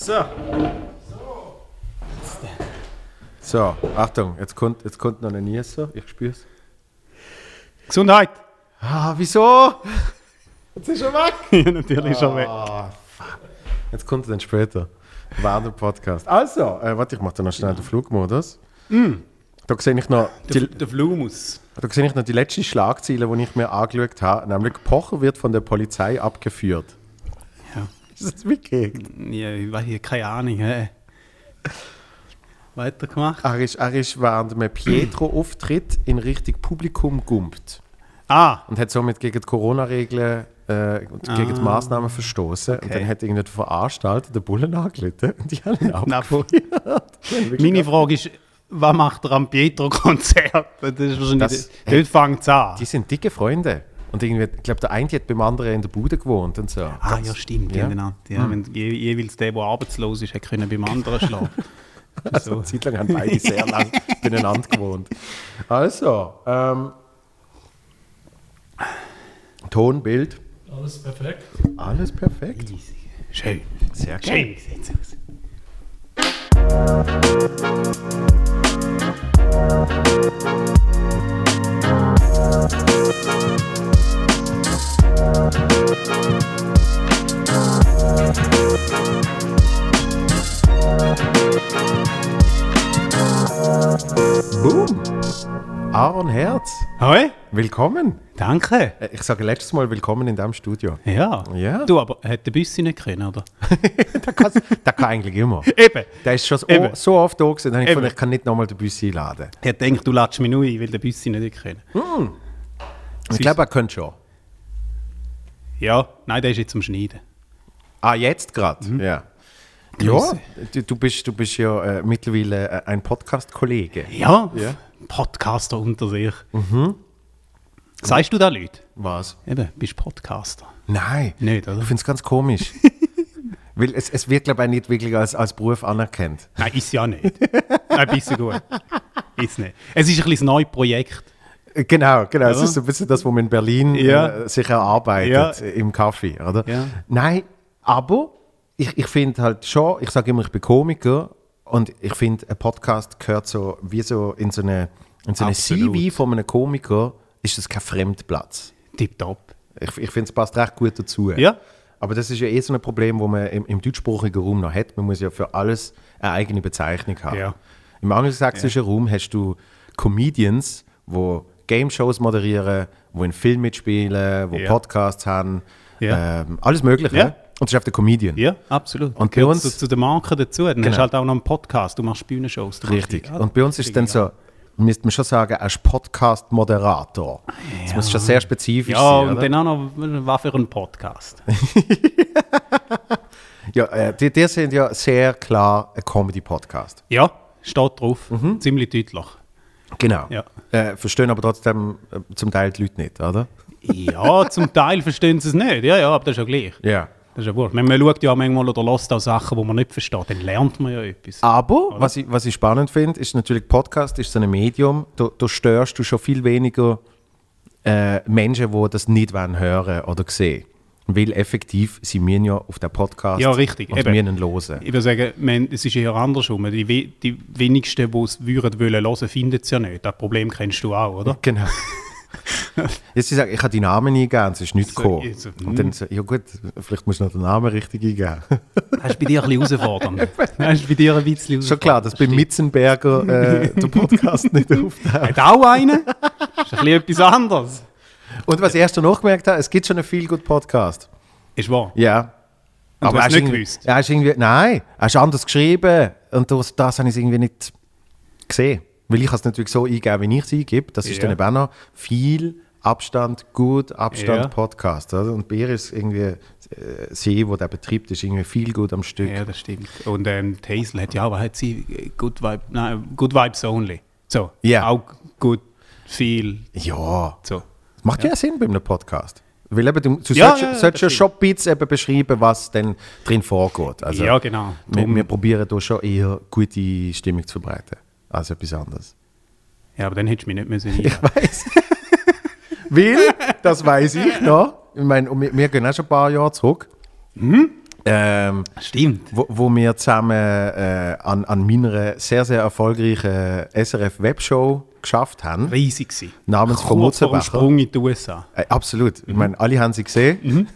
So. So, Achtung, jetzt kommt, jetzt kommt noch ein Nieser. Ich spür's. Gesundheit! Ah, wieso? Jetzt ist er weg. ja, natürlich schon weg. Ah, fuck. Jetzt kommt er dann später. War der Podcast. Also, äh, warte, ich mach da noch schnell den Flugmodus. Da sehe ich noch Der, die, der Flumus. da sehe ich noch die letzte Schlagzeile, die ich mir angeschaut habe. Nämlich Pocher wird von der Polizei abgeführt. Ja. Ist das wirklich? Ja, ich weiß hier keine Ahnung. Hä? Weitergemacht. Er ist, er ist während einem Pietro-Auftritt in Richtung Publikum gumpt Ah, und hat somit gegen die Corona-Regeln äh, und gegen die Ah. Massnahmen verstoßen. Und Okay. dann hat irgendwie der Veranstalter den Bullen angelitten und die haben ihn wirklich meine Frage ist, was macht er am Pietro-Konzert? Das ist wahrscheinlich. Das- dort fängt es an. Die sind dicke Freunde. Und irgendwie, ich glaube, der eine hat beim anderen in der Bude gewohnt und so. Ah, Ganz- ja, stimmt, ja. ja. genau. Ja, wenn je, jeweils der, der arbeitslos ist, hat können beim anderen schlafen. Also, eine Zeit lang haben beide sehr lang beieinander gewohnt. Also, ähm, Ton, Bild, Alles perfekt. alles perfekt. Schön. Sehr Schön sieht's aus. Boom! Aaron Herz, Hoi, willkommen. danke. Äh, Ich sage letztes Mal willkommen in diesem Studio. Ja. Ja. Du, aber hat der Büssi nicht können, oder? Der kann, der kann eigentlich immer. Eben. Der ist schon so, so oft da gewesen, dann habe ich gefunden, ich kann nicht nochmal den Bus einladen. Er gedacht, du latsch mich nur ein, weil der Büssi nicht können. Ich glaube, er könnte schon. Ja, nein, der ist jetzt am Schneiden. Ah, jetzt gerade? Mhm. Ja. Ja, du, bist, du bist ja äh, mittlerweile äh, ein Podcast-Kollege. Ja, Ja. Podcaster unter sich. Sagst du da Leute? Was? Eben, bist Podcaster. Nein. Nicht, oder? Ich finde es ganz komisch. Weil es, es wird, glaube ich, nicht wirklich als, als Beruf anerkannt. Nein, ist ja nicht. Nein, bist du gut. Ist nicht. Es ist ein bisschen ein neues Projekt. Genau, genau. Es Ja. ist so ein bisschen das, was man in Berlin Ja. äh, sich erarbeitet, Ja. im Kaffee, oder? Ja. Nein, aber ich, ich finde halt schon, ich sage immer, ich bin Komiker und ich finde, ein Podcast gehört so wie so in so eine, in so eine Absolut. CV von einem Komiker, ist das kein Fremdplatz. Tipptopp. Ich, ich finde, es passt recht gut dazu. Ja. Aber das ist ja eh so ein Problem, das man im, im deutschsprachigen Raum noch hat. Man muss ja für alles eine eigene Bezeichnung haben. Ja. Im angelsächsischen Raum hast du Comedians, die Game-Shows moderieren, die in Film mitspielen, die Ja. Podcasts haben, Ja. ähm, alles Mögliche. Ja. Und das ist einfach der Comedian. Ja, absolut. Und bei uns- zu, zu den Marken dazu. Dann hast Genau. du halt auch noch einen Podcast. Du machst Bühnenshows. Du machst- Richtig. Ja, Und bei uns ist es dann so, müsste man schon sagen, er ist Podcast-Moderator. Das muss schon sehr spezifisch Ja, sein. und oder? dann auch noch, was für ein Podcast. ja, äh, die, die sind ja sehr klar ein Comedy-Podcast. Ja, steht drauf. Ziemlich deutlich. Genau. Ja. Äh, verstehen aber trotzdem äh, zum Teil die Leute nicht, oder? Ja, zum Teil verstehen sie es nicht. Ja, ja, aber das ist ja gleich. Ja. Das ist ja wurscht. Man, man schaut ja manchmal oder lässt auch Sachen, die man nicht versteht. Dann lernt man ja etwas. Aber was ich, was ich spannend finde, ist natürlich, Podcast ist so ein Medium, da, da störst du schon viel weniger äh, Menschen, die das nicht wollen hören oder sehen. Weil effektiv, sie müssen ja auf den Podcast Ja, richtig, und eben. müssen ihn hören. Ich würde sagen, man, es ist eher andersrum. Die, we- die wenigsten, die es würden wollen hören, finden es ja nicht. Das Problem kennst du auch, oder? Genau. Jetzt sie sagen, ich habe die Namen eingegeben, es ist nichts So, gekommen. so, und dann so, ja gut, vielleicht musst du noch den Namen richtig eingeben. Das ist bei dir ein bisschen herausfordernd. Das ist bei dir ein bisschen Schon klar, dass bei Mitzenberger äh, der Podcast nicht auftaucht. Hat auch einen? Das ist ein bisschen etwas anderes. Und was ich erst noch gemerkt habe, es gibt schon einen viel gut Podcast. Ist wahr. Ja. Und du er hast ist nicht gewusst? Er ist irgendwie, nein, er ist anders geschrieben. Und das, das habe ich irgendwie nicht gesehen. Weil ich es natürlich so eingeben, wie ich es eingebe. Das ist Ja. dann eben auch noch viel Abstand, gut Abstand Ja. Podcast. Oder? Und bei ihr ist irgendwie, äh, sie, die der betreibt, ist irgendwie viel gut am Stück. Ja, das stimmt. Und ähm, Hazel hat ja auch, hat sie? Good, Vibe, nein, good Vibes Only. So. Ja. Auch gut viel. Ja, So. Das macht ja, Sinn bei einem Podcast. Weil eben, du, du Ja, solltest, ja, ja, ja ein bisschen eben beschreiben, was denn drin vorgeht. Also, ja, genau. wir, wir probieren da schon eher gute Stimmung zu verbreiten, als etwas anderes. ja, aber dann hättest du mich nicht müssen Ich weiß. Weil, das weiß ich noch. Ich meine, wir, wir gehen auch schon ein paar Jahre zurück. ähm, Stimmt. wo, wo wir zusammen äh, an, an meiner sehr, sehr erfolgreichen SRF-Webshow geschafft haben. Riesig gewesen. Namens von Kurz vor dem Mutzenbecher. Sprung in die USA. Äh, absolut. Ich meine, alle haben sie gesehen.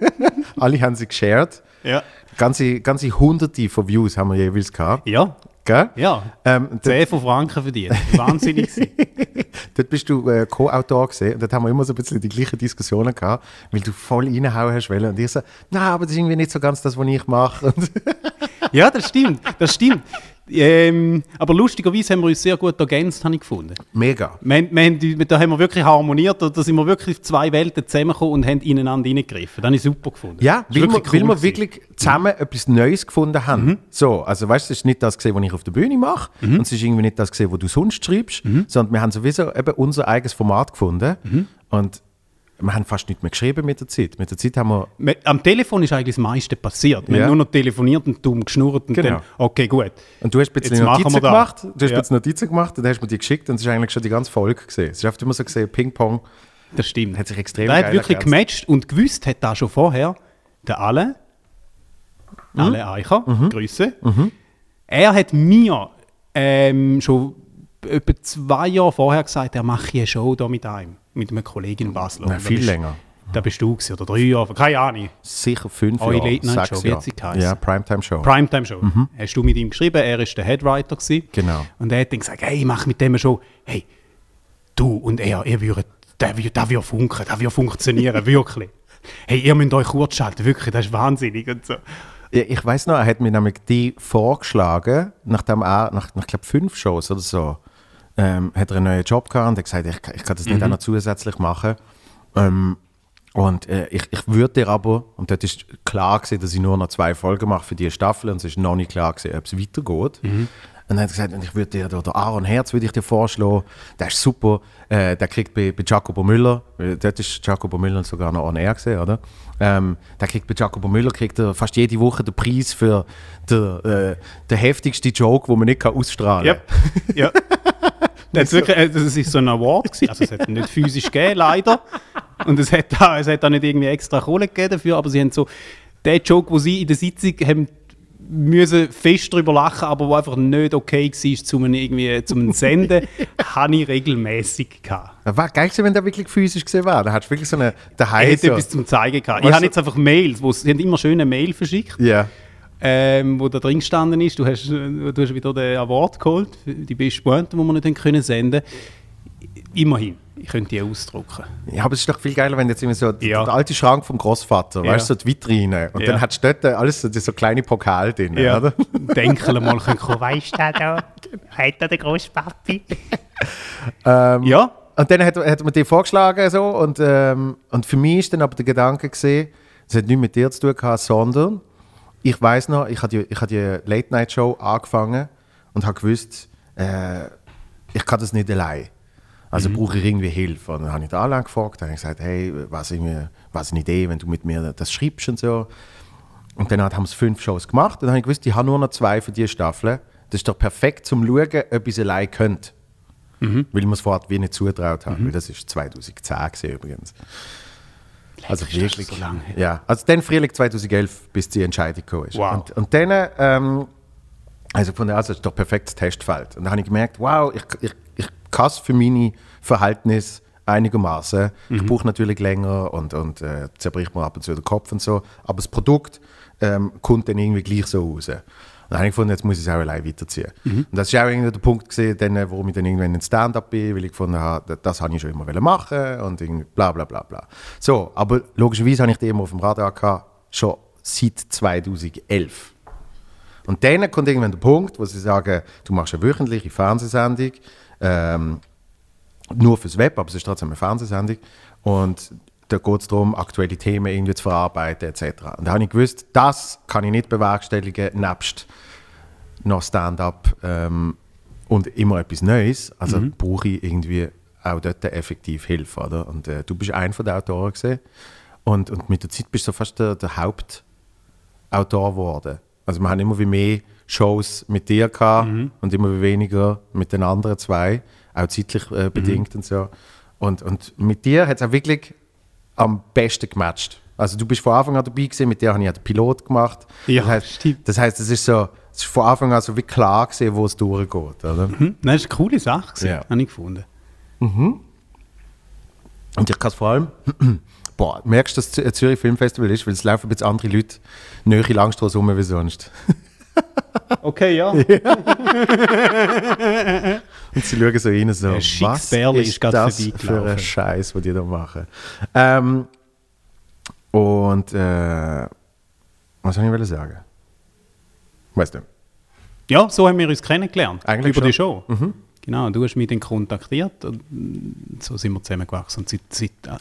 alle haben sie geshared. Ja. Ganze, ganze hunderte von Views haben wir jeweils gehabt. Ja, Gell? ja. Ähm, dort, 10 von Franken verdient. Wahnsinnig dort bist du äh, Co-Autor gesehen und dort haben wir immer so ein bisschen die gleichen Diskussionen gehabt, weil du voll reinhauen hast wollen. Und ich so, nein, aber das ist irgendwie nicht so ganz das, was ich mache. Ja, das stimmt. Das stimmt. Ähm, aber lustigerweise haben wir uns sehr gut ergänzt, habe ich gefunden. Mega. Wir, wir, haben da haben wir wirklich harmoniert, da sind wir wirklich zwei Welten zusammengekommen und haben ineinander reingegriffen. Das habe ich super gefunden. Ja, weil wir, wirklich weil cool wir wirklich zusammen etwas Neues gefunden haben. So, also weißt du, es ist nicht das gesehen, was ich auf der Bühne mache und es ist irgendwie nicht das gesehen, was du sonst schreibst, sondern wir haben sowieso eben unser eigenes Format gefunden und wir haben fast nicht mehr geschrieben mit der Zeit. Mit der Zeit haben wir Am Telefon ist eigentlich das meiste passiert. Wir Ja. haben nur noch telefoniert und dumm geschnurrt und Genau. dann, okay, gut. und du hast ein bisschen Notizen gemacht, du hast ein Ja. bisschen Notizen gemacht und dann hast du mir die geschickt und es ist eigentlich schon die ganze Folge gesehen. Es ist oft immer so gesehen, Ping-Pong, Das stimmt. hat sich extrem Der hat wirklich ergänzt. gematcht und gewusst hat da schon vorher der Alle, Mhm. Alle Eicher, Grüße. Er hat mir ähm, schon etwa zwei Jahre vorher gesagt, er mache eine Show da mit einem, mit einem Kollegen in Basel. Nein, viel bist- länger. Da bist du gewesen, oder drei Jahre, keine Ahnung. Sicher fünf Eure Jahre, Late-Night-Show, sechs wie Jahre. hat sie geheißen? Ja, Primetime-Show. Primetime-Show. Hast du mit ihm geschrieben, er ist der Headwriter gewesen. Genau. Und er hat dann gesagt, hey, ich mache mit dem Show. Hey, du und er, ihr würdet, der, der wird funken, der wird funktionieren, wirklich. Hey, ihr müsst euch kurz schalten, wirklich, das ist wahnsinnig und so. Ja, ich weiß noch, er hat mir nämlich die vorgeschlagen, nachdem er, nach, nach glaube fünf Shows oder so, ähm, hat er einen neuen Job gehabt und hat gesagt, ich, kann- ich kann das nicht auch noch zusätzlich machen. Ähm, und äh, ich, ich würde dir aber, und dort ist klar gewesen, dass ich nur noch zwei Folgen mache für die Staffel und es ist noch nicht klar gewesen, ob es weitergeht. Und dann hat er gesagt, ich würde dir, der Aaron Herz würde ich dir vorschlagen, der ist super, äh, der kriegt bei, bei Jacobo Müller, äh, dort ist Jacobo Müller sogar noch on air gesehen, oder? Ähm, der kriegt bei Jacobo Müller kriegt er fast jede Woche den Preis für den, äh, den heftigsten Joke, den man nicht kann ausstrahlen kann. Ja. Das, wirklich, äh, so ein Award gewesen. Also es hat nicht physisch gegeben, leider. Und es hat, auch, es hat auch nicht irgendwie extra Kohle gegeben dafür, aber sie haben so, den Joke, wo sie in der Sitzung haben müssen fest drüber lachen, aber wo einfach nicht okay war, zum irgendwie zum Senden, habe ich regelmäßig gehabt. War geil wenn der wirklich physisch gesehen war. Da hast du wirklich so eine daheim hätte so, etwas zum Zeigen gehabt. Ich habe jetzt einfach Mails, wo sie haben immer schöne Mail verschickt, Ja. Ähm, wo da drin gestanden ist, du hast, du hast wieder den Award geholt, die beste Pointe, die wir nicht können senden Immerhin, ich könnte die ausdrucken. Ja, aber es ist doch viel geiler, wenn jetzt immer so Ja. der alte Schrank vom Großvater, Ja. weißt du, so die Vitrine. Und Ja. dann hat dort alles so, so kleine Pokal drin, oder? Denken mal, können kommen. Weißt du da? Hat da der Großpapi? Ja, Und dann hat, hat man die vorgeschlagen so und, ähm, und für mich ist dann aber der Gedanke gesehen, es hat nichts mit dir zu tun gehabt, sondern ich weiß noch, ich hatte die, ich hatte die Late Night Show angefangen und habe gewusst, äh, ich kann das nicht allein. Also brauche ich irgendwie Hilfe. Und dann habe ich den Alain gefragt, dann habe ich gesagt, hey, was, irgendwie, was eine Idee, wenn du mit mir das schreibst und so. Und dann haben wir fünf Shows gemacht und dann habe ich gewusst, ich habe nur noch zwei für diese Staffel. Das ist doch perfekt zum Schauen, ob ich es allein könnte. Weil wir es vorher wie nicht zutraut haben. Weil das ist 2010 gewesen, übrigens. Also wirklich. so lange. Ja, also dann Frühling 2011, bis die Entscheidung gekommen ist. Wow. Und, und dann, ähm, also von der also ist doch perfektes Testfeld. Und dann habe ich gemerkt, wow, ich, ich, ich kann es für meine Verhältnisse einigermaßen. Mhm. Ich brauche natürlich länger und, und äh, zerbricht mir ab und zu den Kopf und so. Aber das Produkt ähm, kommt dann irgendwie gleich so raus. Dann habe ich gefunden, jetzt muss ich es auch allein weiterziehen. Mhm. Und das ist auch irgendwie der Punkt gewesen, dann, ich dann irgendwann in Stand-up bin, weil ich gefunden habe, das, habe ich schon immer machen und bla bla bla bla. So, aber logischerweise habe ich die immer auf dem Radar gehabt, schon seit 2011. Und dann kommt irgendwann der Punkt, wo sie sagen, du machst eine wöchentliche Fernsehsendung, ähm, nur fürs Web, aber es ist trotzdem eine Fernsehsendung. Und da geht es darum, aktuelle Themen irgendwie zu verarbeiten etc. Und da habe ich gewusst, das kann ich nicht bewerkstelligen, nebst noch Stand-up ähm, und immer etwas Neues. Also brauche ich irgendwie auch dort effektiv Hilfe. Oder? Und äh, du bist einer den Autoren gesehen. Und, und mit der Zeit bist du fast der, der Hauptautor geworden. Also wir haben immer wie mehr Shows mit dir gehabt und immer wie weniger mit den anderen zwei, auch zeitlich äh, bedingt und so. Und, und mit dir hat es auch wirklich am besten gematcht. Also du bist von Anfang an dabei gewesen, mit dir habe ich ja den Pilot gemacht. Ja, das heißt, stimmt. Das heißt, es ist so, es ist von Anfang an so wie klar gesehen, wo es durchgeht, oder? Hm? Nein, das ist eine coole Sache, gewesen, Ja. habe ich gefunden. Und ich kann es vor allem, boah, merkst du, dass es ein Zürich Filmfestival ist, weil es laufen jetzt andere Leute näher Langstrasse rum wie sonst. Okay, ja. Und sie schauen so rein, so, was ist das für ein Scheiß, den die da machen. Ähm, und, äh, was soll ich sagen? Weiß nicht. Ja, so haben wir uns kennengelernt. Eigentlich über die schon. Mhm. Show. Genau, du hast mich dann kontaktiert und so sind wir zusammengewachsen. Und seit, seit, äh,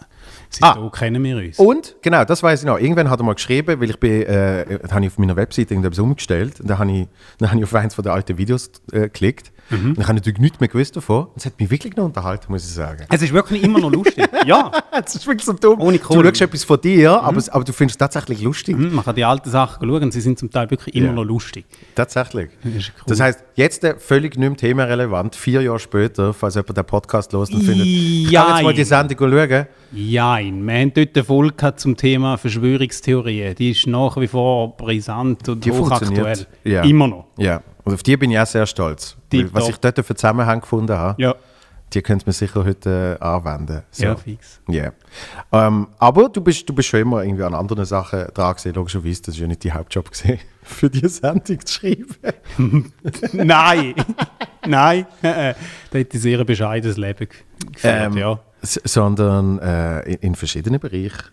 seit Ah. da kennen wir uns. Und, genau, das weiß ich noch. Irgendwann hat er mal geschrieben, weil ich bin, äh, habe ich auf meiner Webseite irgendetwas umgestellt. Und dann habe ich, dann habe ich auf eins von den alten Videos äh, geklickt. Mhm. Und ich habe natürlich nichts mehr gewusst davon. Und es hat mich wirklich noch unterhalten, muss ich sagen. Es ist wirklich immer noch lustig. ja, Das ist wirklich so dumm. Ohne du schaust etwas von dir, aber, es- aber du findest es tatsächlich lustig. hm, man kann die alten Sachen schauen, sie sind zum Teil wirklich immer Ja. noch lustig. Tatsächlich. ist cool. Das heißt, jetzt äh, völlig nicht mehr themenrelevant, vier Jahre später, falls jemand den Podcast los und findet, ich kann jetzt mal die Sendung schauen. Nein, wir haben dort eine Folge zum Thema Verschwörungstheorien. Die ist nach wie vor brisant und Die hochaktuell. Ja. Immer noch. Ja, und auf die bin ich auch sehr stolz. Was ich dort für Zusammenhang gefunden habe, Ja, die könnte man sicher heute äh, anwenden. So. ja fix. Ja. Ähm, aber du bist, du bist schon immer irgendwie an anderen Sachen dran gewesen, logischerweise. Das ist ja nicht dein Hauptjob gewesen, für die Sendung zu schreiben. Nein, nein. äh, äh, Da hätte ich sehr ein bescheidenes Leben ge- geführt, Ähm, ja. Sondern äh, in, in verschiedenen Bereichen.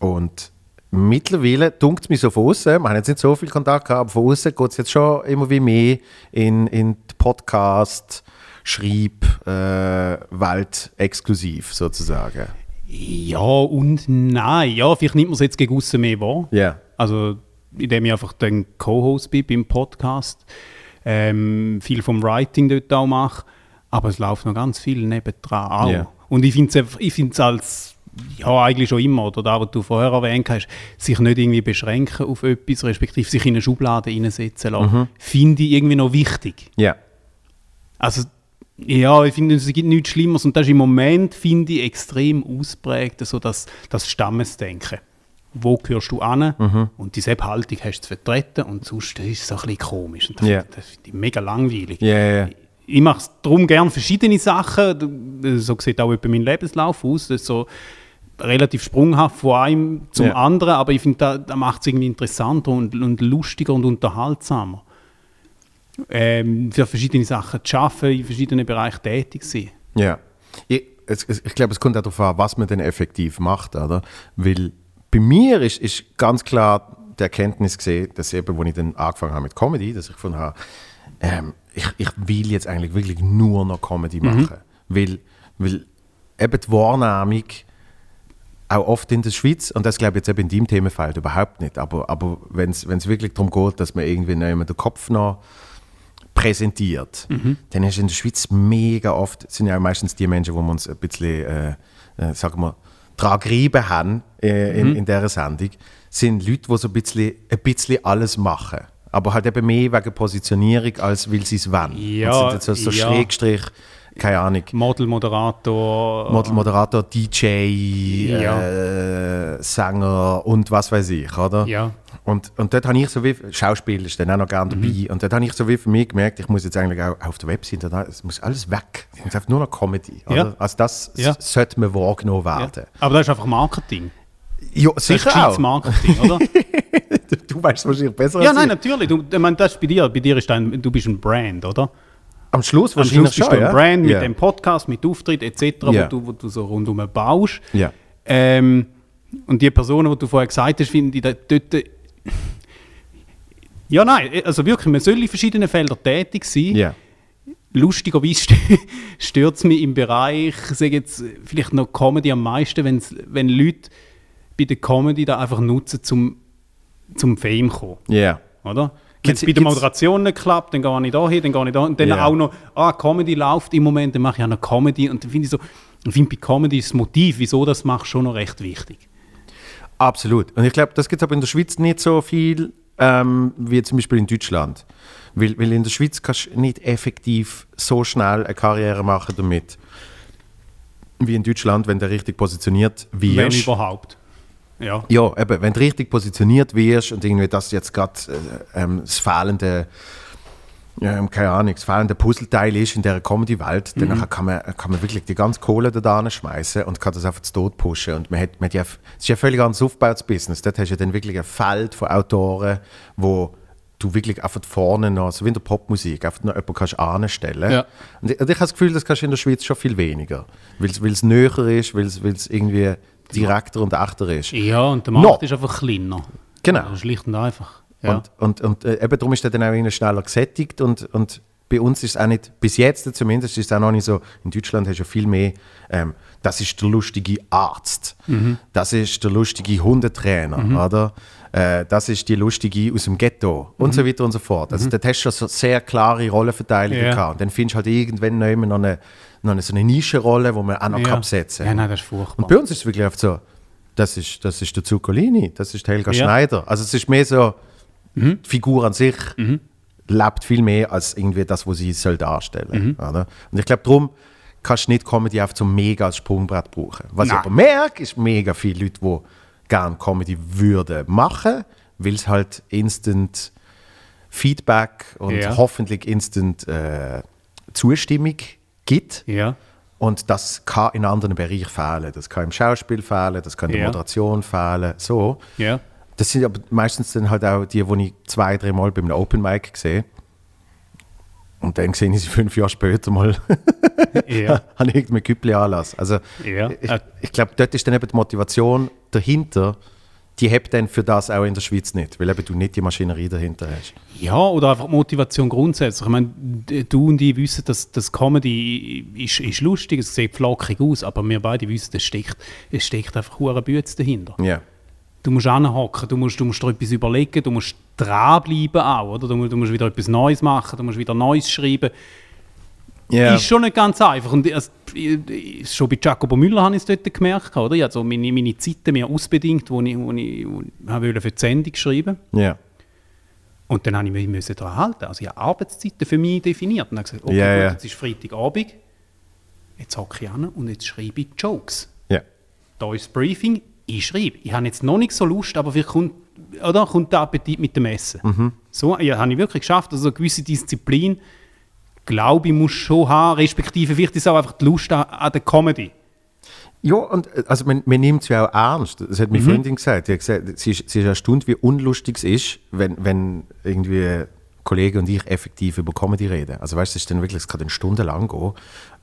Und mittlerweile dunkt es mich so von außen, wir haben jetzt nicht so viel Kontakt gehabt, aber von außen geht es jetzt schon immer wie mehr in, in die Podcast, Schreib, äh, Welt exklusiv sozusagen. Ja und nein. Ja, vielleicht nimmt man es jetzt gegen aussen mehr wahr. Ja. Also, indem ich einfach dann Co-Host bin beim Podcast, ähm, viel vom Writing dort auch mache, aber es läuft noch ganz viel nebendran auch. Ja. Und ich finde es als, ja eigentlich schon immer, oder da, was du vorher erwähnt hast, sich nicht irgendwie beschränken auf etwas, respektive sich in eine Schublade reinsetzen lassen, Mhm. finde ich irgendwie noch wichtig. Ja. Also, ja, ich finde, es gibt nichts Schlimmeres und das ist im Moment, finde ich, extrem ausprägt, so das, das Stammesdenken. Wo gehörst du an Mhm. und diese Haltung hast du zu vertreten und sonst ist es so ein bisschen komisch. Und das, Ja. das finde ich mega langweilig. Ja, ja. Ich mache darum gerne verschiedene Sachen. So sieht auch etwa mein Lebenslauf aus. Das so relativ sprunghaft von einem zum Ja. anderen, aber ich finde, da, da macht es irgendwie interessanter und, und lustiger und unterhaltsamer. Ähm, für verschiedene Sachen zu arbeiten, in verschiedenen Bereichen tätig zu sein. Ja. Ich, ich glaube, es kommt auch darauf an, was man denn effektiv macht, oder? Weil bei mir ist, ist ganz klar die Erkenntnis gesehen, dass eben, als ich dann angefangen habe mit Comedy, dass ich gefunden habe, ähm, ich, ich will jetzt eigentlich wirklich nur noch Comedy machen. Weil, weil eben die Wahrnehmung auch oft in der Schweiz, und das glaube ich jetzt eben in deinem Themenfeld überhaupt nicht, aber, aber wenn es wirklich darum geht, dass man irgendwie noch immer den Kopf noch präsentiert, dann ist in der Schweiz mega oft, sind ja meistens die Menschen, wo wir uns ein bisschen, äh, äh, sagen wir, dran gerieben haben äh, in, in dieser Sendung, sind Leute, die so ein bisschen, ein bisschen alles machen. Aber halt eben mehr wegen Positionierung, als weil sie es wollen. Ja, Und sind jetzt so, so ja. Schrägstrich, keine Ahnung, Model, Moderator. Model, Moderator, DJ, Ja. äh, Sänger und was weiß ich, oder? Ja. Und, und dort habe ich so wie, Schauspiel ist dann auch noch gerne dabei, Mhm. und dort habe ich so wie für mich gemerkt, ich muss jetzt eigentlich auch auf der Webseite, es muss alles weg. Es muss einfach nur noch Comedy? Ja. Also das Ja. sollte man wahrgenommen werden. Aber das ist einfach Marketing. Ja, Das ist sicher auch. Marketing, oder? Du weißt es wahrscheinlich besser ja, als nein, ich. natürlich. Du, ich meine, das ist bei dir. Bei dir ist ein, du bist ein Brand, oder? Am Schluss Am wahrscheinlich Schluss bist schon, du ein ja? Brand mit ja. dem Podcast, mit Auftritt etc., Ja. wo, du, wo du so rundum baust. Ja. Ähm, und die Personen, die du vorher gesagt hast, finde ich da- dort. Ja, nein, also wirklich, man soll in verschiedenen Feldern tätig sein. Ja. Lustigerweise st- stört es mich im Bereich, ich sage jetzt vielleicht noch Comedy am meisten, wenn's, wenn Leute bei der Comedy da einfach nutzen, zum, zum Fame zu kommen. Ja. Oder? Wenn es bei der Moderation nicht klappt, dann gehe ich da hin, dann gehe ich da und dann Ja. auch noch, ah, Comedy läuft im Moment, dann mache ich auch noch Comedy und dann finde ich so, ich finde bei Comedy das Motiv, wieso das machst, schon noch recht wichtig. Absolut. Und ich glaube, das gibt es aber in der Schweiz nicht so viel ähm, wie zum Beispiel in Deutschland. Weil, weil in der Schweiz kannst du nicht effektiv so schnell eine Karriere machen damit, wie in Deutschland, wenn du richtig positioniert Wenn wirst. überhaupt. Ja. Ja, eben, wenn du richtig positioniert wirst und irgendwie das jetzt gerade äh, ähm, das fehlende, ähm, keine Ahnung, das fehlende Puzzleteil ist in dieser Comedy-Welt, dann nachher kann man, kann man wirklich die ganze Kohle da schmeißen und kann das einfach zu Tod pushen. Und man hat, man hat ja, es ist ja völlig anders aufgebautes Business. Dort hast du ja dann wirklich ein Feld von Autoren, wo du wirklich einfach vorne noch, so wie in der Popmusik, einfach noch jemanden kannst anstellen. Ja. Und ich, und ich habe das Gefühl, das kannst du in der Schweiz schon viel weniger. Weil es näher ist, weil es irgendwie direkter und echter ist. Ja, und der Markt No. ist einfach kleiner. Genau. Also schlicht und einfach. Ja. Und, und, und äh, eben darum ist er dann auch schneller gesättigt und, und bei uns ist es auch nicht, bis jetzt zumindest, ist es auch noch nicht so, in Deutschland hast du ja viel mehr, ähm, das ist der lustige Arzt, das ist der lustige Hundetrainer, oder? Äh, das ist die lustige aus dem Ghetto und so weiter und so fort. Also dort hast du schon so sehr klare Rollenverteilungen Ja. gehabt. Und dann findest du halt irgendwann noch, immer noch, eine, eine, so eine Nischenrolle, wo man auch noch ja. kann besetzen Ja, kann. nein, das ist furchtbar. Und bei uns ist es wirklich oft so, das ist, das ist der Zuccolini, das ist Helga Ja. Schneider. Also es ist mehr so, die Figur an sich lebt viel mehr als irgendwie das, was sie soll darstellen oder? Und ich glaube, darum kannst du nicht Comedy einfach so mega als Sprungbrett brauchen. Was Nein. ich aber merke, ist mega viele Leute, die gerne Comedy würden machen, weil es halt instant Feedback und Ja. hoffentlich instant äh, Zustimmung gibt. Ja. Und das kann in anderen Bereichen fehlen. Das kann im Schauspiel fehlen, das kann in der Ja. Moderation fehlen. So. Ja. Das sind aber meistens dann halt auch die, die ich zwei, drei Mal beim Open Mic sehe. Und dann sehe ich sie fünf Jahre später mal Ja. an irgendeinem Küppli-Anlass. Also Ja. ich, ich glaube, dort ist dann eben die Motivation dahinter, die hebt dann für das auch in der Schweiz nicht, weil eben du nicht die Maschinerie dahinter hast. Ja, oder einfach Motivation grundsätzlich. Ich meine, du und ich wissen, dass das Comedy ist, ist lustig, es sieht flockig aus, aber wir beide wissen, es steckt, es steckt einfach hure Bütze dahinter. Ja. Du musst anhocken, du musst, du musst dir etwas überlegen, du musst dranbleiben auch, oder? Du, du musst wieder etwas Neues machen, du musst wieder Neues schreiben. Ja. Ist schon nicht ganz einfach. Und also, ich- schon bei Jacobo Müller habe ich es dort gemerkt. Oder? Ich habe so meine, meine Zeiten mir ausbedingt, wo ich, wo ich, wo ich habe für die Sendung schreiben ja. Und dann habe ich mich müssen daran halten. Also ich habe Arbeitszeiten für mich definiert. Und habe gesagt, okay, Ja, gut, jetzt ist Freitagabend, jetzt hocke ich an und jetzt schreibe ich Jokes. Ja. Da ist das Briefing, ich schreibe. Ich habe jetzt noch nicht so Lust, aber vielleicht kommt, oder, kommt der Appetit mit dem Essen. Mhm. So ja, habe ich wirklich geschafft. Also eine gewisse Disziplin, glaube ich, muss schon haben, respektive vielleicht ist auch einfach die Lust an, an der Comedy. Ja, und äh, also man, man nimmt es ja auch ernst. Das hat meine Freundin gesagt. Die hat gesagt, sie ist, sie ist erstaunt, wie unlustig es ist, wenn, wenn irgendwie Kollegen und ich effektiv über Comedy reden. Also weißt du, es ist dann wirklich, es kann dann stundenlang gehen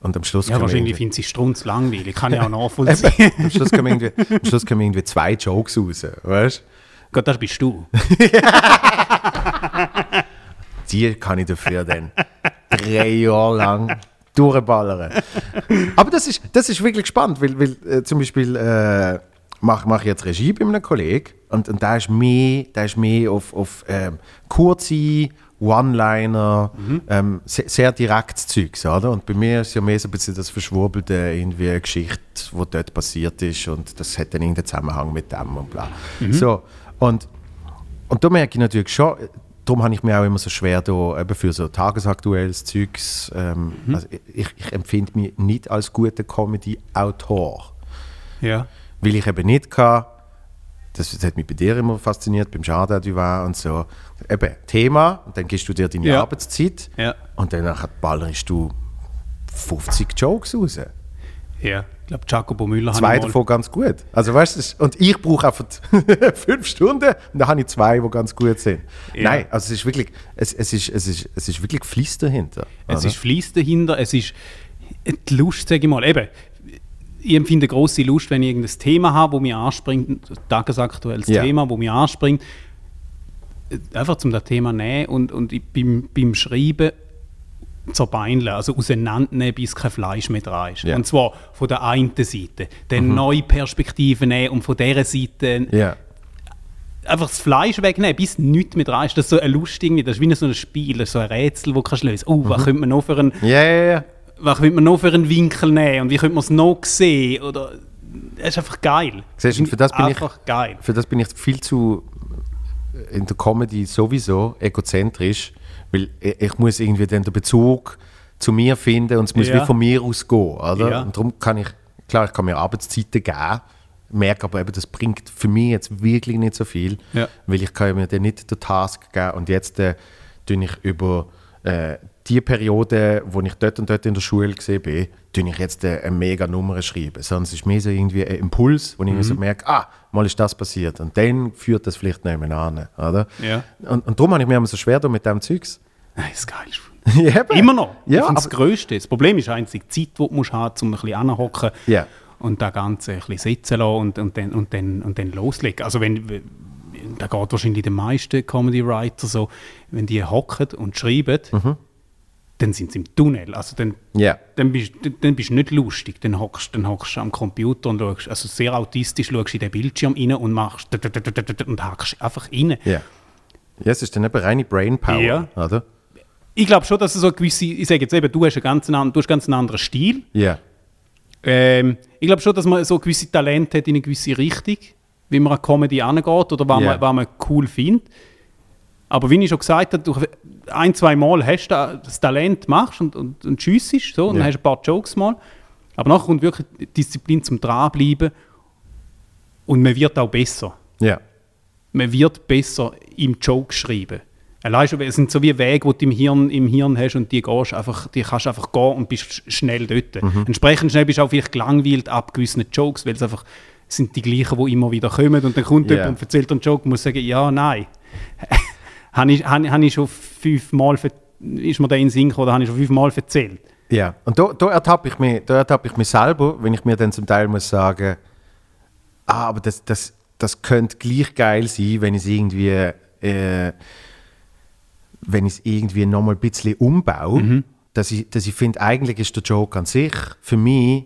und am Schluss Ja, wahrscheinlich findet sie strunz langweilig. Kann ich auch nachvollziehen. am Schluss kommen irgendwie, am Schluss kommen irgendwie zwei Jokes raus, weißt Gott, das bist du. Die kann ich dafür dann drei Jahre lang durchballern. Aber das ist, das ist wirklich spannend, weil, weil äh, zum Beispiel äh, mache mach ich jetzt Regie bei einem Kollegen und, und da ist mehr, da ist mehr auf, auf ähm, kurze One-Liner, ähm, sehr, sehr direktes Zeugs, oder? Und bei mir ist ja mehr so ein bisschen das verschwurbelte irgendwie eine Geschichte, die dort passiert ist und das hat dann irgendeinen Zusammenhang mit dem und bla. So, und und da merke ich natürlich schon, darum habe ich mir auch immer so schwer, da eben für so tagesaktuelles Zeugs, ähm, also ich, ich empfinde mich nicht als guter Comedy-Autor, Ja. weil ich eben nicht kann, das, das hat mich bei dir immer fasziniert, beim Jardin du war und so, eben Thema, und dann gibst du dir deine Ja. Arbeitszeit Ja. und dann ballerst du 50 Jokes raus. Ja. Ich glaube, Jacobo Müller Zwei habe ich mal- davon ganz gut. Also weißt du, und ich brauche einfach fünf Stunden und dann habe ich zwei, die ganz gut sind. Ja. Nein, also es ist wirklich, es, es, ist, es, ist, es ist wirklich Fleiss dahinter. Es oder? ist Fleiss dahinter, es ist die Lust, sage ich mal. Eben, ich empfinde große Lust, wenn ich irgendein Thema habe, das mich anspringt, ein tagesaktuelles Ja. Thema, das mich anspringt, einfach zum das Thema nehmen und, und ich beim, beim Schreiben zerbeineln, also auseinandernehmen, bis kein Fleisch mehr dran ist. Ja. Und zwar von der einen Seite, dann neue Perspektiven nehmen und von dieser Seite ja. einfach das Fleisch wegnehmen, bis nichts mehr dran ist. Das ist so eine Lust irgendwie, das ist wie so ein Spiel, das ist so ein Rätsel, das kannst du lösen. Oh, was könnte man noch für einen, ja. was könnte man noch für einen Winkel nehmen und wie könnte man es noch sehen oder es ist einfach geil. Siehst du, für das bin ich- einfach geil. Für das bin ich viel zu in der Comedy sowieso egozentrisch, weil ich, muss irgendwie dann den Bezug zu mir finden und es muss Ja. wie von mir ausgehen, oder? Ja. Und darum kann ich, klar, ich kann mir Arbeitszeiten geben, merke aber eben, das bringt für mich jetzt wirklich nicht so viel, Ja. weil ich kann mir dann nicht den Task geben und jetzt äh, tue ich über äh, die Periode, wo ich dort und dort in der Schule gesehen bin, tue ich jetzt eine mega Nummer schreiben. Sondern es ist mehr so irgendwie ein Impuls, wo ich Mhm. so merke, ah, mal ist das passiert. Und dann führt das vielleicht nebenan, oder? Ja. Und, und darum habe ich mir immer so schwer mit dem Zeugs. Nein, das ist geil. Immer noch. Ja, das aber- Größte. Das Problem ist einzig die Zeit, die du musst haben, um ein bisschen anhocken Ja. und das Ganze ein bisschen sitzen lassen und, und, dann, und, dann, und dann loslegen. Also wenn, wenn- da geht wahrscheinlich den meisten Comedy-Writer so, wenn die hocken und schreiben, Mhm. Dann sind sie im Tunnel. Also dann, Ja. dann, bist, dann, dann bist du nicht lustig. Dann hockst, dann hockst du am Computer und schaust, also sehr autistisch schaust in den Bildschirm rein und machst und hackst einfach rein. Ja. Ja, es ist dann eben reine Brainpower, Ja. oder? Ich glaube schon, dass es so gewisse, ich sage jetzt eben, du hast, einen ganz, an- du hast ganz einen anderen Stil. Ja. Ähm, ich glaube schon, dass man so gewisse Talente hat in eine gewisse Richtung, wie man an Comedy angeht oder was, man, was man cool findet. Aber wie ich schon gesagt habe, du ein, zwei Mal hast du das Talent, machst und, und, und schiessest, so, und Ja. dann hast du ein paar Jokes mal. Aber nachher kommt wirklich Disziplin zum Dranbleiben und man wird auch besser. Ja. Man wird besser im Joke schreiben. Allein schon, es sind so wie Wege, die du im Hirn, im Hirn hast und die gehst einfach, die kannst einfach gehen und bist sch- schnell dort. Mhm. Entsprechend schnell bist du auch vielleicht gelangweilt ab gewissen Jokes, weil es einfach sind die gleichen, die immer wieder kommen und dann kommt Ja. jemand und erzählt einen Joke und muss sagen, ja, nein. habe ich, habe, habe ich schon fünfmal, ist mir der in den Sinn gekommen, oder habe ich schon fünfmal erzählt? Ja, und da, da ertappe ich, mich- da ertappe ich mich selber, wenn ich mir dann zum Teil muss sagen, ah, aber das, das, das könnte gleich geil sein, wenn ich es irgendwie, äh, wenn ich es irgendwie nochmal ein bisschen umbaue, dass ich, dass ich finde, eigentlich ist der Joke an sich für mich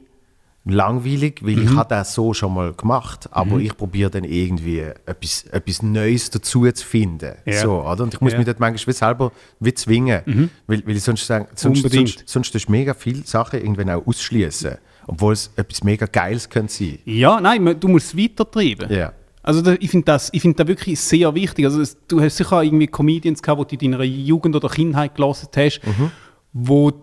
langweilig, weil ich habe das so schon mal gemacht, aber ich probiere dann irgendwie etwas, etwas Neues dazu zu finden. Ja. So, oder? Und ich muss Ja. mich dort manchmal wie selber wie zwingen, weil, weil ich sonst sagen, sonst, Unbedingt. sonst, sonst tust mega viele Sachen irgendwann auch ausschließen, obwohl es etwas mega Geiles könnte sein. Ja, nein, du musst es weitertreiben. Ja. Also da, ich finde das, ich find das wirklich sehr wichtig. Also es, du hast sicher auch irgendwie Comedians gehabt, die du in deiner Jugend oder Kindheit gelesen hast, wo du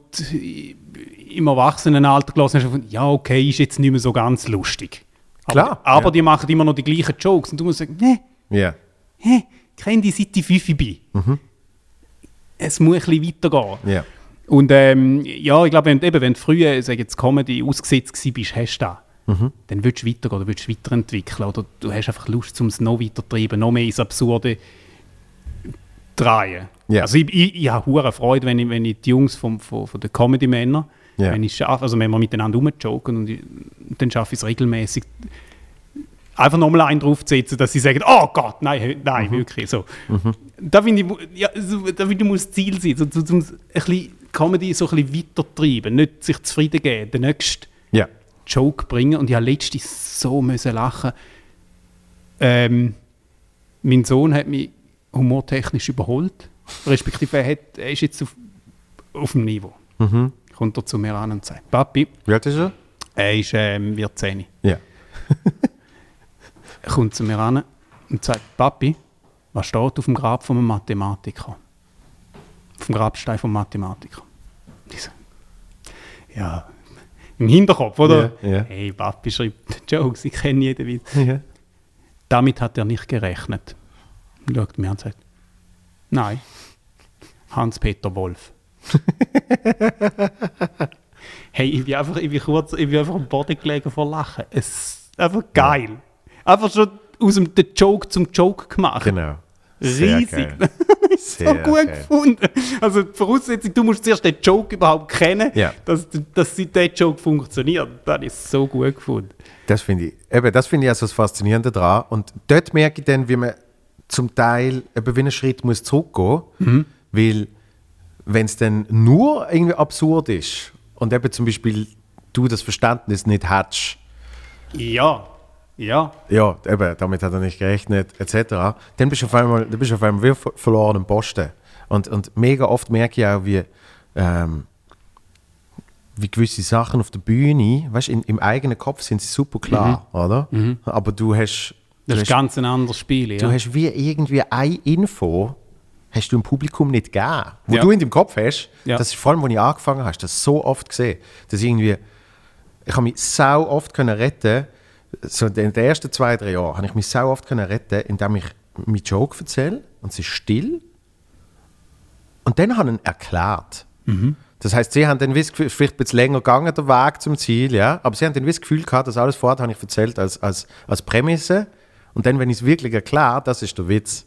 im Erwachsenenalter gelesen hast, und ja okay, ist jetzt nicht mehr so ganz lustig. Klar, Aber, aber ja. die machen immer noch die gleichen Jokes und du musst sagen, ne, hä, ich kenne die seit ich 5 bin. Es muss ein bisschen weitergehen. Ja. Und ähm, ja, ich glaube, wenn, du- eben, wenn du früher, sag jetzt Comedy ausgesetzt bist, hast du das. Mhm. Dann willst du weitergehen, du willst weiterentwickeln oder du hast einfach Lust, um es noch weiter zu treiben, noch mehr ins Absurde drehen. Ja. Also ich, ich, ich habe hure Freude, wenn ich, wenn ich die Jungs vom, von, von den Comedy-Männern, Ja. wenn ich schaffe, also wenn wir miteinander rumjoken und ich, dann schaffe ich es regelmäßig einfach nochmal einen draufzusetzen, dass sie sagen, oh Gott, nein, nein, Mhm. wirklich, so. Da finde ich, ja, so, da finde ich, muss das Ziel sein, so, so, so ein bisschen Comedy so ein bisschen weitertreiben, nicht sich zufrieden geben, den nächsten Ja. Joke bringen und ich habe letztens so müssen lachen. Ähm, mein Sohn hat mich humortechnisch überholt, respektive er, hat, er ist jetzt auf, auf dem Niveau. Mhm. Kommt er zu mir an und sagt, Papi, Wie alt ist er? er ist, ähm, wird 10. Ja. Er kommt zu mir an und sagt, Papi, was steht auf dem Grab von einem Mathematiker? Auf dem Grabstein vom Mathematiker. Ich so, ja, im Hinterkopf, oder? Ja, ja. Hey, Papi schreibt Jokes, ich kenne jeden Witz. ja. Damit hat er nicht gerechnet. Und schaut mir an und sagt, nein, Hans-Peter Wolf. hey, ich bin einfach, ich bin kurz, ich bin einfach am Boden gelegen vor Lachen. Es ist einfach geil. Einfach schon aus dem den Joke zum Joke gemacht. Genau. Sehr Riesig. geil. so gut geil. gefunden. Also die Voraussetzung, du musst zuerst den Joke überhaupt kennen, Ja. dass, dass der Joke funktioniert. Das ist so gut gefunden. Das finde ich, eben, das finde ich also das Faszinierende daran. Und dort merke ich dann, wie man zum Teil eben wie einen Schritt muss zurückgehen muss. Weil, wenn es dann nur irgendwie absurd ist und eben zum Beispiel du das Verständnis nicht hättest, Ja, ja. ja, eben, damit hat er nicht gerechnet, etc., dann bist du auf einmal, dann bist du auf einmal wie ver- verloren im Posten. Und, und mega oft merke ich auch, wie, ähm, wie gewisse Sachen auf der Bühne, weißt du, in- im eigenen Kopf sind sie super klar, oder? Aber du hast, du Das ist hast, ganz ein anderes Spiel. du Ja. hast wie irgendwie eine Info, hast du im Publikum nicht gegeben. Wo Ja. du in deinem Kopf hast, Ja. das ist vor allem, als ich angefangen habe, das so oft gesehen, dass irgendwie, ich habe mich sau oft können retten so in den ersten zwei, drei Jahren habe ich mich so oft können retten, indem ich meinen Joke erzähle und es ist still. Und dann habe ich ihn erklärt. Das heißt, sie haben dann wiss, Gefühl- vielleicht ein bisschen länger gegangen, der Weg zum Ziel, ja, aber sie haben dann wiss Gefühl gehabt, dass alles vorher habe ich erzählt als, als, als Prämisse. Und dann, wenn ich es wirklich erkläre, das ist der Witz.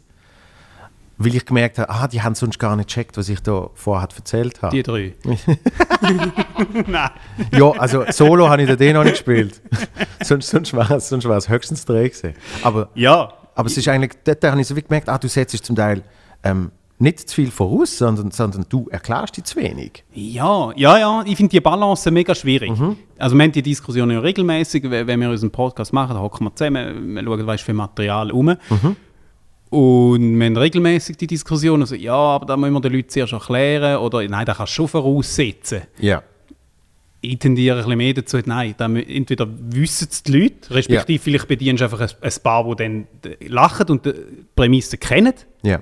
Weil ich gemerkt habe, ah, die haben sonst gar nicht gecheckt, was ich da vorher erzählt habe. Die drei. Nein. Ja, also Solo habe ich den noch nicht gespielt. sonst sonst war es sonst war's höchstens drei gewesen. Aber, Ja. aber es ist eigentlich, dort habe ich so wie gemerkt, ah, du setzt zum Teil ähm, nicht zu viel voraus, sondern, sondern du erklärst dich zu wenig. Ja, ja, ja. Ich finde die Balance mega schwierig. Also wir haben die Diskussion ja regelmäßig, we- wenn wir unseren Podcast machen, da hocken wir zusammen, wir schauen, was für Material um. Und wir haben regelmäßig die Diskussion, also ja, aber da müssen wir den Leuten zuerst erklären oder nein, da kannst du schon voraussetzen. Ja. Ich tendiere ein bisschen mehr dazu, nein, da entweder wissen es die Leute, respektive vielleicht bedienst du einfach ein, ein paar, die dann lachen und die Prämisse kennen, Ja.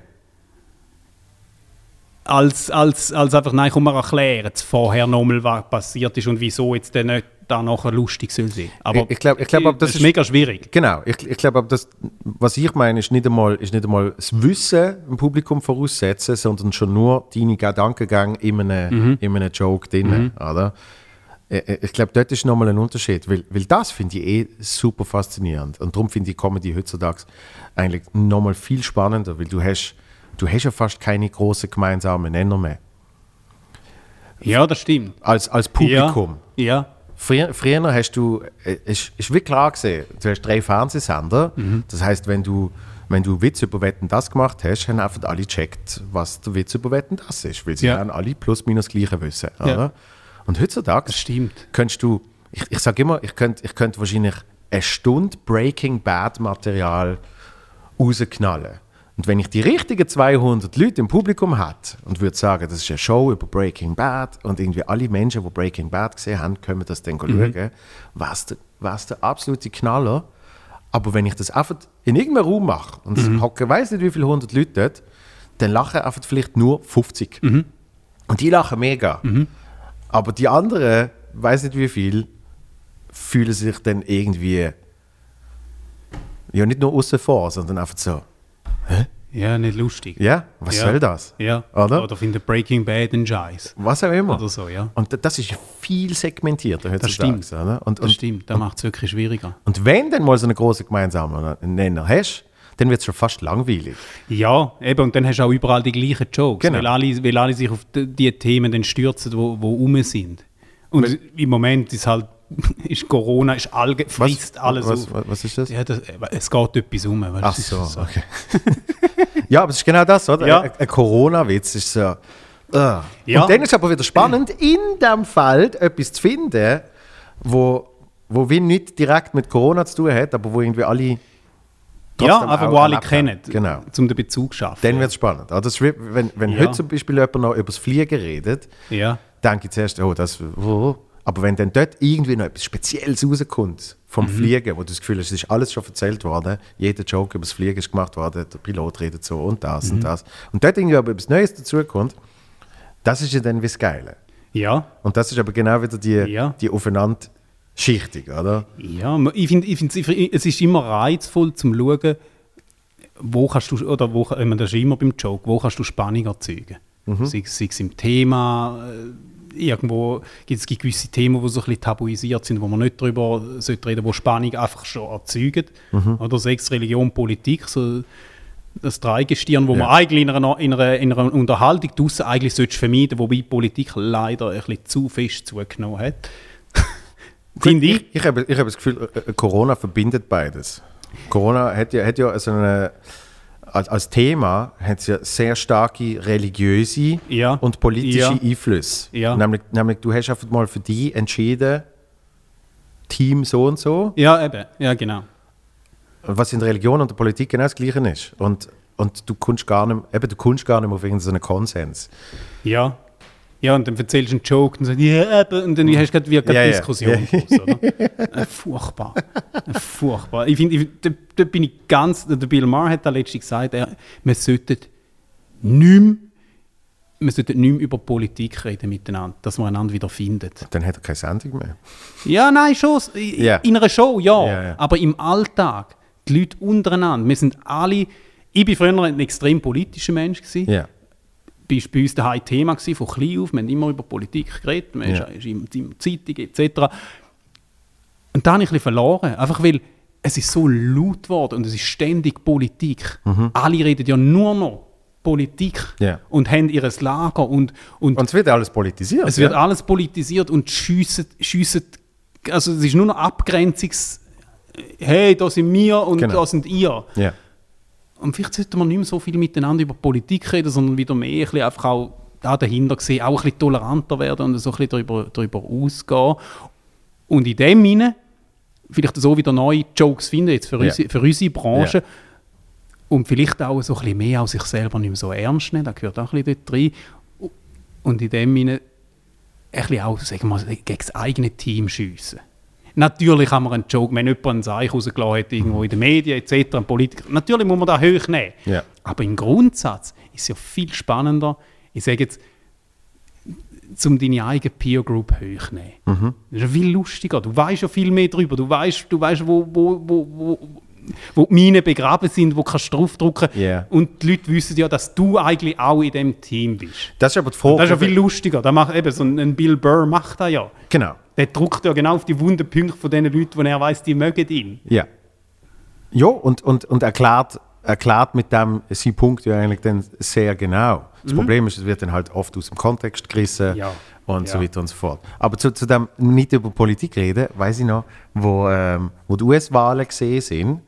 als, als, als einfach, nein, komm mal erklären, vorher nochmal, was passiert ist und wieso jetzt dann nicht da nachher lustig soll sein. Aber Ich- ich glaub- ich glaub, das das ist mega schwierig. Genau, ich, ich glaube, das, was ich meine, ist nicht, einmal, ist nicht einmal das Wissen im Publikum voraussetzen, sondern schon nur deine Gedankengang in einem, in einem Joke drin. Oder? Äh, äh, Ich glaube, dort ist nochmal ein Unterschied, weil, weil das finde ich eh super faszinierend. Und darum finde ich Comedy heutzutage eigentlich nochmal viel spannender, weil du hast, du hast ja fast keine großen gemeinsamen Nenner mehr. Ja, das stimmt. Als, als Publikum. Ja, ja. Früher, früher hast du, äh, ist, ist wie klar gesehen, du hast drei Fernsehsender. Das heißt, wenn du, wenn du Witz über Wetten das gemacht hast, haben einfach alle gecheckt, was der Witz über Wetten das ist. Weil sie Ja. haben alle plus minus gleiche wissen. Ja. Und heutzutage Das stimmt. könntest du, ich, ich sage immer, ich könnte ich könnt wahrscheinlich eine Stunde Breaking Bad Material rausknallen. Und wenn ich die richtigen 200 Leute im Publikum hätte und würde sagen, das ist eine Show über Breaking Bad und irgendwie alle Menschen, die Breaking Bad gesehen haben, können das dann schauen, wäre es der, wär's der absolute Knaller. Aber wenn ich das einfach in irgendeinem Raum mache und es hocken weiß nicht wie viele hundert Leute dort, dann lachen einfach vielleicht nur 50. Und die lachen mega. Aber die anderen, weiß nicht wie viel, fühlen sich dann irgendwie ja nicht nur außen vor, sondern einfach so, Ja, nicht lustig. ja, was Ja. soll das? Ja. Oder? Oder finde Breaking Bad ein Scheiß. Was auch immer. Oder so, ja. Und das ist viel segmentierter heutzutage. stimmt. Oder? Und, Das und, stimmt, das macht es wirklich schwieriger. und wenn du dann mal so einen großen gemeinsamen Nenner hast, dann wird es schon fast langweilig. Ja, eben, und dann hast du auch überall die gleichen Jokes, Genau. weil, alle, weil alle sich auf die, die Themen dann stürzen, die wo, wo rum sind. Und im Moment ist halt, ist Corona, ist allge frisst alles was, was, was ist das? Ja, das, es geht etwas um. weißt Ach ist so, okay. ja, aber es ist genau das, oder? Ja. Ein, ein Corona-Witz ist so. Uh. Ja. Und dann ist aber wieder spannend, in dem Fall etwas zu finden, wo, wo wie nicht direkt mit Corona zu tun hat, aber wo irgendwie alle. Ja, einfach wo alle kennen. Genau. um den Bezug zu schaffen. Dann wird es spannend. Also wenn wenn Ja. heute zum Beispiel jemand noch über das Fliegen redet, ja. denke ich zuerst, oh, das. Oh. Aber wenn dann dort irgendwie noch etwas Spezielles rauskommt Mhm. vom Fliegen, wo du das Gefühl hast, es ist alles schon erzählt worden, jeder Joke über das Fliegen ist gemacht worden, der Pilot redet so und das Mhm. und das. Und dort irgendwie aber etwas Neues dazukommt, das ist ja dann wie das Geile. Ja, Und das ist aber genau wieder die, Ja. die Aufeinanderschichtung, oder? ja. Ich finde, ich find's- es ist immer reizvoll zum schauen, wo kannst du, oder wo, ich meine, das ist immer beim Joke, wo kannst du Spannung erzeugen. Mhm. Sei, sei es im Thema, irgendwo gibt es gewisse Themen, die so ein bisschen tabuisiert sind, wo man nicht darüber sollte reden, wo Spannung einfach schon erzeugen. Mhm. Oder Sex, Religion, Politik, so das Dreigestirn, wo Ja. man eigentlich in einer, in einer, in einer Unterhaltung draussen eigentlich sollte vermeiden, wobei die Politik leider ein bisschen zu fest zugenommen hat. Finde ich. Ich, ich, habe, ich habe das Gefühl, äh, äh, Corona verbindet beides. Corona hat ja, hat ja so eine, als, als Thema hat es ja sehr starke religiöse Ja. und politische Ja. Einflüsse. Ja. Nämlich, nämlich, du hast einfach mal für die entschieden, Team so und so, Ja, eben. Ja, genau. was in der Religion und der Politik genau das Gleiche ist. Und, und du kommst gar nicht, eben, du kommst gar nicht auf irgendeinen Konsens. Ja. Ja, und dann erzählst du einen Joke und sagst, ja, eben, und dann hast du gerade wieder Ja, eine ja. Diskussion. draus, oder? Äh, furchtbar. Äh, furchtbar. Ich finde, da, da bin ich ganz, der Bill Maher hat da letztens gesagt, er, wir sollten nicht mehr wir sollten nicht mehr über Politik reden miteinander, dass wir einander wieder finden. Dann hat er keine Sendung mehr. Ja, nein, schon. Ja. In einer Show, ja. Ja, ja. Aber im Alltag, die Leute untereinander, wir sind alle. Ich war früher ein extrem politischer Mensch. Gewesen. War bei uns daheim Thema gewesen, von klein auf. Wir haben immer über Politik geredet, man Ja. ist, in, in Zeitung etc. Und da habe ich ein bisschen verloren, einfach weil es ist so laut geworden und es ist ständig Politik. Alle reden ja nur noch Politik Mhm. Ja. und haben ihr Lager und, und, Und es wird alles politisiert. es wird ja? alles politisiert und schiessen, schiessen, also es ist nur noch Abgrenzungs... Hey, da sind wir und Genau. da sind ihr. Ja. Und vielleicht sollten wir nicht mehr so viel miteinander über Politik reden, sondern wieder mehr ein bisschen einfach auch da dahinter sehen, auch ein bisschen toleranter werden und so ein bisschen darüber, darüber ausgehen. Und in dem Sinne vielleicht so wieder neue Jokes finden, jetzt für, Ja. unsere, für unsere Branche. Ja. Und vielleicht auch so ein bisschen mehr auch sich selber nicht mehr so ernst nehmen, das gehört auch ein bisschen dort rein. Und in dem Sinne ein bisschen auch, sagen wir mal, gegen das eigene Team schiessen. Natürlich kann man einen Joke, wenn jemand einen Seich rausgelassen hat, irgendwo in den Medien etc., ein Politiker, natürlich muss man da hoch nehmen. Ja. Aber im Grundsatz ist es ja viel spannender, ich sage jetzt, um deine eigene Peer Group hochzunehmen. Mhm. Das ist ja viel lustiger. Du weißt ja viel mehr darüber. Du weißt, du weißt wo, wo, wo, wo, wo die Minen begraben sind, wo kannst du draufdrücken. Ja. Und die Leute wissen ja, dass du eigentlich auch in dem Team bist. Das ist aber die Frage. Das ist ja viel lustiger. Da macht eben so ein Bill Burr macht das ja. Genau. Der druckt ja genau auf die wunden Punkte von den Leuten, wo er weiß, die mögen ihn. Ja. Ja, und, und, und erklärt, erklärt mit dem seinen Punkt ja eigentlich dann sehr genau. Das Problem ist, es wird dann halt oft aus dem Kontext gerissen Mhm. Ja. und so Ja. weiter und so fort. Aber zu, zu dem nicht über Politik reden, weiß ich noch, wo, ähm, wo die US-Wahlen gesehen sind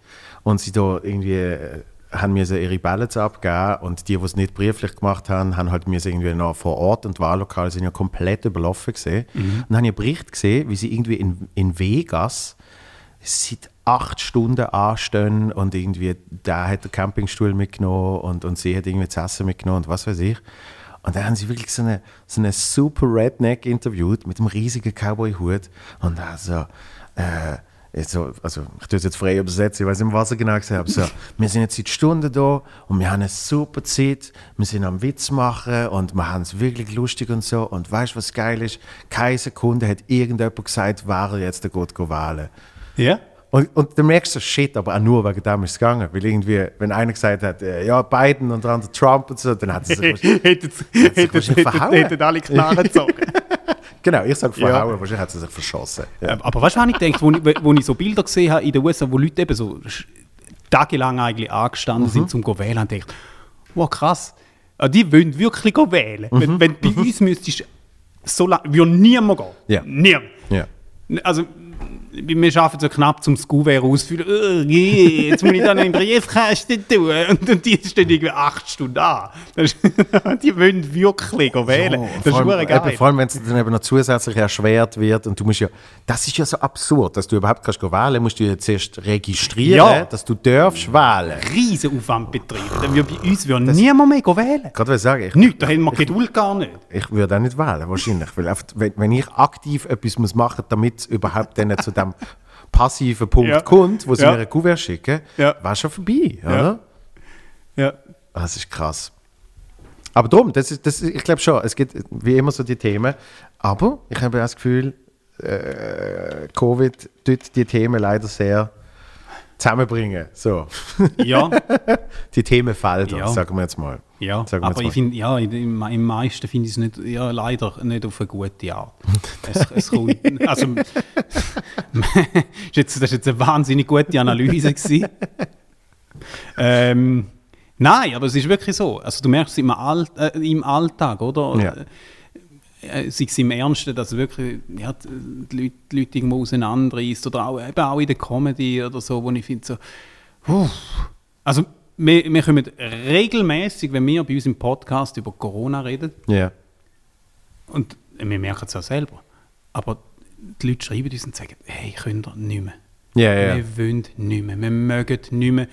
und sie da irgendwie äh, haben mir ihre Ballots abgegeben und die, die es nicht brieflich gemacht haben, haben halt mir irgendwie noch vor Ort und Wahllokale sind ja komplett überlaufen gesehen. Mhm. Und dann habe ich einen Bericht gesehen, wie sie irgendwie in, in Vegas seit acht Stunden anstehen und irgendwie der hat den Campingstuhl mitgenommen und, und sie hat irgendwie das Essen mitgenommen und was weiß ich. Und dann haben sie wirklich so eine, so eine super Redneck interviewt mit einem riesigen Cowboy-Hut und also äh, jetzt so, also ich tue es jetzt frei übersetzen, ich weiß nicht mehr, was er genau gesagt hat, so, wir sind jetzt seit Stunden da und wir haben eine super Zeit, wir sind am Witz machen und wir haben es wirklich lustig und so und weißt du, was geil ist? Keine Sekunde hat irgendjemand gesagt, wer er jetzt der Gott wählen Ja? und, und dann merkst du, shit, aber auch nur wegen dem ist es gegangen. Weil irgendwie, wenn einer gesagt hat, äh, ja, Biden und der andere Trump und so, dann hat es sich. wahrscheinlich verhauen. hätten alle Knarren gezogen. genau, ich sage Ja. verhauen, wahrscheinlich hat sie sich verschossen. Ja. Ähm, Aber weißt du, was ich gedacht, wo ich, wo ich so Bilder gesehen habe in den USA, wo Leute eben so tagelang eigentlich angestanden Mhm. sind zum go wählen, und dachte, wow krass, ah, die wollen wirklich wählen. Mhm. Wenn, wenn bei uns müsstest so lange, würde niemand gehen. Ja. Niemand. Ja. Also, wir schaffen so knapp zum Skuvert ausfüllen. Oh, je, jetzt muss ich dann einen Briefkasten tun. Und, und die stehen irgendwie acht Stunden an. Ist, die wollen wirklich wählen. Ja, das ist vor, allem, geil. eben, vor allem, wenn es dann eben noch zusätzlich erschwert wird und du musst ja, das ist ja so absurd, dass du überhaupt kannst wählen, musst du ja zuerst registrieren, Ja. dass du darfst wählen. riesen Aufwand betreiben. Würde bei uns würde niemand mehr wählen. Gerade ich sagen, ich, Nichts, da haben wir Geduld gar nicht. ich würde auch nicht wählen, wahrscheinlich. Weil wenn, wenn ich aktiv etwas muss machen muss, damit es überhaupt dann zu dem passiven Punkt Ja. kommt, wo sie Ja. mir ein Kuvert schicken, Ja. war schon vorbei, oder? Ja. Das ist krass. Aber darum, das ist, das ich glaube schon, es gibt wie immer so die Themen. Aber ich habe auch das Gefühl, äh, Covid tut die Themen leider sehr zusammenbringen. So. Ja, die Themenfelder, Ja. sagen wir jetzt mal. ja. Aber ich finde, ja, im, im meisten finde ich es nicht, ja, leider nicht auf eine gute Art. Es, es kommt, also, ist jetzt, das war jetzt eine wahnsinnig gute Analyse. gewesen. ähm, nein, aber es ist wirklich so. Also du merkst es im, All, äh, im Alltag, oder? Ja. Äh, sei es im Ernsten, dass wirklich ja, die, Leute, die Leute irgendwo auseinanderreißt oder auch, eben auch in der Comedy oder so, wo ich finde so, puh. also wir, wir kommen regelmäßig, wenn wir bei uns im Podcast über Corona reden, Ja. und wir merken es auch selber, aber die Leute schreiben uns und sagen, hey, könnt ihr nicht mehr. Ja, ja. Wir wollen nicht mehr, wir mögen nicht mehr.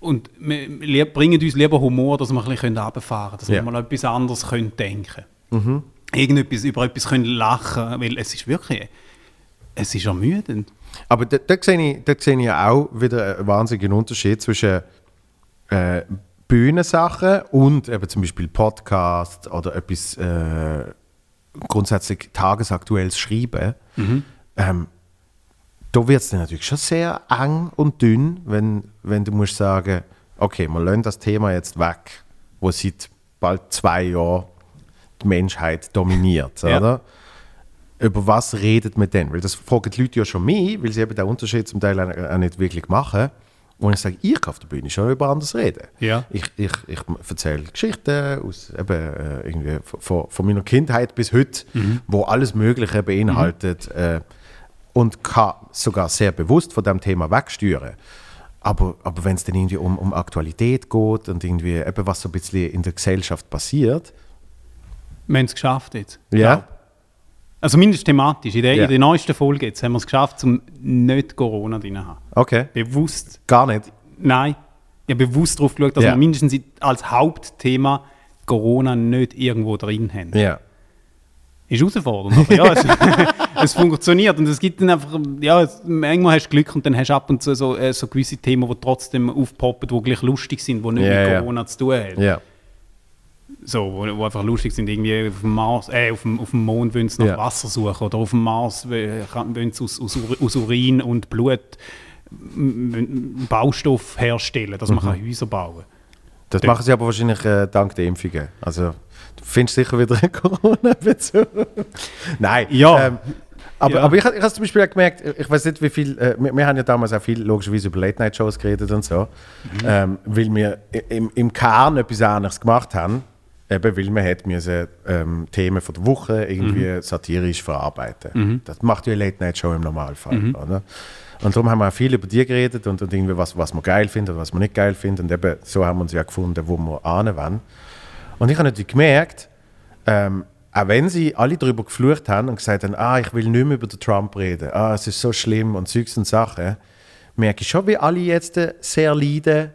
Und wir bringen uns lieber Humor, dass wir ein bisschen runterfahren können, dass Ja. wir mal etwas anderes können denken können. Irgendetwas, über etwas können lachen weil es ist wirklich, es ist ermüdend. Aber da, da, sehe ich, da sehe ich auch wieder einen wahnsinnigen Unterschied zwischen äh, Bühnensachen und eben zum Beispiel Podcast oder etwas äh, grundsätzlich tagesaktuelles Schreiben, ähm, da wird es natürlich schon sehr eng und dünn, wenn, wenn du musst sagen, okay, wir lassen das Thema jetzt weg, wo seit bald zwei Jahren die Menschheit dominiert, Ja. oder? Über was redet man denn? Weil das fragen die Leute ja schon mich, weil sie eben den Unterschied zum Teil auch nicht wirklich machen. Und ich sage, ich kann auf der Bühne schon über anderes reden. Ja. Ich, ich, ich erzähle Geschichten aus, eben, äh, irgendwie von, von meiner Kindheit bis heute, wo alles Mögliche beinhaltet äh, und kann sogar sehr bewusst von dem Thema wegsteuern. Aber, aber wenn es dann irgendwie um, um Aktualität geht und irgendwie eben was so ein bisschen in der Gesellschaft passiert, Wir haben es geschafft jetzt. ja, Also mindestens thematisch. In der, Ja. in der neuesten Folge jetzt haben wir es geschafft, um nicht Corona drin zu haben. okay, Bewusst, gar nicht. nein, ich habe bewusst darauf geschaut, dass Ja. wir mindestens als Hauptthema Corona nicht irgendwo drin haben. Ja. Ist herausfordernd, aber ja, es, es funktioniert und es gibt dann einfach, ja, es, manchmal hast du Glück und dann hast du ab und zu so, äh, so gewisse Themen, die trotzdem aufpoppen, die gleich lustig sind, die nicht Ja, mit ja. Corona zu tun haben. So, wo, wo einfach lustig sind, irgendwie auf dem Mars, äh, auf dem, auf dem Mond wollen sie nach Ja. Wasser suchen oder auf dem Mars äh, kann- wollen sie aus, aus, Ur- aus Urin und Blut m- m- Baustoff herstellen, dass man Mhm. kann Häuser bauen Das Ja. machen sie aber wahrscheinlich äh, dank der Impfungen. Also, du findest sicher wieder einen Corona-Bezug. Nein. Ja. Ähm, aber, Ja. aber ich, ich habe zum Beispiel auch gemerkt, ich weiß nicht, wie viel. Äh, wir, wir haben ja damals auch viel logischerweise über Late-Night-Shows geredet und so. Ähm, weil wir im, im Kern etwas anderes gemacht haben. Eben, weil wir hätten müssen, ähm, Themen von der Woche irgendwie satirisch verarbeiten. Das macht ja eine Late-Night-Show im Normalfall. Oder? Und darum haben wir auch viel über die geredet und, und irgendwie was, was wir geil finden und was wir nicht geil finden. Und eben so haben wir uns ja gefunden, wo wir wollen. Und ich habe natürlich gemerkt, ähm, auch wenn sie alle darüber geflucht haben und gesagt haben, ah, ich will nicht mehr über den Trump reden, ah, es ist so schlimm und Zeugs und Sachen, merke ich schon, wie alle jetzt sehr leiden,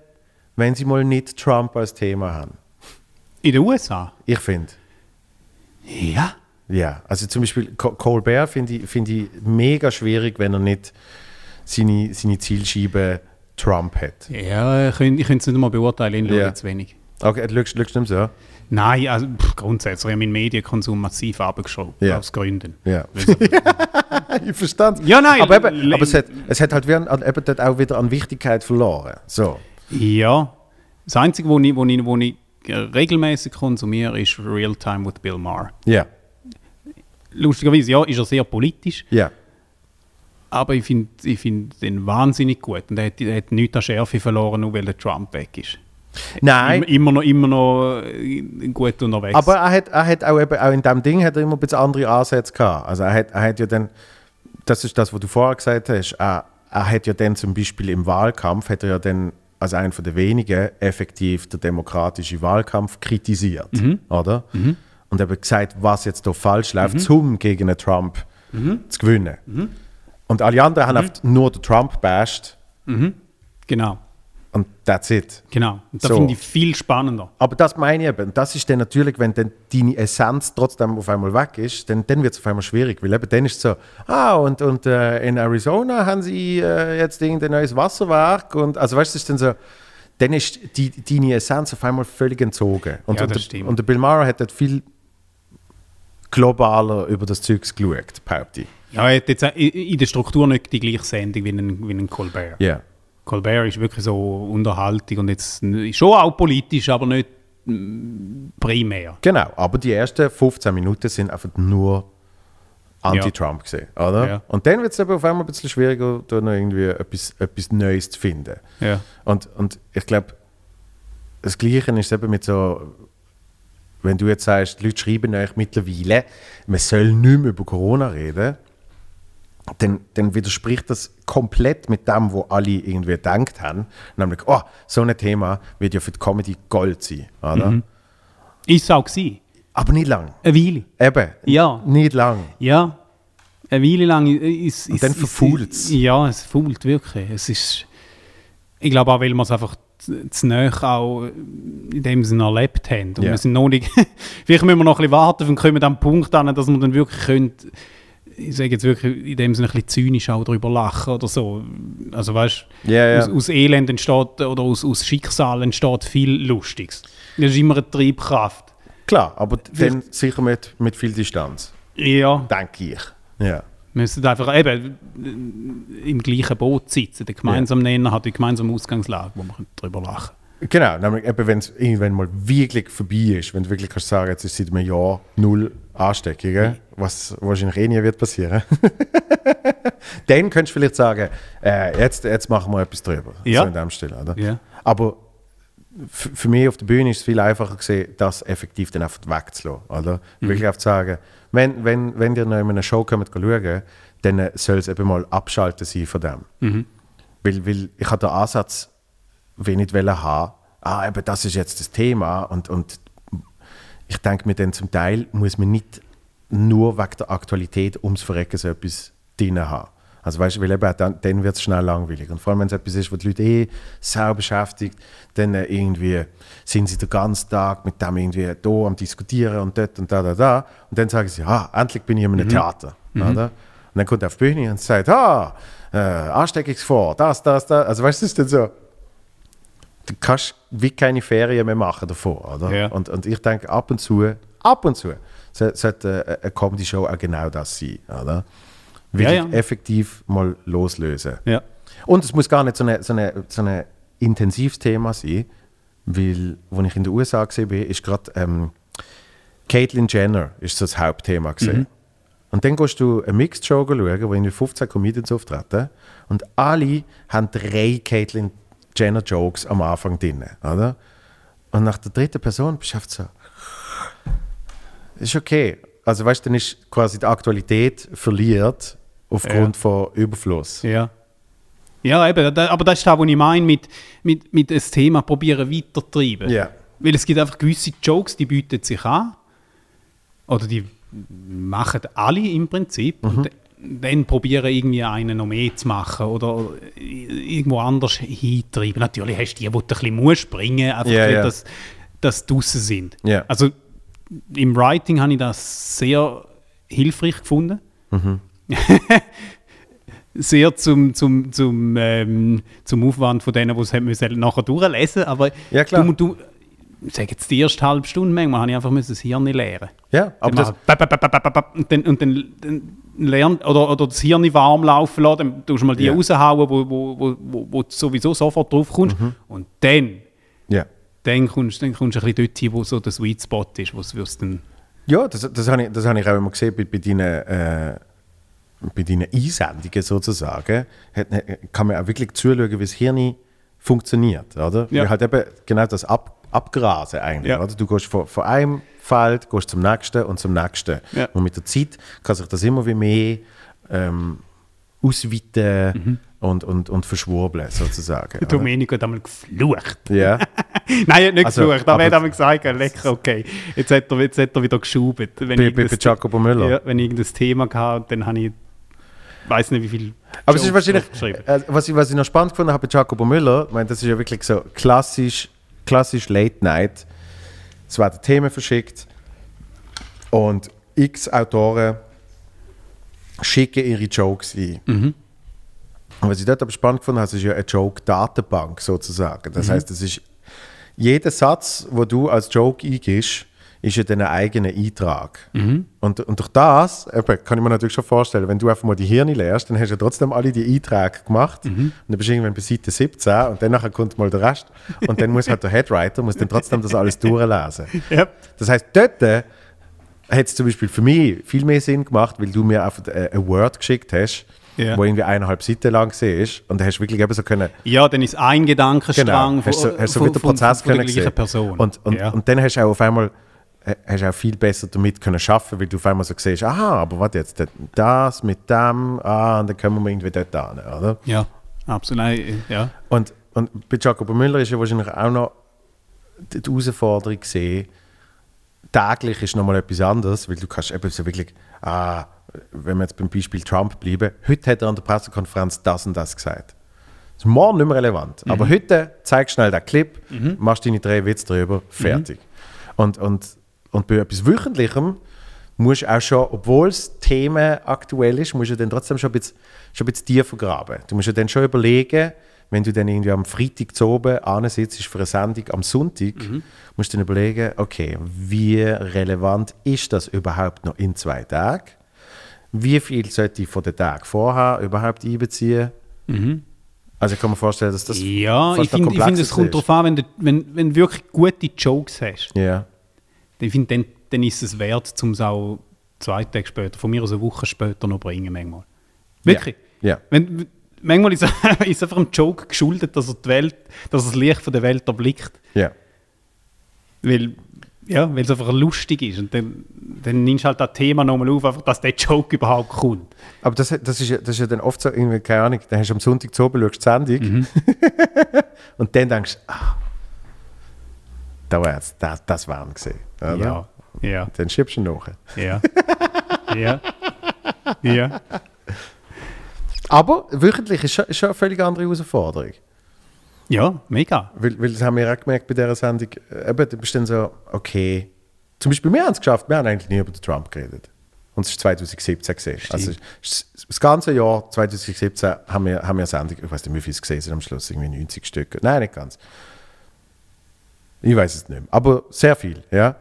wenn sie mal nicht Trump als Thema haben. In den USA? Ich finde. Ja. Ja, also zum Beispiel Co- Colbert finde ich, find ich mega schwierig, wenn er nicht seine, seine Zielscheibe Trump hat. Ja, ich könnte ich könnte es nicht mal beurteilen, ich Ja. jetzt wenig. Okay, du schaust, schaust nicht so? Nein, also pff, grundsätzlich habe ich meinen Medienkonsum massiv abgeschraubt, Ja. aus Gründen. Ja. Ich verstand Ja, nein, Aber, eben, aber es, hat, es hat halt wie an, an- eben dort auch wieder an Wichtigkeit verloren. So. ja, das Einzige, wo ich, wo ich, wo ich regelmäßig konsumiere, ist Real Time with Bill Maher. Ja. Lustigerweise, ja, ist er sehr politisch, Ja. aber ich finde ich find den wahnsinnig gut. Und er hat, er hat nichts an Schärfe verloren, nur weil der Trump weg ist. Nein. Immer, noch, immer noch äh, gut unterwegs. Aber er hat, er hat auch, eben, auch in dem Ding hat er immer ein bisschen andere Ansätze gehabt. Also er hat, er hat ja dann, das ist das, was du vorher gesagt hast, er, er hat ja dann zum Beispiel im Wahlkampf, hat er ja dann als einer der wenigen effektiv den demokratischen Wahlkampf kritisiert, oder? Und eben gesagt, was jetzt da falsch läuft, um gegen einen Trump zu gewinnen. Und alle anderen haben oft nur den Trump bashed. Genau, und that's it. genau. Und das So. finde ich viel spannender. Aber das meine ich eben. Das ist dann natürlich, wenn dann deine Essenz trotzdem auf einmal weg ist, dann, dann wird es auf einmal schwierig. Weil eben dann ist es so, ah, und, und äh, in Arizona haben sie äh, jetzt irgendein neues Wasserwerk. Und, also weißt du, es ist dann so, dann ist die, deine Essenz auf einmal völlig entzogen. Und, Ja, und, das der, stimmt. und der Bill Maher hat dort viel globaler über das Zeugs geschaut, behaupte ich. Ja, er hat jetzt in der Struktur nicht die gleiche Sendung wie ein, wie ein Colbert. Ja. Colbert ist wirklich so Unterhaltung und jetzt schon auch politisch, aber nicht primär. Genau, aber die ersten 15 Minuten sind einfach nur anti-Trump gesehen, oder? Ja. Und dann wird es aber auf einmal ein bisschen schwieriger, da noch irgendwie etwas, etwas Neues zu finden. Ja. Und, und ich glaube, das Gleiche ist eben mit so, wenn du jetzt sagst, die Leute schreiben euch mittlerweile, man soll nicht mehr über Corona reden, dann, dann widerspricht das komplett mit dem, was alle irgendwie gedacht haben. Nämlich, oh, so ein Thema wird ja für die Comedy Gold sein, oder? Mhm. Ist es auch gewesen. Aber nicht lang. Eine Weile. Eben. Ja. Nicht lang. Ja. Eine Weile lang ist Und ist- dann ist- verfault's. Ja, es fault wirklich. Es ist, ich glaube auch, weil wir es einfach zu nahe auch in dem Sinne erlebt haben. Und Ja. wir sind noch nicht, vielleicht müssen wir noch ein bisschen warten und kommen an den Punkt an, dass wir dann wirklich können, ich sage jetzt wirklich in dem Sinne ein bisschen zynisch auch darüber lachen oder so. Also weißt Ja, ja. aus, aus Elend entsteht oder aus, aus Schicksal entsteht viel Lustiges. Das ist immer eine Triebkraft. Klar, aber dann sicher mit, mit viel Distanz, Ja, denke ich. Ja. wir müssen einfach eben äh, im gleichen Boot sitzen. Der gemeinsame Nenner hat die gemeinsame Ausgangslage, wo man darüber lachen Genau, nämlich eben, wenn es irgendwann mal wirklich vorbei ist, wenn du wirklich kannst sagen, jetzt ist seit einem Jahr null Ansteckungen, was wahrscheinlich eh nie wird passieren, dann könntest du vielleicht sagen, äh, jetzt, jetzt machen wir etwas drüber. Ja. So in dem Stil, oder? Ja. Aber für mich auf der Bühne ist es viel einfacher gesehen, das effektiv dann einfach wegzulassen. Oder? Wirklich einfach zu sagen, wenn, wenn, wenn ihr noch in einer Show kommt schauen, dann soll es eben mal abschalten sein von dem. Weil, weil ich habe den Ansatz wenig wollen haben, ah, eben das ist jetzt das Thema und, und ich denke mir dann zum Teil muss man nicht nur wegen der Aktualität ums Verrecken so etwas drin haben. Also weißt du, weil eben dann, dann wird es schnell langweilig. Und vor allem, wenn es etwas ist, was die Leute eh sau beschäftigt, dann äh, irgendwie sind sie den ganzen Tag mit dem irgendwie da am diskutieren und dort und da, da, da. Und dann sagen sie, ah, endlich bin ich in einem Theater. Oder? Und dann kommt er auf die Bühne und sagt, ah, äh, Ansteckungsgefahr, das, das, das. Also weißt du, das ist dann so, du kannst wie keine Ferien mehr machen davon, oder? Ja. Und, und ich denke, ab und zu, ab und zu, so- sollte äh, eine Comedy-Show auch genau das sein, oder? Wirklich Ja, ja. effektiv mal loslösen. Ja. Und es muss gar nicht so ein so eine, so eine intensives Thema sein, weil, als ich in den USA gesehen bin, ist gerade ähm, Caitlyn Jenner ist so das Hauptthema gesehen. Und dann gehst du eine Mixed Show schauen, wo irgendwie 15 Comedians auftreten und alle haben drei Caitlyn Jenner Jokes am Anfang drin, oder? Und nach der dritten Person bist du einfach so, ist okay. Also weißt du, dann ist quasi die Aktualität verliert aufgrund von Überfluss. Ja. Ja, eben, aber das ist das, was ich meine mit, mit, mit das Thema probieren weiterzutreiben. Ja. Weil es gibt einfach gewisse Jokes, die bieten sich an. Oder die machen alle im Prinzip. Und dann probieren irgendwie einen noch mehr zu machen oder irgendwo anders hintreiben. Natürlich hast du die, die du ein bisschen musst bringen, einfach Ja, weil ja. das, das draussen sind. Ja. Also im Writing habe ich das sehr hilfreich gefunden. sehr zum, zum, zum, ähm, zum Aufwand von denen, die es müssen nachher durchlesen Aber Ja, du, du ich sage jetzt die erste halbe Stunde, manchmal habe ich einfach das Hirn lernen. Ja, aber Dann das, bap, bap, bap, und dann, und dann, dann lernt, oder, oder das Hirn warm laufen lassen, dann tust du mal die Ja. raushauen, wo, wo, wo, wo, wo du sowieso sofort drauf kommst. Mhm. Und dann, ja. dann kommst, dann kommst du ein bisschen dort hin, wo so der Sweet Spot ist, wo es dann... Ja, das, das habe ich, das habe ich auch immer gesehen bei, bei deinen, äh, bei deinen Einsendungen sozusagen. Hat, kann man auch wirklich zuschauen, wie das Hirn funktioniert, oder? Ja. Weil halt eben genau das Ab, Abgrasen eigentlich, Ja. oder? Du gehst von, von einem Feld gehst zum nächsten und zum nächsten. Ja. Und mit der Zeit kann sich das immer wie mehr ähm, ausweiten Mhm. und, und, und verschwurbeln sozusagen. Der? Domenico hat einmal geflucht. Ja. Nein, er hat nicht Also, geflucht, aber, aber- er hat einmal gesagt, lecker, okay. Jetzt hat er, jetzt hat er wieder geschubt. Wenn Bei, bei, bei Jacopo Müller. Ja, wenn ich irgendein Thema hatte, dann habe ich, weiß nicht wie viel. Aber es ist wahrscheinlich, äh, was, ich, was ich noch spannend gefunden habe bei Jacopo Müller, ich meine, das ist ja wirklich so klassisch, klassisch Late Night. Es werden Themen verschickt und x Autoren schicken ihre Jokes ein. Und was ich dort aber spannend gefunden habe, ist ja eine Joke-Datenbank sozusagen. Das heißt, es ist jeder Satz, wo du als Joke eingibst, ist ja dein eigener Eintrag. Und, und durch das eben, kann ich mir natürlich schon vorstellen, wenn du einfach mal die Hirne leerst, dann hast du ja trotzdem alle die Einträge gemacht. Und dann bist du irgendwann bei Seite 17 und dann nachher kommt mal der Rest. Und dann muss halt der Headwriter muss dann trotzdem das alles durchlesen. Ja. Das heißt, dort äh, hat es zum Beispiel für mich viel mehr Sinn gemacht, weil du mir einfach äh, ein Word geschickt hast, Ja. wo irgendwie eineinhalb Seiten lang war. Und dann hast du wirklich eben so können, Ja, dann ist ein Gedankenstrang Genau. Hast du, hast du von, wieder von, Prozess von der gleichen. Person. Und, und, ja. und dann hast du auch auf einmal hast du auch viel besser damit können schaffen, weil du auf einmal so siehst, aha, aber warte jetzt, das- mit dem, ah, und dann kommen wir irgendwie dort an, oder? ja, absolut. Ja. Und, und bei Jacopo Müller ist ja wahrscheinlich auch noch die, Herausforderung gesehen, täglich ist nochmal etwas anderes, weil du kannst eben so wirklich, ah, wenn wir jetzt beim Beispiel Trump bleiben, heute hat er an der Pressekonferenz das und das gesagt. Das ist morgen nicht mehr relevant. Aber heute zeigst schnell den Clip, machst deine drei Witze drüber, fertig. Und, und, und bei etwas Wöchentlichem musst auch schon, obwohl das Thema aktuell ist, musst du dann trotzdem schon ein bisschen, schon ein bisschen tiefer graben. Du musst ja dann schon überlegen, wenn du dann irgendwie am Freitag zu oben ansitzt für eine Sendung am Sonntag, musst du dann überlegen, okay, wie relevant ist das überhaupt noch in zwei Tagen? Wie viel sollte ich von den Tagen vorher überhaupt einbeziehen? Also ich kann mir vorstellen, dass das Ja, ich finde, find, es kommt darauf an, wenn du, wenn, wenn du wirklich gute Jokes hast, Ja, dann, find, dann, dann ist es wert, um es auch zwei Tage später, von mir aus eine Woche später noch bringen manchmal. Wirklich. Ja. Wenn, manchmal ist, ist einfach ein Joke geschuldet, dass er, die Welt, dass er das Licht von der Welt erblickt. ja. Weil, ja, weil es einfach lustig ist. Und dann, dann nimmst du halt das Thema nochmal auf, einfach, dass der Joke überhaupt kommt. Aber das, das, ist, ja- das ist ja dann oft so, irgendwie, keine Ahnung, dann hast du am Sonntag zu oben, schaust die Sendung Mhm. und dann denkst du, ah, da wär's, das, das wären gesehen. Ja, ja, Dann schiebst du ihn nach. ja. ja. Ja. Aber wöchentlich ist schon, ist schon eine völlig andere Herausforderung. Ja, mega. Weil, weil das haben wir auch gemerkt bei dieser Sendung, eben, du bist dann so, okay. Zum Beispiel, wir haben es geschafft, wir haben eigentlich nie über den Trump geredet. Und es ist 2017 gesehen. Also das ganze Jahr 2017 haben wir, haben wir eine Sendung, ich weiß nicht, wie viel es gesehen sind am Schluss, irgendwie 90 Stück. Nein, nicht ganz. Ich weiß es nicht mehr. Aber sehr viel, ja.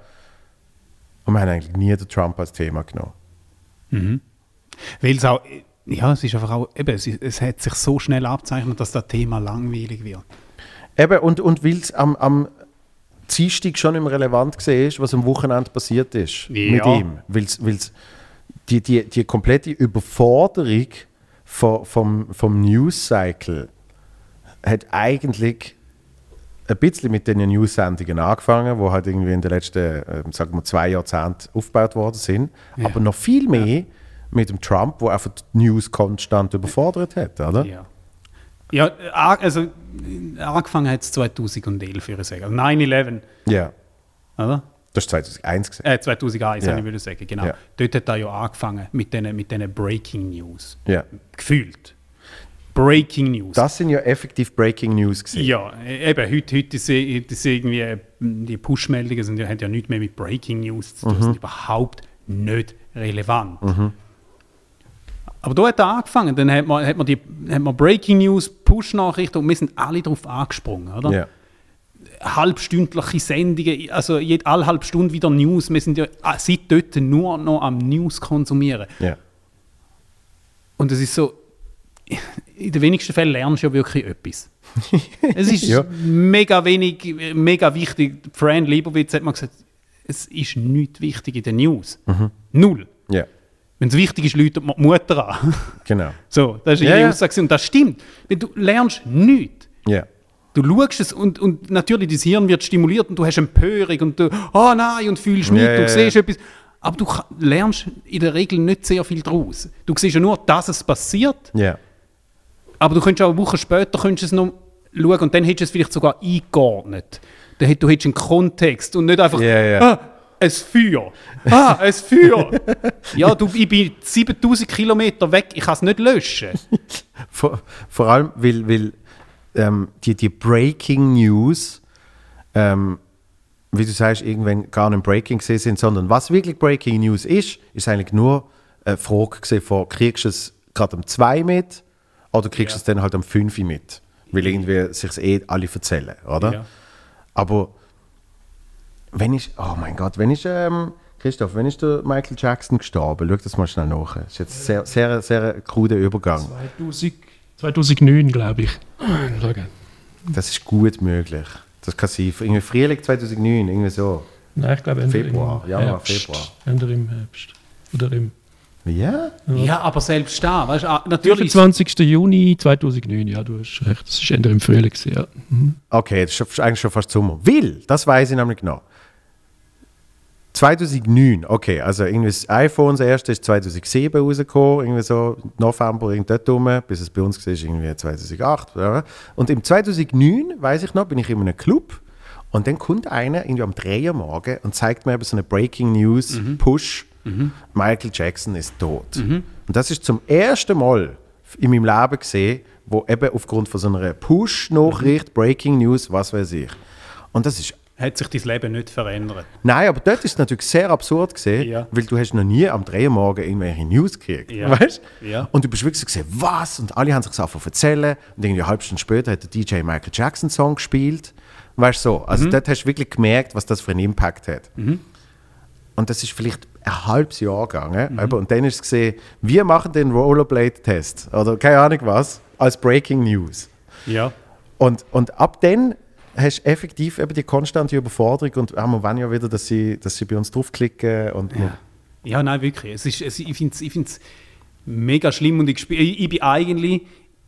Und wir haben eigentlich nie den Trump als Thema genommen. Weil es auch, ja, es ist einfach auch, eben, es, ist- es hat sich so schnell abzeichnet, dass das Thema langweilig wird. Eben, und, und weil es am, am Dienstag schon mehr relevant war, was am Wochenende passiert ist Ja. mit ihm. Weil's, weil's die, die, die komplette Überforderung vom, vom News-Cycle hat eigentlich ein bisschen mit den News-Sendungen angefangen, die halt irgendwie in den letzten, äh, sagen wir, zwei Jahrzehnten aufgebaut worden sind. Aber noch viel mehr mit dem Trump, wo einfach die News konstant überfordert hat, oder? Ja. Ja, äh, also angefangen hat es 2011, würde ich sagen. Also 9-11, Ja. oder? Das war 2001 gesehen. Äh, 2001, Ja. ja. ich würde sagen, genau. Ja. Dort hat er ja angefangen mit diesen mit Breaking News. Ja. Gefühlt. Breaking News. Das sind ja effektiv Breaking News gewesen. ja, eben, heute, heute ist, heute ist irgendwie, äh, die Push-Meldungen sind, ja- haben ja nichts mehr mit Breaking News zu tun, Mhm. sind überhaupt nicht relevant. Aber da hat er angefangen, dann hat man, hat man, die, hat man Breaking News, Push-Nachrichten und wir sind alle darauf angesprungen, oder? Ja. halbstündliche Sendungen, also jede, alle halbe Stunde wieder News. Wir sind ja äh, seit dort nur noch am News konsumieren. Ja. Und es ist so, in den wenigsten Fällen lernst du ja wirklich etwas. es ist Ja. mega wenig, mega wichtig. Fran Leibowitz hat mal gesagt, es ist nicht wichtig in den News. Mhm. Null. Ja. Wenn es wichtig ist, läutet man die Mutter an. Genau. so, das ist Ja, ihre ja. Aussage. Und das stimmt. Weil du lernst nichts. Ja. Du schaust es und, und natürlich, dein Hirn wird stimuliert und du hast Empörung und du, oh nein, und fühlst mit ja, und siehst ja. etwas. Aber du lernst in der Regel nicht sehr viel daraus. Du siehst ja nur, dass es passiert, Ja. Aber du könntest auch eine Woche später könntest es noch schauen und dann hättest du es vielleicht sogar eingeordnet. Dann hätt- Du hättest einen Kontext und nicht einfach, Ja, ja. ah, ein Feuer. Ah, ein Feuer. ja, du, ich bin 7000 Kilometer weg, ich kann es nicht löschen. Vor, vor allem, weil, weil ähm, die, die Breaking News, ähm, wie du sagst, irgendwann gar nicht Breaking gesehen sind, sondern was wirklich Breaking News ist, ist eigentlich nur eine Frage gesehen von, kriegst du es gerade um 2 mit oder kriegst du es dann halt um 5 mit? Weil irgendwie sich eh alle erzählen, oder? Ja. Aber wenn ich, oh mein Gott, wenn ich, ähm, Christoph, wenn ist der Michael Jackson gestorben? Schau das mal schnell nach. Das ist jetzt sehr, sehr, sehr kruder Übergang. 2000, 2009, glaube ich. Das ist gut möglich. Das kann sein. Irgendwie Frühling 2009, irgendwie so. Nein, ich glaube Ende Februar, im Januar, Herbst. Februar. Ende im Herbst. Oder im Ja? ja, aber selbst da, weißt du, ah, natürlich. 25. Juni 2009, ja, du hast recht. Das ist Ende im Frühling. Ja. Okay, das ist eigentlich schon fast Sommer. Will, das weiß ich nämlich noch. 2009, okay, also irgendwie das iPhone, das erste ist 2007 rausgekommen, irgendwie so November, irgend dort rum, bis es bei uns war, irgendwie 2008. oder? Und im 2009, weiß ich noch, bin ich in einem Club und dann kommt einer irgendwie am 3 Uhr morgen und zeigt mir eben so eine Breaking News, Push, Michael Jackson ist tot. Und das ist zum ersten Mal in meinem Leben gesehen, wo eben aufgrund von so einer Push-Nachricht, Breaking News, was weiß ich. Und das ist hat sich dein Leben nicht verändert. Nein, aber dort ist es natürlich sehr absurd gesehen, Ja. weil du hast noch nie am 3 Uhr morgen irgendwelche News gekriegt, Ja. weißt? Ja. Und du bist wirklich so gesehen, was? Und alle haben sich das angefangen erzählen und irgendwie eine halbe Stunde später hat der DJ Michael Jackson Song gespielt, weißt du so. Also Mhm. dort hast du wirklich gemerkt, was das für einen Impact hat. Und das ist vielleicht ein halbes Jahr gegangen. Mhm. Und dann ist es gesehen, wir machen den Rollerblade-Test oder keine Ahnung was, als Breaking News. Ja. Und, und ab dann hast du effektiv eben die konstante Überforderung und ah, wir wollen ja wieder, dass sie, dass sie bei uns draufklicken und Ja. Ja, nein, wirklich. Es ist, es, ich finde es ich find's mega schlimm und ich, ich bin eigentlich,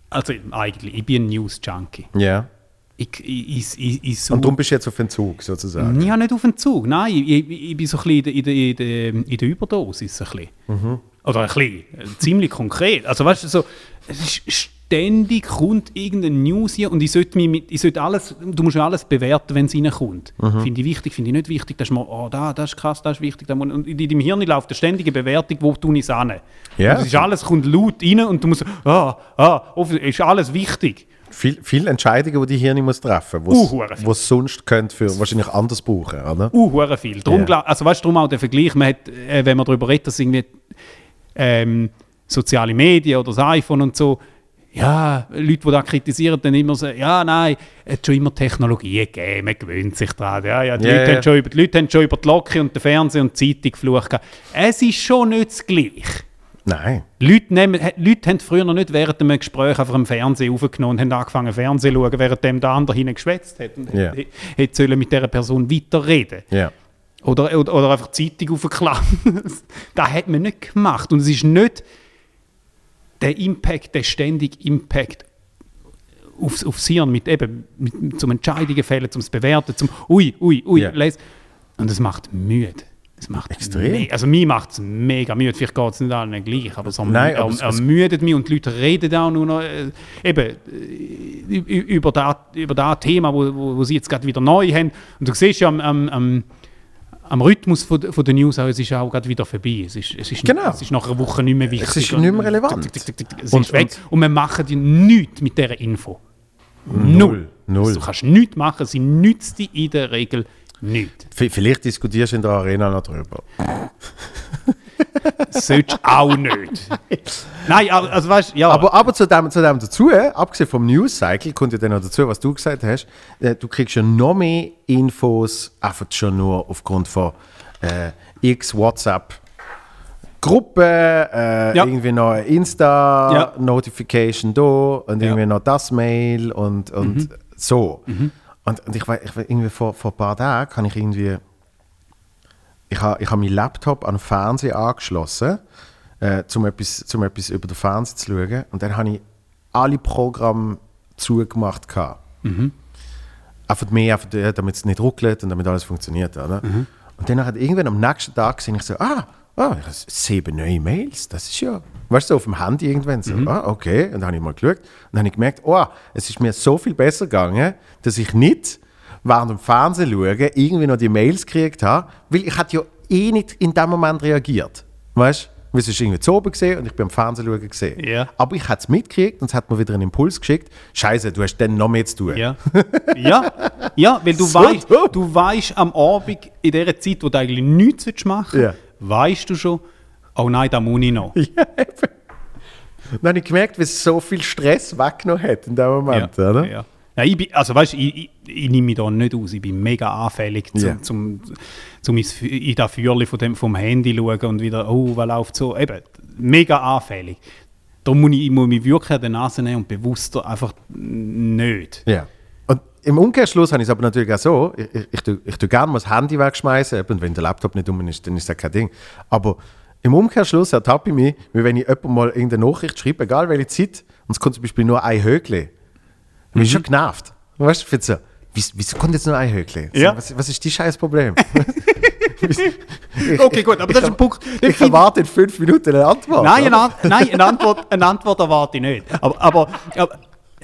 also eigentlich, ich bin ein News-Junkie. ja. Ich, ich, ich, ich, ich Und darum bist du jetzt auf Entzug sozusagen. Ja, nicht auf den Zug. Nein, ich, ich, ich bin so ein bisschen in der, in der, in der Überdosis. Ein bisschen. Mhm. Oder ein bisschen, äh, ziemlich konkret. Also weißt du, so, es ist ständig kommt irgendeine News hier und ich sollte, mich mit, ich sollte alles, du musst alles bewerten, wenn es reinkommt. Mhm. Finde ich wichtig, finde ich nicht wichtig. Das ist mal, oh, da, das ist krass, das ist wichtig. da muss- Und in deinem Hirn läuft eine ständige Bewertung, wo tue ich es an. Ja. Und ist alles kommt laut rein und du musst, ah, ah, ist alles wichtig. Viel, viele Entscheidungen, die die Hirn muss treffen Uh, muss, viel. wo es sonst könnte für wahrscheinlich anders brauchen, oder? Uh, viel. Drum, glaub- also weißt du, darum auch der Vergleich, man hat, äh, wenn man darüber redet, dass irgendwie ähm, soziale Medien oder das iPhone und so, ja, Leute, die das kritisieren, dann immer so, ja, nein, es hat schon immer Technologie gegeben, man gewöhnt sich daran. Ja, ja, die, Ja, Leute ja. Haben schon über, die Leute haben schon über die Locke und den Fernseher und die Zeitung geflucht. Es ist schon nicht das Gleiche. Nein. Leute, nehmen, Leute haben früher noch nicht während einem Gespräch einfach im Fernsehen aufgenommen und haben angefangen Fernsehen zu schauen, während dem der andere hinten geschwätzt hat und Ja. hätte sollen mit dieser Person weiterreden Ja. oder, oder, oder einfach die Zeitung aufklappen. das hat man nicht gemacht. Und es ist nicht der Impact, der ständige Impact aufs, aufs Hirn, mit eben, mit, zum Entscheidungen fällen, zum Bewerten, zum Ui, Ui, Ui, Ja. les. Und es macht müde. Es macht Extrem. me- also mir macht es mega müde. Vielleicht geht es nicht allen gleich, aber es erm- Nein, aber erm- es- es- ermüdet mich und die Leute reden auch nur noch äh, eben, äh, über das über das Thema, wo, wo, wo sie jetzt gerade wieder neu haben. Und du siehst ja am, am, am, am Rhythmus von, der- von der News auch, es ist auch gerade wieder vorbei. Es ist, es ist, Genau. es ist nach einer Woche nicht mehr wichtig. Es ist nicht mehr relevant. Tick, tick, tick, Es Und- ist weg. Und, wir machen nichts mit dieser Info. Null. Null. Also, du kannst nichts machen, sie nützt dir in der Regel nichts. V vielleicht diskutierst du in der Arena noch drüber. Du auch nicht. Nein, aber- also weißt ja. Aber, aber zu, dem, zu dem dazu, äh, abgesehen vom News-Cycle, kommt ja dann noch dazu, was du gesagt hast, äh, du kriegst ja noch mehr Infos, einfach schon nur aufgrund von äh, x WhatsApp. Gruppe, äh, Ja. irgendwie noch eine Insta-Notification da und irgendwie noch das Mail und, und so. Und, und ich ich irgendwie vor, vor ein paar Tagen kann ich irgendwie ich habe ich ha meinen Laptop an den Fernseher angeschlossen, äh, um, etwas, zum etwas über den Fernseher zu schauen. Und dann habe ich alle Programme zugemacht. gehabt. Einfach mehr, einfach, äh, damit es nicht ruckelt und damit alles funktioniert. Oder? Und dann hat irgendwann am nächsten Tag gesehen, ich so, ah, ah, ich habe sieben neue Mails, das ist ja, weißt du, auf dem Handy irgendwann so, ah, okay. Und dann habe ich mal geschaut und dann habe ich gemerkt, oh, es ist mir so viel besser gegangen, dass ich nicht während dem Fernsehen schauen irgendwie noch die Mails gekriegt habe, weil ich hatte ja eh nicht in dem Moment reagiert. Weißt du? Weil es ist irgendwie zu oben gesehen und ich bin am Fernsehen schauen gesehen. Ja. Aber ich hatte es mitgekriegt und es hat mir wieder einen Impuls geschickt. Scheiße, du hast dann noch mehr zu tun. Ja. ja, ja, weil du So weißt, du weißt am Abend in dieser Zeit, wo du eigentlich nichts machen Ja. willst, weißt du schon, oh nein, da muss ich noch. Dann habe ich gemerkt, wie es so viel Stress weggenommen hat in dem Moment. ja. Oder? Ja. Ja, ich bin, also weißt, ich, ich, ich nehme mich da nicht aus. Ich bin mega anfällig, zum, Ja. zum, zum in das Feuerchen von dem, vom Handy schauen und wieder, oh, was läuft so. Eben, mega anfällig. Darum muss ich, ich muss mich wirklich an die Nase nehmen und bewusster einfach nicht. Ja. Im Umkehrschluss habe ich es aber natürlich auch so, ich, ich, ich, tue- ich tue gerne mal das Handy wegschmeißen, eben, wenn der Laptop nicht um ist, dann ist das kein Ding. Aber im Umkehrschluss ertappe ich mich, wie wenn ich jemandem mal irgendeine Nachricht schreibe, egal welche Zeit, und es kommt zum Beispiel nur ein Högli. Dann bin ich schon genervt. Weißt du, ich so, wieso, kommt jetzt nur ein Högli? So, Ja. was, was ist das scheiß Problem? Okay, gut, aber das ist ein Punkt. ich finde- erwarte in fünf Minuten eine Antwort. Nein, eine, nein eine, Antwort, eine Antwort erwarte ich nicht. Aber, aber, aber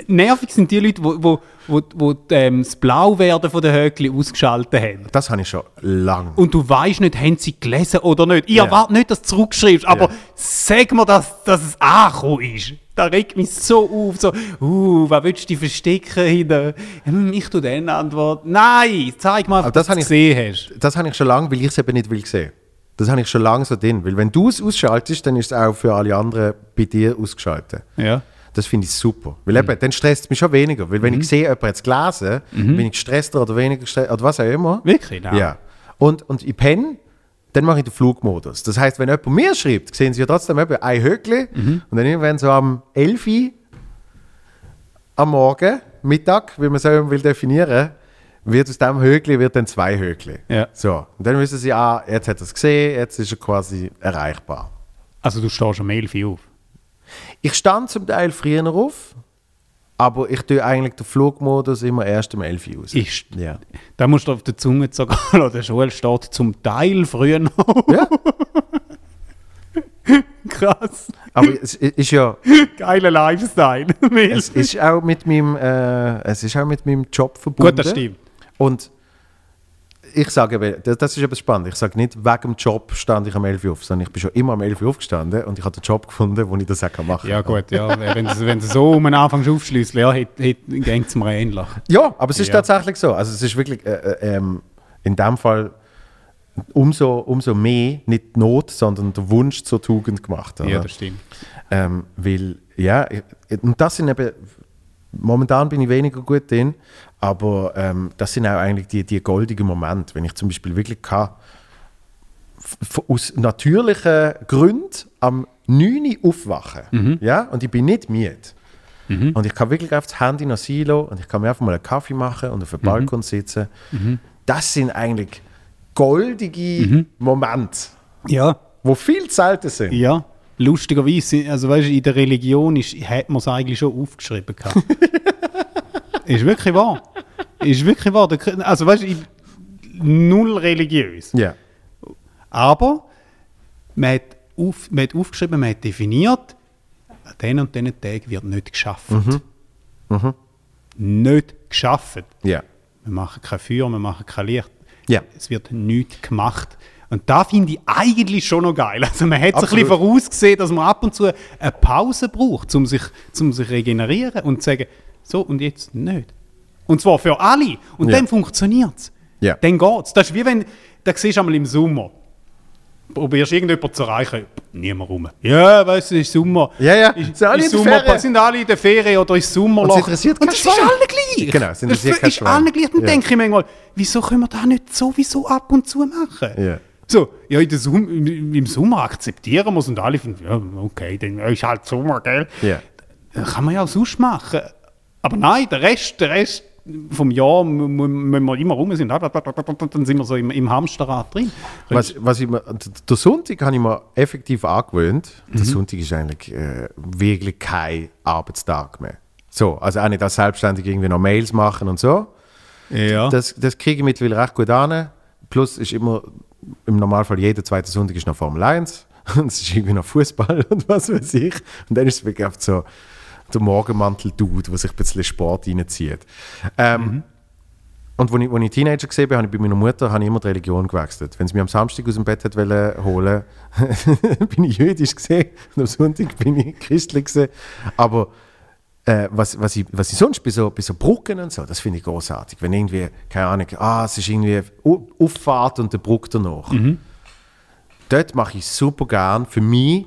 nervig sind die Leute, wo, wo, wo, ähm, das Blauwerden von den Höckli ausgeschaltet haben. Das habe ich schon lange. Und du weißt nicht, haben sie gelesen oder nicht. Ich Ja. erwarte nicht, dass du zurückschreibst, aber Ja. sag mir, dass, dass es angekommen ist. Das regt mich so auf. So, uh, was willst du dich verstecken hinter? Hm, Ich tue dann Antwort. Nein, zeig mal, das du gesehen hast. Das habe ich schon lange, weil ich es eben nicht will sehen. Das habe ich schon lange so drin. Weil wenn du es ausschaltest, dann ist es auch für alle anderen bei dir ausgeschaltet. Ja. Das finde ich super. Weil eben, dann stresst es mich schon weniger. Weil wenn ich sehe, jemand hat es gelesen, bin ich gestresster oder weniger gestresst oder was auch immer. Wirklich? Nein. Ja. Und, und ich penne, dann mache ich den Flugmodus. Das heißt, wenn jemand mir schreibt, sehen sie ja trotzdem eben ein Höckli und dann irgendwann so am 11 Uhr am Morgen, Mittag, wie man so will definieren, wird aus dem Höckli wird dann zwei Höckli. Ja. So. Und dann wissen sie, ah, jetzt hat er es gesehen, jetzt ist er quasi erreichbar. Also du stehst um 11 Uhr auf. Ich stand zum Teil früher auf, aber ich tue eigentlich den Flugmodus immer erst um 11 Uhr aus. Ist, Ja. Da musst du auf der Zunge oder der Schule steht zum Teil früher noch. ja. Krass. Aber es ist ja, Geiler Lifestyle. es ist auch mit meinem, äh, es ist auch mit meinem Job verbunden. Gut, das stimmt. Und ich sage, das, das ist etwas spannend. Ich sage nicht, wegen dem Job stand ich am 11 Uhr auf, sondern ich bin schon immer am 11 Uhr aufgestanden und ich habe den Job gefunden, wo ich das auch machen kann. Ja gut, ja, wenn du wenn du so um den Anfang aufschlüsseln, ja, geht es mir ähnlich. Ja, aber es ist Ja. tatsächlich so. Also es ist wirklich äh, äh, ähm, in dem Fall umso, umso mehr nicht die Not, sondern der Wunsch zur Tugend gemacht. Oder? Ja, das stimmt. Ähm, weil, ja, ich- und das sind eben, momentan bin ich weniger gut drin, aber ähm, das sind auch eigentlich die, die goldigen Momente, wenn ich zum Beispiel wirklich kann, aus natürlichen Gründen am 9 Uhr aufwachen, ja, und ich bin nicht müde. Und ich kann wirklich auf das Handy noch Silo und ich kann mir einfach mal einen Kaffee machen und auf dem Balkon sitzen. Das sind eigentlich goldige Momente, Ja, wo viel selten sind. ja. Lustigerweise, also weißt du, in der Religion ist, hat man es eigentlich schon aufgeschrieben. gehabt. ist wirklich wahr. Ist wirklich wahr. Also weißt du, null religiös. Ja. Aber man hat, auf, man hat aufgeschrieben, man hat definiert, an diesen und diesen Tagen wird nicht geschafft. Nicht geschafft. Ja. Wir machen kein Feuer, wir machen kein Licht. Ja. Es wird nichts gemacht. Und da finde ich eigentlich schon noch geil. Also man hat sich ein bisschen vorausgesehen, dass man ab und zu eine Pause braucht, um sich, um sich regenerieren und zu sagen, so und jetzt nicht. Und zwar für alle. Und Ja. dann funktioniert es. Ja. Dann geht es. Das ist wie wenn, da siehst du einmal im Sommer, probierst irgendjemanden zu erreichen, niemand rum. Ja, weißt du, es ist Sommer. Ja, ja. Ist, Sind alle ist in der Sommer, Ferien? sind alle in der Ferien oder ist Sommerloch. Und es interessiert Und das ist allen gleich. Genau, es interessiert das kein ist allen gleich. Dann Ja. denke ich manchmal, wieso können wir das nicht sowieso ab und zu machen? Ja. So, ja, in der Sum im, im Sommer akzeptieren wir es und alle finden, ja, okay, dann ist halt Sommer, gell? Ja. Das kann man ja auch sonst machen. Aber nein, der Rest, der Rest vom Jahr müssen wir immer rum sind. Dann sind wir so im, im Hamsterrad drin. Was, was ich mir, der Sonntag habe ich mir effektiv angewöhnt. Der Sonntag ist eigentlich äh, wirklich kein Arbeitstag mehr. So, also auch nicht als selbstständig irgendwie noch Mails machen und so. Ja. Das, das kriege ich mittlerweile recht gut an. Plus ist immer, im Normalfall jeder zweite Sonntag ist noch Formel 1 und es ist irgendwie noch Fußball und was weiß ich. Und dann ist es wirklich oft so der Morgenmantel-Dude, der sich ein bisschen Sport reinzieht. Ähm, Und als ich, als ich Teenager gesehen habe, ich bei meiner Mutter habe ich immer die Religion gewechselt. Wenn sie mich am Samstag aus dem Bett wollen holen, bin ich jüdisch gesehen und am Sonntag bin ich christlich gesehen. Aber äh, was, was, ich, was ich sonst bei so, bei so Brücken und so, das finde ich großartig. Wenn irgendwie, keine Ahnung, ah, es ist irgendwie Auffahrt und der Bruck danach. Dort mache ich super gern für mich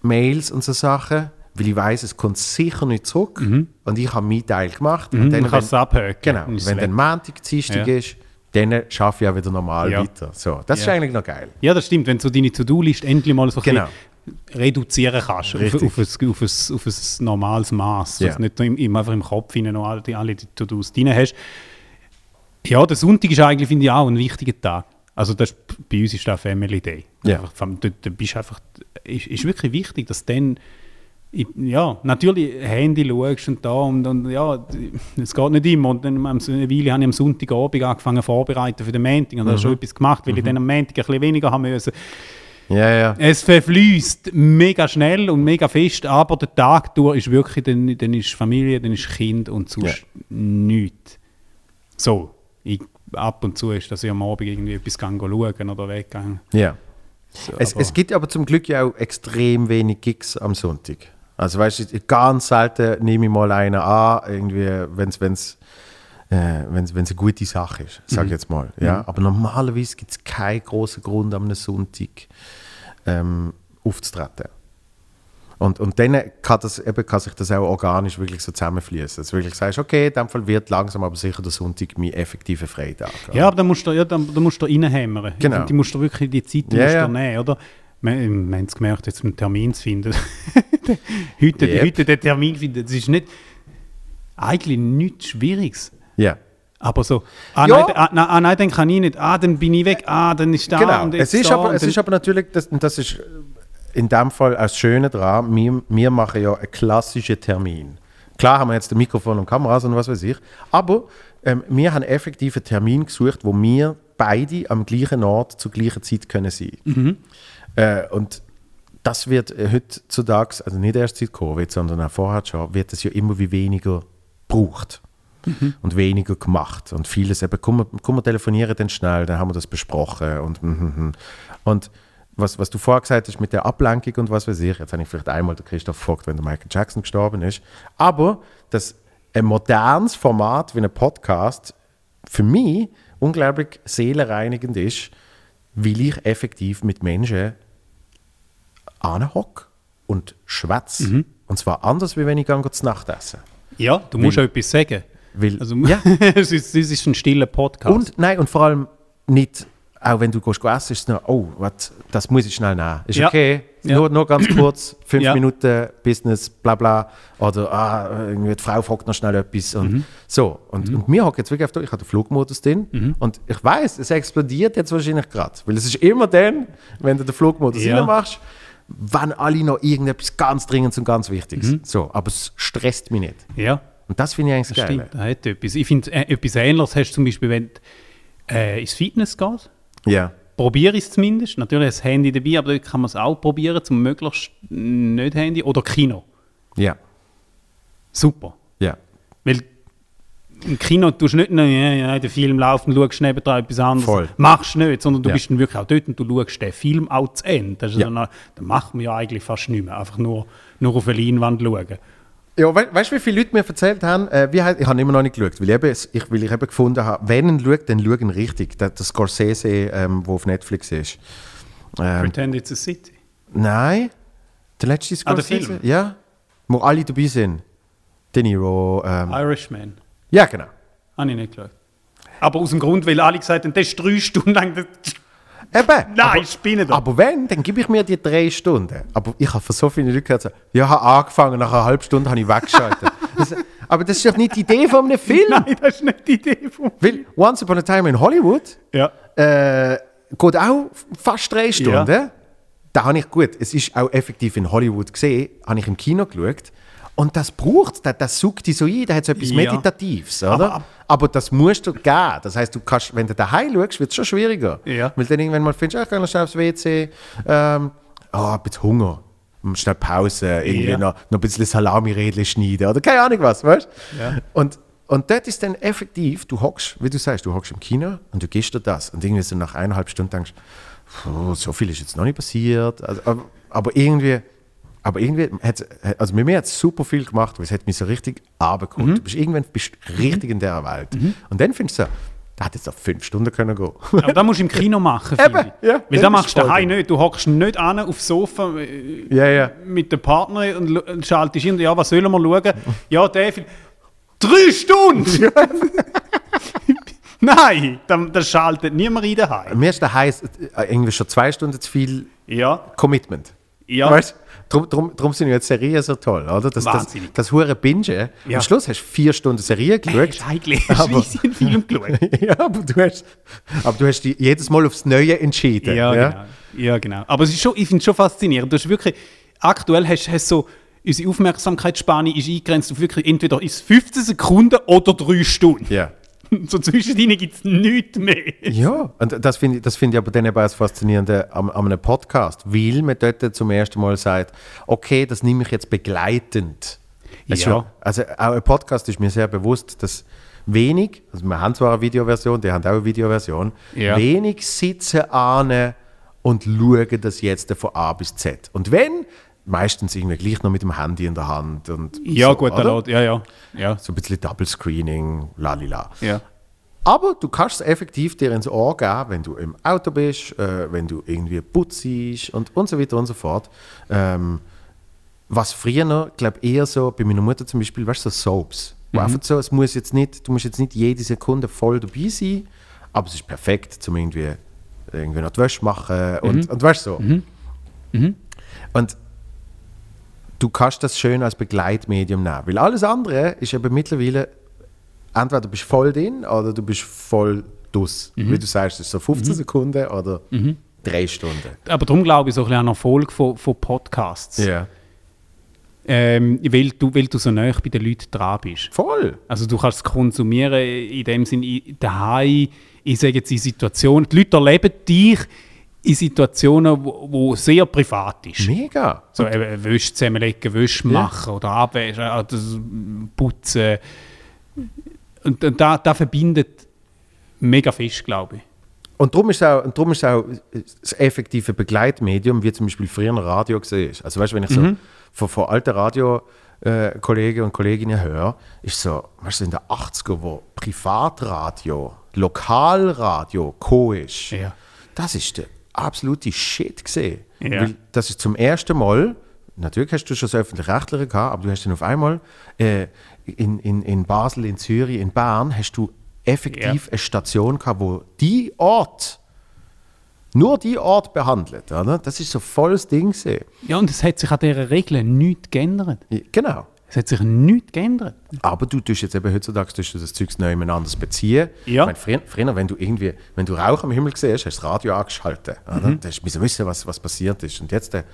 Mails und so Sachen, weil ich weiß, es kommt sicher nicht zurück und ich habe meinen Teil gemacht. Und dann kannst du es abhöken. Genau, ist wenn dann Montag, Dienstag Ja. ist, dann schaffe ich auch wieder normal Ja. weiter. So, das ist Ja. eigentlich noch geil. Ja, das stimmt. Wenn du deine To-Do-List endlich mal so Genau. reduzieren kannst auf, Richtig. auf, ein, auf, ein, auf ein normales Maß. Dass du nicht im, im, einfach im Kopf hinein noch alle, alle die To-Dos drin hast. Ja, der Sonntag ist eigentlich, finde ich, auch ein wichtiger Tag. Also das, ist- bei uns ist das Family Day. Ja. Einfach, du, du bist einfach, ist, ist wirklich wichtig, dass dann ich, ja, natürlich Handy schaust und da und, und ja, es geht nicht immer. Und dann am, Weile habe ich am Sonntagabend angefangen vorzubereiten für den Montag und habe schon etwas gemacht, weil ich dann am Montag ein bisschen weniger haben müssen. Ja, ja. Es verfließt mega schnell und mega fest, aber der Tag durch ist wirklich, dann, dann ist Familie, dann ist Kind und sonst nichts. So, ich, ab und zu ist, dass ich am Abend irgendwie etwas schauen oder weggegangen. ja. So, Es, es gibt aber zum Glück ja auch extrem wenig Gigs am Sonntag. Also weißt du, ganz selten nehme ich mal einen an, irgendwie, wenn es wenn's, äh, wenn's, wenn's eine gute Sache ist, sage ich jetzt mal. Ja? Aber normalerweise gibt es keinen großen Grund, am Sonntag ähm, aufzutreten. Und, und dann kann, das, eben, kann sich das auch organisch wirklich so zusammenfließen. Dass du wirklich sagst, okay, in dem Fall wird langsam aber sicher der Sonntag mein effektiver Freitag. Ja, aber dann musst du, ja, dann, dann musst du reinhämmern. Genau. Die musst du wirklich die Zeit Ja, du ja. nehmen, oder? Wir, wir haben es gemerkt, jetzt einen Termin zu finden. heute, Yep. heute den Termin finden, das ist nicht, eigentlich nichts Schwieriges. Ja. Aber so, ah, Ja. nein, ah, nein, ah, nein, dann kann ich nicht, ah, dann bin ich weg, ah, dann ist da Genau. und Es jetzt ist, da aber, es ist aber natürlich, das, das ist in dem Fall das Schöne daran, wir, wir machen ja einen klassischen Termin. Klar haben wir jetzt ein Mikrofon und Kameras und was weiß ich, aber ähm, wir haben effektiv einen Termin gesucht, wo wir beide am gleichen Ort zur gleichen Zeit können sein äh, Und das wird äh, heutzutage, also nicht erst seit Covid, sondern auch vorher schon, wird es ja immer wie weniger gebraucht und weniger gemacht. Und vieles eben, komm, wir- komm, wir telefonieren dann schnell, dann haben wir das besprochen. Und, mhm, mhm. und was, was du vorher gesagt hast mit der Ablenkung und was weiß ich, jetzt habe ich vielleicht einmal den Christoph gefragt, wenn der Michael Jackson gestorben ist. Aber das ein modernes Format wie ein Podcast für mich unglaublich seelenreinigend ist, weil ich effektiv mit Menschen anhocke und schwätze. Mhm. Und zwar anders, wie wenn ich gehe zu Nacht essen. Ja, du musst auch etwas sagen. Weil, Also, ja, es, ist, es ist ein stiller Podcast. und, nein, und vor allem nicht, auch wenn du gehst essen, ist es noch, oh, wat, das muss ich schnell nehmen. Ist Ja. okay, Ja. nur, nur ganz kurz, fünf Ja. Minuten Business, bla bla. Oder ah, irgendwie die Frau fragt noch schnell etwas. Und Mhm. so. Und, und mir hocken jetzt wirklich auf, ich habe den Flugmodus drin. Und ich weiß, es explodiert jetzt wahrscheinlich gerade. Weil es ist immer dann, wenn du den Flugmodus Ja. machst, wenn alle noch irgendetwas ganz Dringendes und ganz Wichtiges. Mhm. So, aber es stresst mich nicht. ja, Und das finde ich eigentlich das Geile. stimmt. Das hat etwas. Ich finde, äh, etwas Ähnliches hast du zum Beispiel, wenn du äh, ins Fitness gehst. Ja. Probiere ich es zumindest. Natürlich das Handy dabei, aber dort kann man es auch probieren, zum möglichst nicht Handy. Oder Kino. Ja. Super. Ja. Weil im Kino tust du nicht nur, ja, ja, der Film läuft und schaust nebenan etwas anderes. Voll. Machst du nicht, sondern du Ja. bist dann wirklich auch dort und du schaust den Film auch zu Ende. Das, Ja. dann, dann macht man ja eigentlich fast nichts mehr. Einfach nur, nur auf eine Leinwand schauen. Ja, we weißt du, wie viele Leute mir erzählt haben, äh, wie, ich habe immer noch nicht geschaut, weil ich, eben, ich, weil ich eben gefunden habe, wenn ihn schaut, dann schauen richtig. Der, der Scorsese, ähm, der auf Netflix ist. Ähm, Pretend it's a City. nein, der letzte Ah, der Scorsese? Film? Ja, wo alle dabei sind. De Niro. Ähm, Irishman. Ja, genau. Habe ich nicht geschaut. Aber aus dem Grund, weil alle gesagt haben, das ist drei Stunden lang. Eben. Nein, aber, spinne doch. aber wenn, dann gebe ich mir die drei Stunden. Aber ich habe von so vielen Leuten gehört, ja, ich habe angefangen, nach einer halben Stunde habe ich weggeschaltet. das, aber das ist doch nicht die Idee von einem Film. Nein, das ist nicht die Idee von. Weil Once Upon a Time in Hollywood Ja. äh, geht auch fast drei Stunden. Ja. Da habe ich, gut, es ist auch effektiv in Hollywood gesehen, habe ich im Kino geschaut. Und das braucht das, das sucht dich so ein, da hat so etwas Ja. Meditatives, oder? Aber- Aber, aber- das musst du geben. Das heißt, du kannst, wenn du daheim schaust, wird es schon schwieriger. Ja. Weil dann irgendwann mal findest, ich gehe noch schnell aufs WC, ähm, oh, ein bisschen Hunger. Schnell Pause, irgendwie Ja. noch, noch ein bisschen Salami-Rädchen schneiden oder keine Ahnung was, weißt du? Ja. Und, und dort ist dann effektiv, du hockst, wie du sagst, du hockst im Kino und du gehst dir das. Und irgendwie so nach eineinhalb Stunden denkst puh, so viel ist jetzt noch nicht passiert. Also, aber, aber irgendwie, aber irgendwie hat's, also mit mir hat es super viel gemacht, weil es hat mich so richtig abgeholt. Mhm. Du bist irgendwann bist du richtig in der Welt. Und dann findest du so, da hat jetzt noch fünf Stunden können gehen. Aber das musst du im Kino machen, Eben, finde ich. ja. Weil Dann da bist machst du daheim nicht. Du hockst nicht an aufs Sofa äh, ja, ja. mit dem Partner und und schaltest hin, ja, was sollen wir schauen? Ja, der Film. Drei Stunden! Nein, dann, das schaltet niemand rein daheim. Mir ist daheim äh, irgendwie schon zwei Stunden zu viel Ja, Commitment. Ja. Weißt Drum, drum, drum sind jetzt Serien so toll, oder? Das, das, Wahnsinnig. das hure Binge. Ja. Am Schluss hast du vier Stunden Serie geschaut. eigentlich hast sie einen Film geschaut. ja, aber du hast, aber du hast dich jedes Mal aufs Neue entschieden. Ja, genau. Ja, genau. Aber es ist schon, ich finde es schon faszinierend. Du hast wirklich, aktuell hast du so, unsere Aufmerksamkeitsspanne ist eingegrenzt auf wirklich entweder ist 15 Sekunden oder 3 Stunden. Ja. so zwischen ihnen gibt es nichts mehr. Ja, und das finde ich, das finde ich aber dann eben auch das Faszinierende am, am einem Podcast, weil man dort zum ersten Mal sagt, okay, das nehme ich jetzt begleitend. Ist Ja. Also auch ein Podcast ist mir sehr bewusst, dass wenig, also wir haben zwar eine Videoversion, die haben auch eine Videoversion, Ja. wenig sitzen an und schauen das jetzt von A bis Z. Und wenn, meistens irgendwie gleich noch mit dem Handy in der Hand und Ja, so, gut, laut, ja, ja. Ja, so ein bisschen Double Screening, lalila. ja. Aber du kannst es effektiv dir ins Ohr geben, wenn du im Auto bist, äh, wenn du irgendwie putzst und, und so weiter und so fort. Ähm, was früher noch, glaube eher so, bei meiner Mutter zum Beispiel, weißt du, so Soaps. Wo einfach so, es muss jetzt nicht, du musst jetzt nicht jede Sekunde voll dabei sein, aber es ist perfekt, zum irgendwie, irgendwie noch die Wäsche machen und, und weißt du so. Und du kannst das schön als Begleitmedium nehmen, weil alles andere ist eben mittlerweile entweder du bist voll drin oder du bist voll dus. Wie du sagst, es ist so 15 Sekunden oder 3 Stunden. Aber darum glaube ich so ein bisschen an Erfolg von, von Podcasts. Ja. Ähm, weil, du, weil du so nah bei den Leuten dran bist. Voll. Also du kannst es konsumieren in dem Sinn in- daheim, ich sage jetzt in Situationen, die Leute erleben dich in Situationen, wo, wo sehr privat ist. Mega. So eben Wäsche zusammenlegen, Wäsche machen oder abwaschen, äh, das putzen. Und, und da, da verbindet mega fest, glaube ich. Und darum ist auch, und darum ist auch das effektive Begleitmedium, wie zum Beispiel früher ein Radio gesehen ist. Also weißt du, wenn ich so von, von alten Radio-Kollegen und Kolleginnen höre, ist so, weißt du, in den 80er, wo Privatradio, Lokalradio co ist, Ja. das ist der absolute Shit gesehen. Ja. Weil das ist zum ersten Mal, natürlich hast du schon das öffentlich-rechtliche gehabt, aber du hast dann auf einmal äh, in, in, in Basel, in Zürich, in Bern, hast du effektiv eine Station gehabt, wo die Ort, nur die Ort behandelt. Oder? Das ist so volles Ding gesehen. Ja, und es hat sich an dieser Regel nichts geändert. Genau. Es hat sich nichts geändert. Aber du tust jetzt eben heutzutage tust du das Zeugs neu anders beziehen. Ja. Ich meine, früher, wenn du irgendwie, wenn du Rauch am Himmel gesehen hast, du das Radio angeschaltet. Oder? Mhm. Du wissen, was, was passiert ist. Und jetzt äh,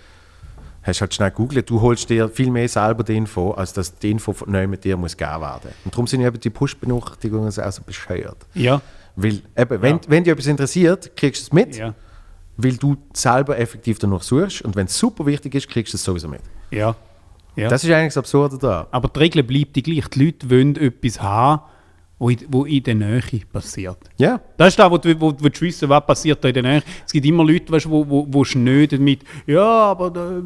hast du halt schnell gegoogelt, du holst dir viel mehr selber die Info, als dass die Info neu mit dir muss gegeben werden. Und darum sind eben die Push-Benachrichtigungen auch so bescheuert. Ja. Weil eben, wenn, wenn dich etwas interessiert, kriegst du es mit, Ja. weil du selber effektiv danach suchst. Und wenn es super wichtig ist, kriegst du es sowieso mit. Ja. Ja. Das ist eigentlich das Absurde da. Aber die Regel bleibt die gleich. Die Leute wollen etwas haben, wo in, wo in der Nähe passiert. Ja. Das ist das, wo du, wo, wo du wissen was passiert da in der Nähe. Es gibt immer Leute, weißt, wo, wo, wo schnöden mit, ja, aber da,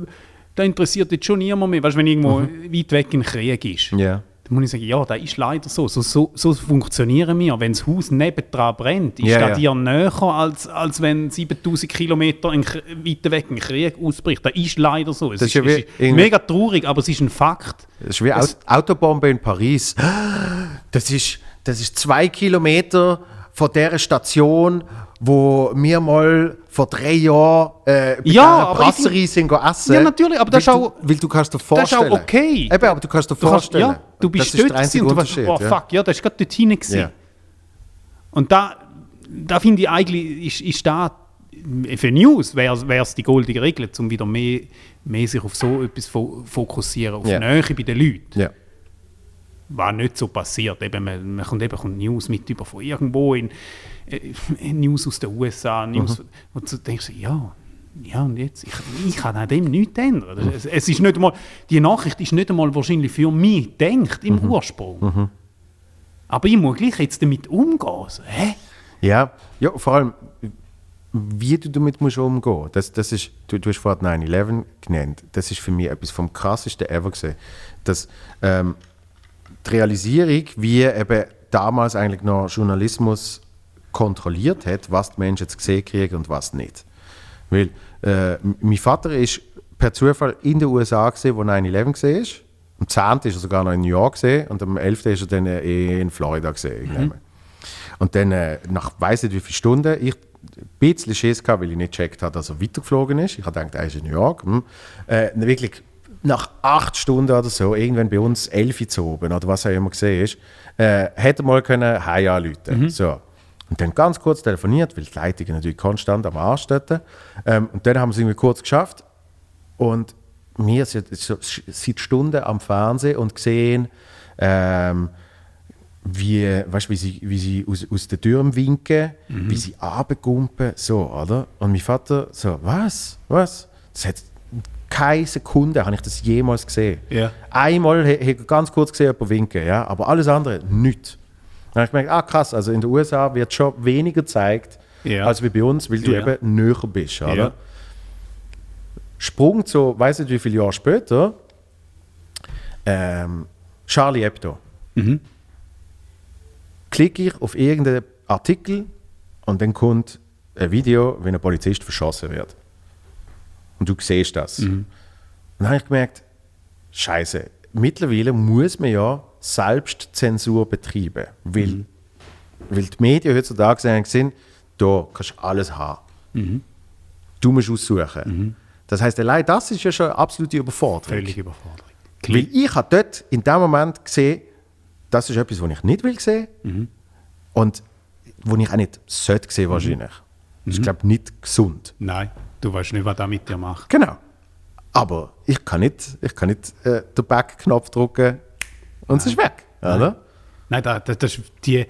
da interessiert jetzt schon niemand mehr. Weißt, wenn irgendwo weit weg ein Krieg ist, Ja. Dann muss ich sagen, ja, das ist leider so. So, so, so funktionieren wir. Wenn das Haus nebendran brennt, ist Ja, das ja. dir näher, als, als wenn 7000 Kilometer weiter weg ein Krieg ausbricht. Das ist leider so. Es Das ist ja es ist irgendwie- mega traurig, aber es ist ein Fakt. Das ist wie Aut Autobombe in Paris. Das ist, das ist zwei Kilometer von der Station, wo wir mal vor drei Jahren äh, bei Ja, Brasserie sind essen. Ja, natürlich, aber das ist auch- Weil du kannst dir Das ist auch vorstellen. okay. Eben, aber du kannst dir Du, kannst, vorstellen. ja, du bist das ist dort und du warst, oh fuck, ja, das war gerade dort hinein. Ja. Und da, da finde ich eigentlich, ist, ist da für News wäre es die goldige Regel, um wieder mehr, mehr sich auf so etwas fo fokussieren, auf Ja. Nähe bei den Leuten. Ja. Was nicht so passiert. Eben, man, man kommt eben kommt News mit über von irgendwo, in, äh, News aus den USA, News, Mhm. wo du denkst, ja, ja und jetzt, ich, ich kann an dem nichts ändern. Es, es ist nicht einmal, die Nachricht ist nicht einmal wahrscheinlich für mich gedacht im Mhm. Ursprung. Aber ich muss gleich jetzt damit umgehen. So, hä? Ja, ja, vor allem, wie du damit musst umgehen das, das ist, du, du hast vorhin 9-11 genannt, das ist für mich etwas vom krassesten ever gesehen. Dass, ähm, die Realisierung, wie eben damals eigentlich noch Journalismus kontrolliert hat, was die Menschen jetzt gesehen kriegen und was nicht. Weil äh, mein Vater ist per Zufall in den USA gesehen, wo 9-11 gesehen ist. Am 10. ist er sogar noch in New York gesehen und am 11. ist er dann äh, in Florida gesehen. irgendwann. Und dann äh, nach weiß nicht wie viele Stunden, ich ein bisschen Schiss gehabt, weil ich nicht gecheckt habe, dass er weitergeflogen ist. Ich habe gedacht, er ist in New York. Hm. Äh, wirklich nach acht Stunden oder so, irgendwann bei uns elf zu oben oder was auch immer gesehen ist, äh, hätte er mal können Heim anrufen. So. Und dann ganz kurz telefoniert, weil die Leitung natürlich konstant am Arsch dort. Ähm, und dann haben wir es irgendwie kurz geschafft. Und wir sind seit Stunden am Fernsehen und gesehen, ähm, wie, weißt, wie sie, wie sie aus, aus den Türen winken, wie sie runtergumpen, so, oder? Und mein Vater so, was, was? Das hat keine Sekunde habe ich das jemals gesehen. Ja. Einmal habe ich ganz kurz gesehen, jemand winken, ja, aber alles andere, nichts. Dann habe ich gemerkt, ah krass, also in den USA wird schon weniger gezeigt, Ja. als wie bei uns, weil du Ja. eben näher bist, oder? Ja. Sprung zu, weiß nicht wie viele Jahre später, ähm, Charlie Hebdo. Mhm. Klicke ich auf irgendeinen Artikel und dann kommt ein Video, wie ein Polizist verschossen wird. Und du siehst das. Mhm. Und dann habe ich gemerkt, Scheiße, mittlerweile muss man ja Selbstzensur betreiben, weil, Mhm. weil die Medien heutzutage haben gesehen, da kannst du alles haben. Mhm. Du musst aussuchen. Das heißt, allein das ist ja schon eine absolute Überforderung. Völlig Überforderung. Weil ich habe dort in dem Moment gesehen, das ist etwas, was ich nicht will sehen und wo ich auch nicht sollte sehen wahrscheinlich. Das ist, glaube ich, nicht gesund. Nein, du weißt nicht, was das mit dir macht. Genau. Aber ich kann nicht, ich kann nicht äh, den Backknopf drücken und es ist weg. Oder? Nein, da, da, das ist die.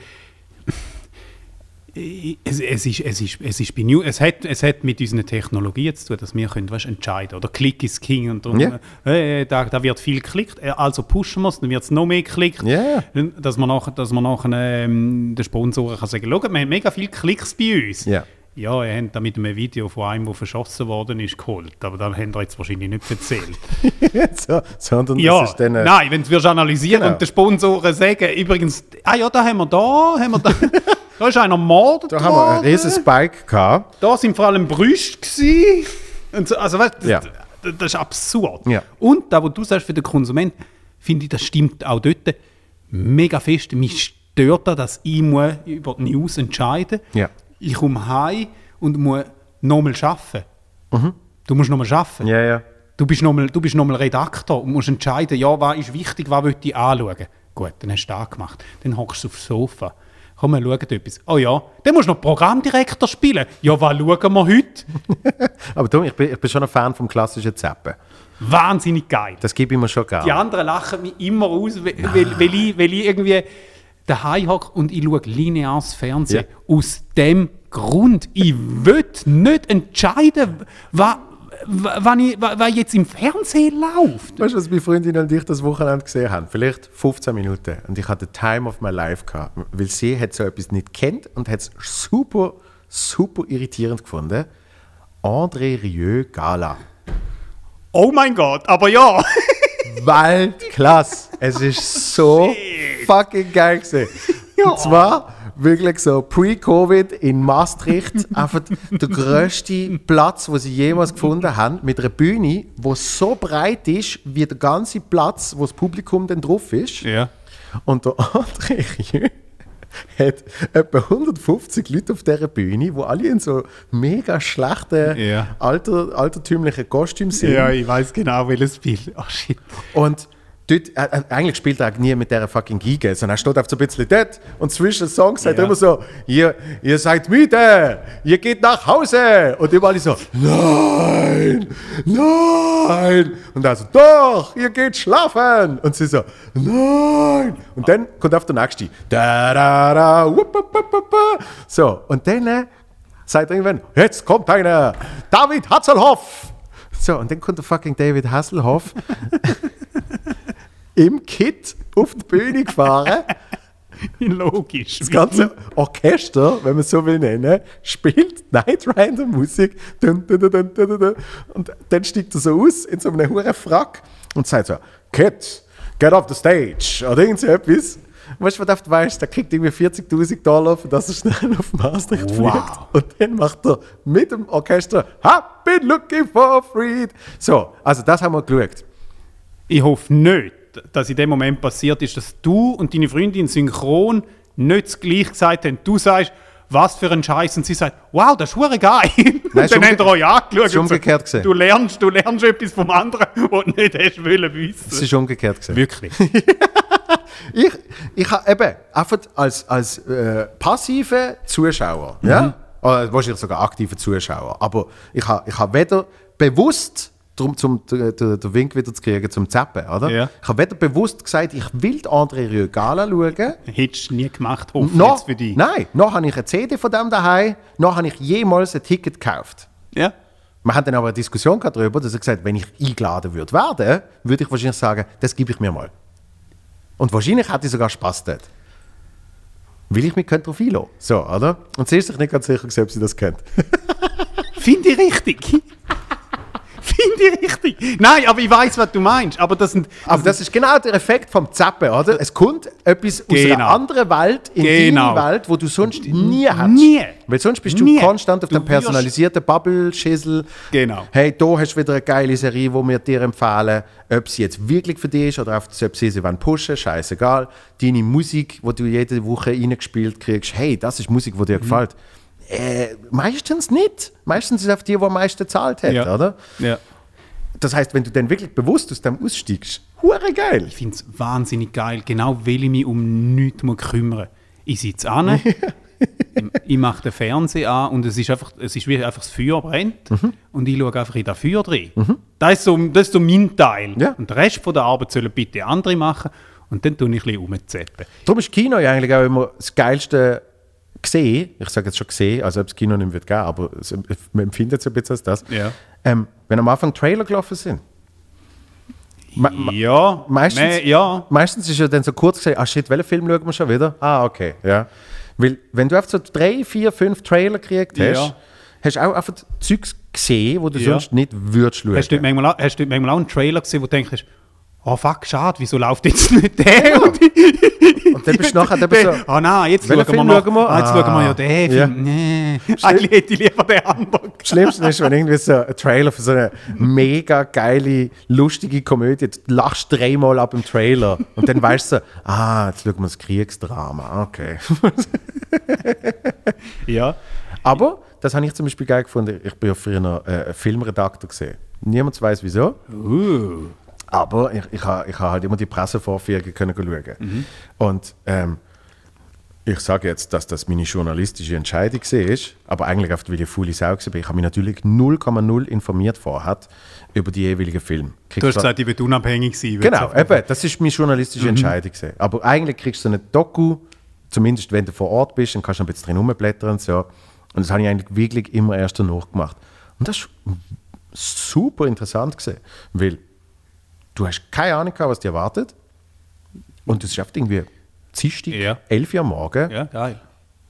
Es, es, ist, es, ist, es, ist bei New, es, hat, es hat mit unseren Technologien zu tun, dass wir können, weißt, entscheiden Oder Klick ist King und darum, Ja. äh, da, da wird viel geklickt, äh, also pushen wir es, dann wird es noch mehr geklickt. Ja. Dass man nachher, dass man nachher ähm, den Sponsoren kann sagen, schau, wir haben mega viele Klicks bei uns. Ja. Ja, ihr habt da mit einem Video von einem, der verschossen worden ist, geholt. Aber dann habt ihr jetzt wahrscheinlich nicht erzählt. so, sondern Ja, das ist dann, äh, nein, wenn du wirst analysieren Genau. und den Sponsoren sagen, übrigens, ah ja, da haben wir da, haben wir da, da ist einer mordet da haben wir einen riesen Spike gehabt. da sind vor allem Brüste gewesen. Und so, also weißt, du, Ja. das, das ist absurd. Ja. Und da, was du sagst für den Konsument, finde ich, das stimmt auch dort mega fest. Mich stört da, dass ich muss über die News entscheiden Ja. Ich komme heim und muss nochmal arbeiten. Du musst nochmal arbeiten. Mhm. Ja, ja. Du bist nochmal noch Redakteur und musst entscheiden, ja, was ist wichtig, was will ich anschauen. Gut, dann hast du das gemacht. Dann hockst du aufs Sofa. Komm, wir schauen etwas. Oh ja, dann musst du noch Programmdirektor spielen. Ja, was schauen wir heute? Aber du, ich bin, ich bin schon ein Fan vom klassischen Zappen. Wahnsinnig geil. Das gebe ich mir schon Die gerne. anderen lachen mich immer aus, weil, weil, weil, ich, weil ich irgendwie daheim hocke und ich schaue lineares Fernsehen. Aus dem Grund. Ich will nicht entscheiden, was, was, ich, was, jetzt im Fernsehen läuft. Weißt du, was meine Freundin und ich das Wochenende gesehen haben? Vielleicht 15 Minuten. Und ich hatte Time of my life gehabt. Weil sie hat so etwas nicht kennt und hat es super, super irritierend gefunden. André Rieu Gala. Oh mein Gott, aber ja. Weltklasse. Es ist so fucking geil gewesen. Und zwar wirklich so pre-Covid in Maastricht einfach der grösste Platz, wo sie jemals gefunden haben, mit einer Bühne, wo so breit ist wie der ganze Platz, wo das Publikum dann drauf ist. ja. Und der André hat etwa 150 Leute auf dieser Bühne, die alle in so mega schlechten, Ja. alter, altertümlichen Kostümen sind. Ja, ich weiß genau, welches Bild. Oh shit. Und dort, äh, äh, eigentlich spielt er nie mit dieser fucking Giga, sondern er steht einfach so ein bisschen dort und zwischen den Songs sagt er Ja. immer so, ihr, ihr seid müde, ihr geht nach Hause. Und immer alle so, nein, nein. Und er so, doch, ihr geht schlafen. Und sie so, nein. Und dann kommt auf der nächste, da, da, da, wupp, wupp, wupp, wupp. So, und dann äh, sagt er irgendwann, jetzt kommt einer, David Hasselhoff. So, und dann kommt der fucking David Hasselhoff im Kit auf die Bühne gefahren. Logisch. Das ganze Orchester, wenn man es so will nennen, spielt Night Rider Musik. Dun, dun, dun. Und dann steigt er so aus in so einem hohen Frack und sagt so: Kid, get off the stage. Oder irgend so etwas. Weißt du, was du weißt? Der kriegt irgendwie 40.000 Dollar, für das er schnell auf Maastricht Wow. fliegt. Und dann macht er mit dem Orchester been looking for freedom. So, also das haben wir geschaut. Ich hoffe nicht, dass in dem Moment passiert ist, dass du und deine Freundin synchron nicht das gleiche gesagt haben. Du sagst, was für ein Scheiß und sie sagt, wow, das ist hure geil. und ist dann habt ihr euch angeschaut. ist und so, umgekehrt gewesen. du lernst, du lernst etwas vom anderen, was du nicht hast wollen wissen. Es ist umgekehrt gewesen. Wirklich. Ich, ich habe eben einfach als, als äh, passiver Zuschauer, ja, oder wahrscheinlich sogar aktiver Zuschauer, aber ich habe ich ha weder bewusst darum, zum den, den Wink wieder zu kriegen, zum Zappen, oder? Ja. Ich habe weder bewusst gesagt, ich will André Rieu Gala schauen, Hättest du nie gemacht, hoffe noch, jetzt für dich. nein, noch habe ich eine CD von dem daheim, noch habe ich jemals ein Ticket gekauft. Ja? Wir hatten dann aber eine Diskussion darüber, dass er gesagt hat, wenn ich eingeladen würde werden, würde ich wahrscheinlich sagen, das gebe ich mir mal. Und wahrscheinlich hätte ich sogar Spaß dort. Weil ich mich drauf einlassen. So, oder? Und sie ist sich nicht ganz sicher, ob sie das kennt. Finde ich richtig. Finde ich richtig. Nein, aber ich weiß, was du meinst. Aber das sind. Aber das ist genau der Effekt vom Zappen, oder? Es kommt etwas aus Genau. einer anderen Welt in Genau. deine Welt, wo du sonst nie hast. Nie. Weil sonst bist du Nie. konstant auf dem personalisierten Bubble-Schissel. Genau. Hey, da hast du wieder eine geile Serie, die wir dir empfehlen. Ob sie jetzt wirklich für dich ist oder ob sie sie wollen pushen, scheißegal. Deine Musik, die du jede Woche reingespielt kriegst, hey, das ist Musik, Mhm. die dir gefällt. Äh, meistens nicht. Meistens ist es auf die, die am meisten gezahlt hat, Ja. oder? Ja. Das heißt, wenn du dann wirklich bewusst aus dem aussteigst, hure geil. Ich finde es wahnsinnig geil, genau weil ich mich um nichts muss kümmern Ich sitze an, ich, ich mache den Fernseher an und es ist einfach, es ist wie einfach das Feuer brennt Mhm. und ich schaue einfach in das Feuer drin. Das, ist so, das ist so mein Teil. Ja. Und den Rest von der Arbeit sollen bitte andere machen und dann tue ich ein bisschen rumzappen. Darum ist Kino ja eigentlich auch immer das Geilste gesehen. Ich sage jetzt schon gesehen, also ob es Kino nicht wird geben, aber es, man empfindet es ein bisschen als das. Ja. Ähm, wenn am Anfang Trailer gelaufen sind. Ma- ma- Ja, meistens, me- ja. meistens ist ja dann so kurz gesagt, ah shit, welchen Film schauen wir schon wieder? Ah, okay, ja. Weil, wenn du einfach so drei, vier, fünf Trailer gekriegt hast, Ja. hast du auch einfach Zeugs gesehen, wo du Ja. sonst nicht würdest schauen. Hast du, manchmal, hast du manchmal auch einen Trailer gesehen, wo du denkst, oh fuck, schade, wieso läuft jetzt nicht der? Und, Und dann bist du nachher eben so, oh nein, jetzt schauen wir noch. schauen wir? Ah, jetzt Ah, schauen wir ja den ja. Film. Nee, eigentlich hätte ich lieber den anderen. Das Schlimmste ist, wenn irgendwie so ein Trailer für so eine mega geile, lustige Komödie, du lachst dreimal ab im Trailer und dann weißt du so, ah, jetzt schauen wir das Kriegsdrama, okay. Ja. Aber, das habe ich zum Beispiel geil gefunden, ich bin ja früher äh, Filmredakteur gesehen. Niemand weiß wieso, Uh. Aber ich, ich habe ich ha halt immer die Pressevorführungen können schauen. Und ähm, ich sage jetzt, dass das meine journalistische Entscheidung war, aber eigentlich auf weil ich faule Sau war. Ich habe mich natürlich 0,0 informiert vorher über die jeweiligen Filme. Du hast gesagt, ich will unabhängig sein. Genau, eben, das ist meine journalistische Entscheidung. gewesen. Aber eigentlich kriegst du eine Doku, zumindest wenn du vor Ort bist, dann kannst du ein bisschen drin rumblättern und so. Und das habe ich eigentlich wirklich immer erst danach gemacht. Und das war super interessant, gewesen, weil du hast keine Ahnung gehabt, was dich erwartet. Und ist oft irgendwie Dienstag, Ja. 11 Uhr am Morgen. Ja, geil.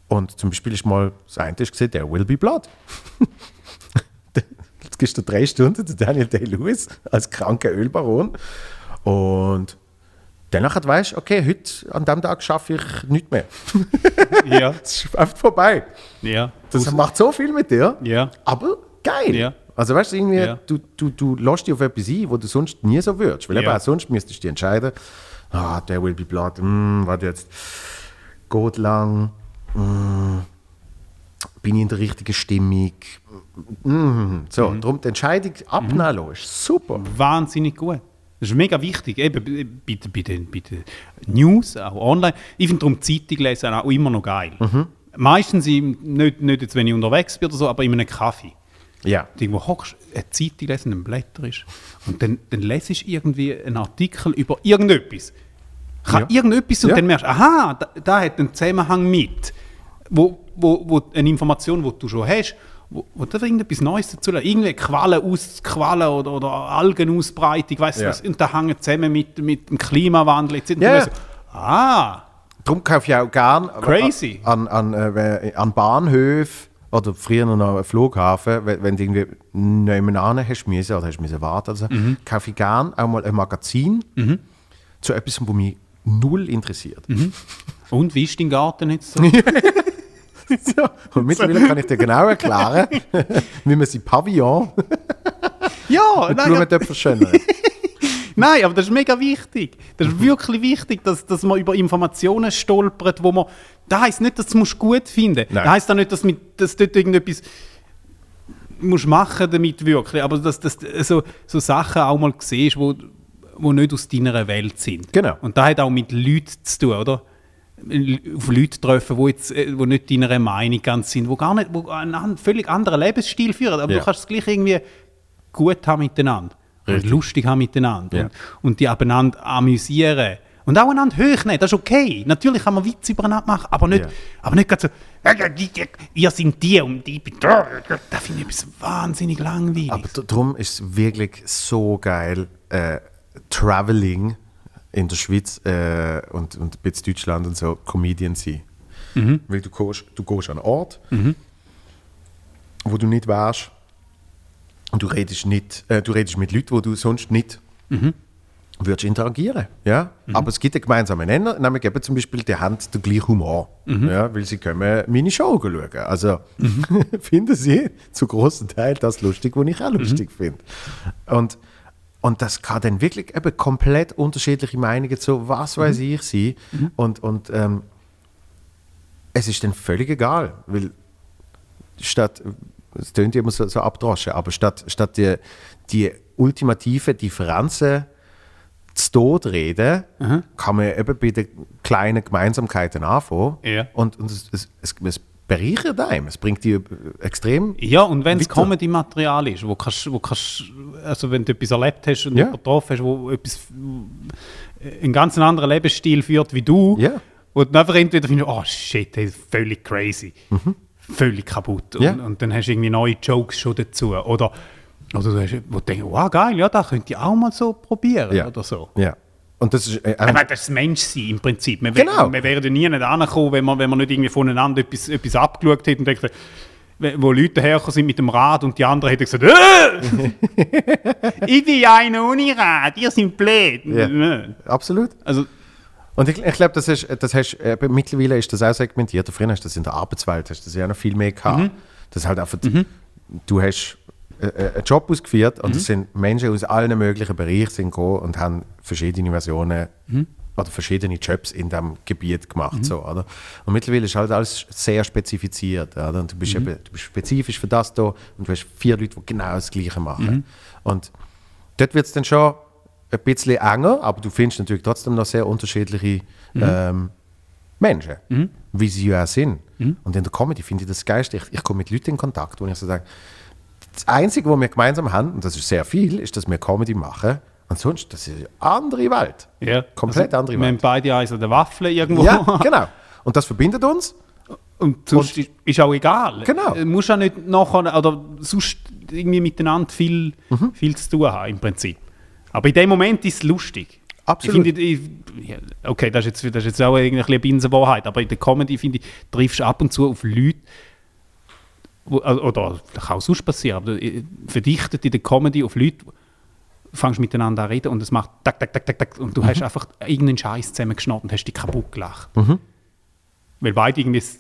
Und zum Beispiel ist mal das eine ist gesehen, der Will Be Blood. Jetzt gibst du drei Stunden zu Daniel Day-Lewis als kranker Ölbaron. Und danach weißt du, okay, heute, an dem Tag schaffe ich nichts mehr. Ja. Es ist einfach vorbei. Ja. Das macht so viel mit dir, Ja. aber geil. Ja. Also weißt du, irgendwie, Ja. du, du, du lässt dich auf etwas ein, wo du sonst nie so würdest. Weil eben Ja. auch sonst müsstest du dich entscheiden, ah, der Will Be Blood, hm, warte jetzt, geht lang, hm, bin ich in der richtigen Stimmung. Hm, so, Mhm. darum die Entscheidung abnehmen lassen, ist super. Wahnsinnig gut. Das ist mega wichtig, eben bei, bei, den- bei, den, News, auch online. Ich finde darum Zeitung lesen auch immer noch geil. Mhm. Meistens, nicht, nicht jetzt, wenn ich unterwegs bin oder so, aber in einem Kaffee. Ja. Du irgendwo hockst, eine Zeitung lesen, einen Blätter ist und dann, dann lesest du irgendwie einen Artikel über irgendetwas. Kann Ja. irgendetwas und Ja. dann merkst du, aha, da, da hat einen Zusammenhang mit. Wo, wo, wo eine Information, die du schon hast, wo, wo da irgendetwas Neues dazu lernen. Irgendwie Quallen aus Quallen oder, oder Algenausbreitung, weißt du Ja. was, und da hängen zusammen mit, mit dem Klimawandel etc. Ja. weißt, ah, Darum kaufe ich auch gern Crazy. an, an, äh, an Bahnhöfen oder früher noch am Flughafen, wenn, wenn du irgendwie nebenan hast müssen oder hast müssen warten, also, Mhm. kaufe ich gern auch mal ein Magazin zu etwas, was mich null interessiert. Mhm. und wie ist dein Garten jetzt so? so. Und mittlerweile kann ich dir genau erklären, wie man sein Pavillon ja, mit nein, ja, verschönert. Nein, aber das ist mega wichtig. Das ist wirklich wichtig, dass, dass man über Informationen stolpert, wo man. Das heisst nicht, dass du es gut finden musst. Nein. Das heisst auch nicht, dass, mit, dass du dort irgendetwas musst machen damit wirklich. Aber dass, dass du so, so Sachen auch mal siehst, wo, wo nicht aus deiner Welt sind. Genau. Und das hat auch mit Leuten zu tun, oder? Auf Leute treffen, die jetzt, äh, wo nicht deiner Meinung ganz sind, wo gar nicht, wo einen völlig anderen Lebensstil führen. Aber Ja. du kannst es gleich irgendwie gut haben miteinander. Und Richtig. lustig haben miteinander. Ja. Und, und die einander amüsieren. Und auch einander hochnehmen, das ist okay. Natürlich kann man Witze übereinander machen, aber nicht, Ja. aber nicht gerade so, «Ja, ja, die, die, ihr sind die und die bin da. Das finde ich etwas wahnsinnig langweilig. Aber darum ist es wirklich so geil, äh, Traveling in der Schweiz äh, und, und ein bisschen Deutschland und so, Comedian sein. Weil du gehst, du gehst an einen Ort, wo du nicht wärst und du redest, nicht, äh, du redest mit Leuten, wo du sonst nicht würdest interagieren. Ja? Aber es gibt einen gemeinsamen Nenner, nämlich eben zum Beispiel, die haben den gleichen Humor. Ja? Weil sie können meine Show schauen. Also finden sie zu großen Teil das lustig, was ich auch lustig finde. Und, und das kann dann wirklich eben komplett unterschiedliche Meinungen zu was weiß ich sein. Und, und ähm, es ist dann völlig egal, weil statt, es klingt immer so, so abdroschen, aber statt, statt die, die ultimative Differenzen zu Tod reden, kann man eben bei den kleinen Gemeinsamkeiten anfangen. Ja. Und, und es, es, es, es bereichert einem, es bringt die extrem. Ja, und wenn es. Comedy-Material ist, wo kannst, wo kannst, also wenn du etwas erlebt hast und Ja. getroffen hast, wo etwas, äh, einen ganz anderen Lebensstil führt wie du, Ja. wo du einfach entweder findest, oh shit, das ist völlig crazy, völlig kaputt. Und, Ja. und dann hast du irgendwie neue Jokes schon dazu. Oder, oder du hast, wo du denkst, wow, geil, ja, das könnte ich auch mal so probieren Ja. oder so. Ja. Und das ist äh, Ich meine, das ist das Menschsein im Prinzip. Wir, Genau. wir wären nie nicht angekommen, wenn wir, wenn wir nicht irgendwie voneinander etwas, etwas abgeschaut hätten und denken, wo Leute hergekommen sind mit dem Rad und die anderen hätten gesagt, äh, ich bin ja einer ohne Rad, ihr seid blöd. Ja. absolut. Also, Und ich, ich glaube, das ist, das hast, äh, mittlerweile ist das auch segmentiert. Früher hast du das in der Arbeitswelt, hast du das ja noch viel mehr gehabt. Das ist halt einfach, du hast einen Job ausgeführt und es sind Menschen aus allen möglichen Bereichen sind gekommen und haben verschiedene Versionen oder verschiedene Jobs in diesem Gebiet gemacht. So, oder? Und mittlerweile ist halt alles sehr spezifiziert. Oder? Und du, bist eben, du bist spezifisch für das da und du hast vier Leute, die genau das Gleiche machen. Und dort wird es dann schon ein bisschen enger, aber du findest natürlich trotzdem noch sehr unterschiedliche ähm, Menschen, wie sie ja auch sind. Und in der Comedy finde ich das geilste. Ich, ich komme mit Leuten in Kontakt, wo ich so sage, das Einzige, was wir gemeinsam haben, und das ist sehr viel, ist, dass wir Comedy machen. Und sonst, das ist eine andere Welt. ja. Komplett also, andere Wir haben Welt. beide eins an der Waffel irgendwo. Ja, genau. Und das verbindet uns. Und sonst ist, ist auch egal. Genau. Du musst auch nicht nachher, oder sonst irgendwie miteinander viel, Mhm. viel zu tun haben, im Prinzip. Aber in dem Moment ist es lustig. Absolut. Ich finde, ich, okay, das ist, jetzt, das ist jetzt auch eine Binsenwahrheit, aber in der Comedy, finde ich, triffst du ab und zu auf Leute, oder das kann auch sonst passieren, aber verdichtet in der Comedy auf Leute, fangst miteinander an reden und es macht tak, tak, tak, tak, tak und du Mhm. hast einfach irgendeinen Scheiß zusammengeschnitten und hast dich kaputt gelacht. Weil beide irgendwie das,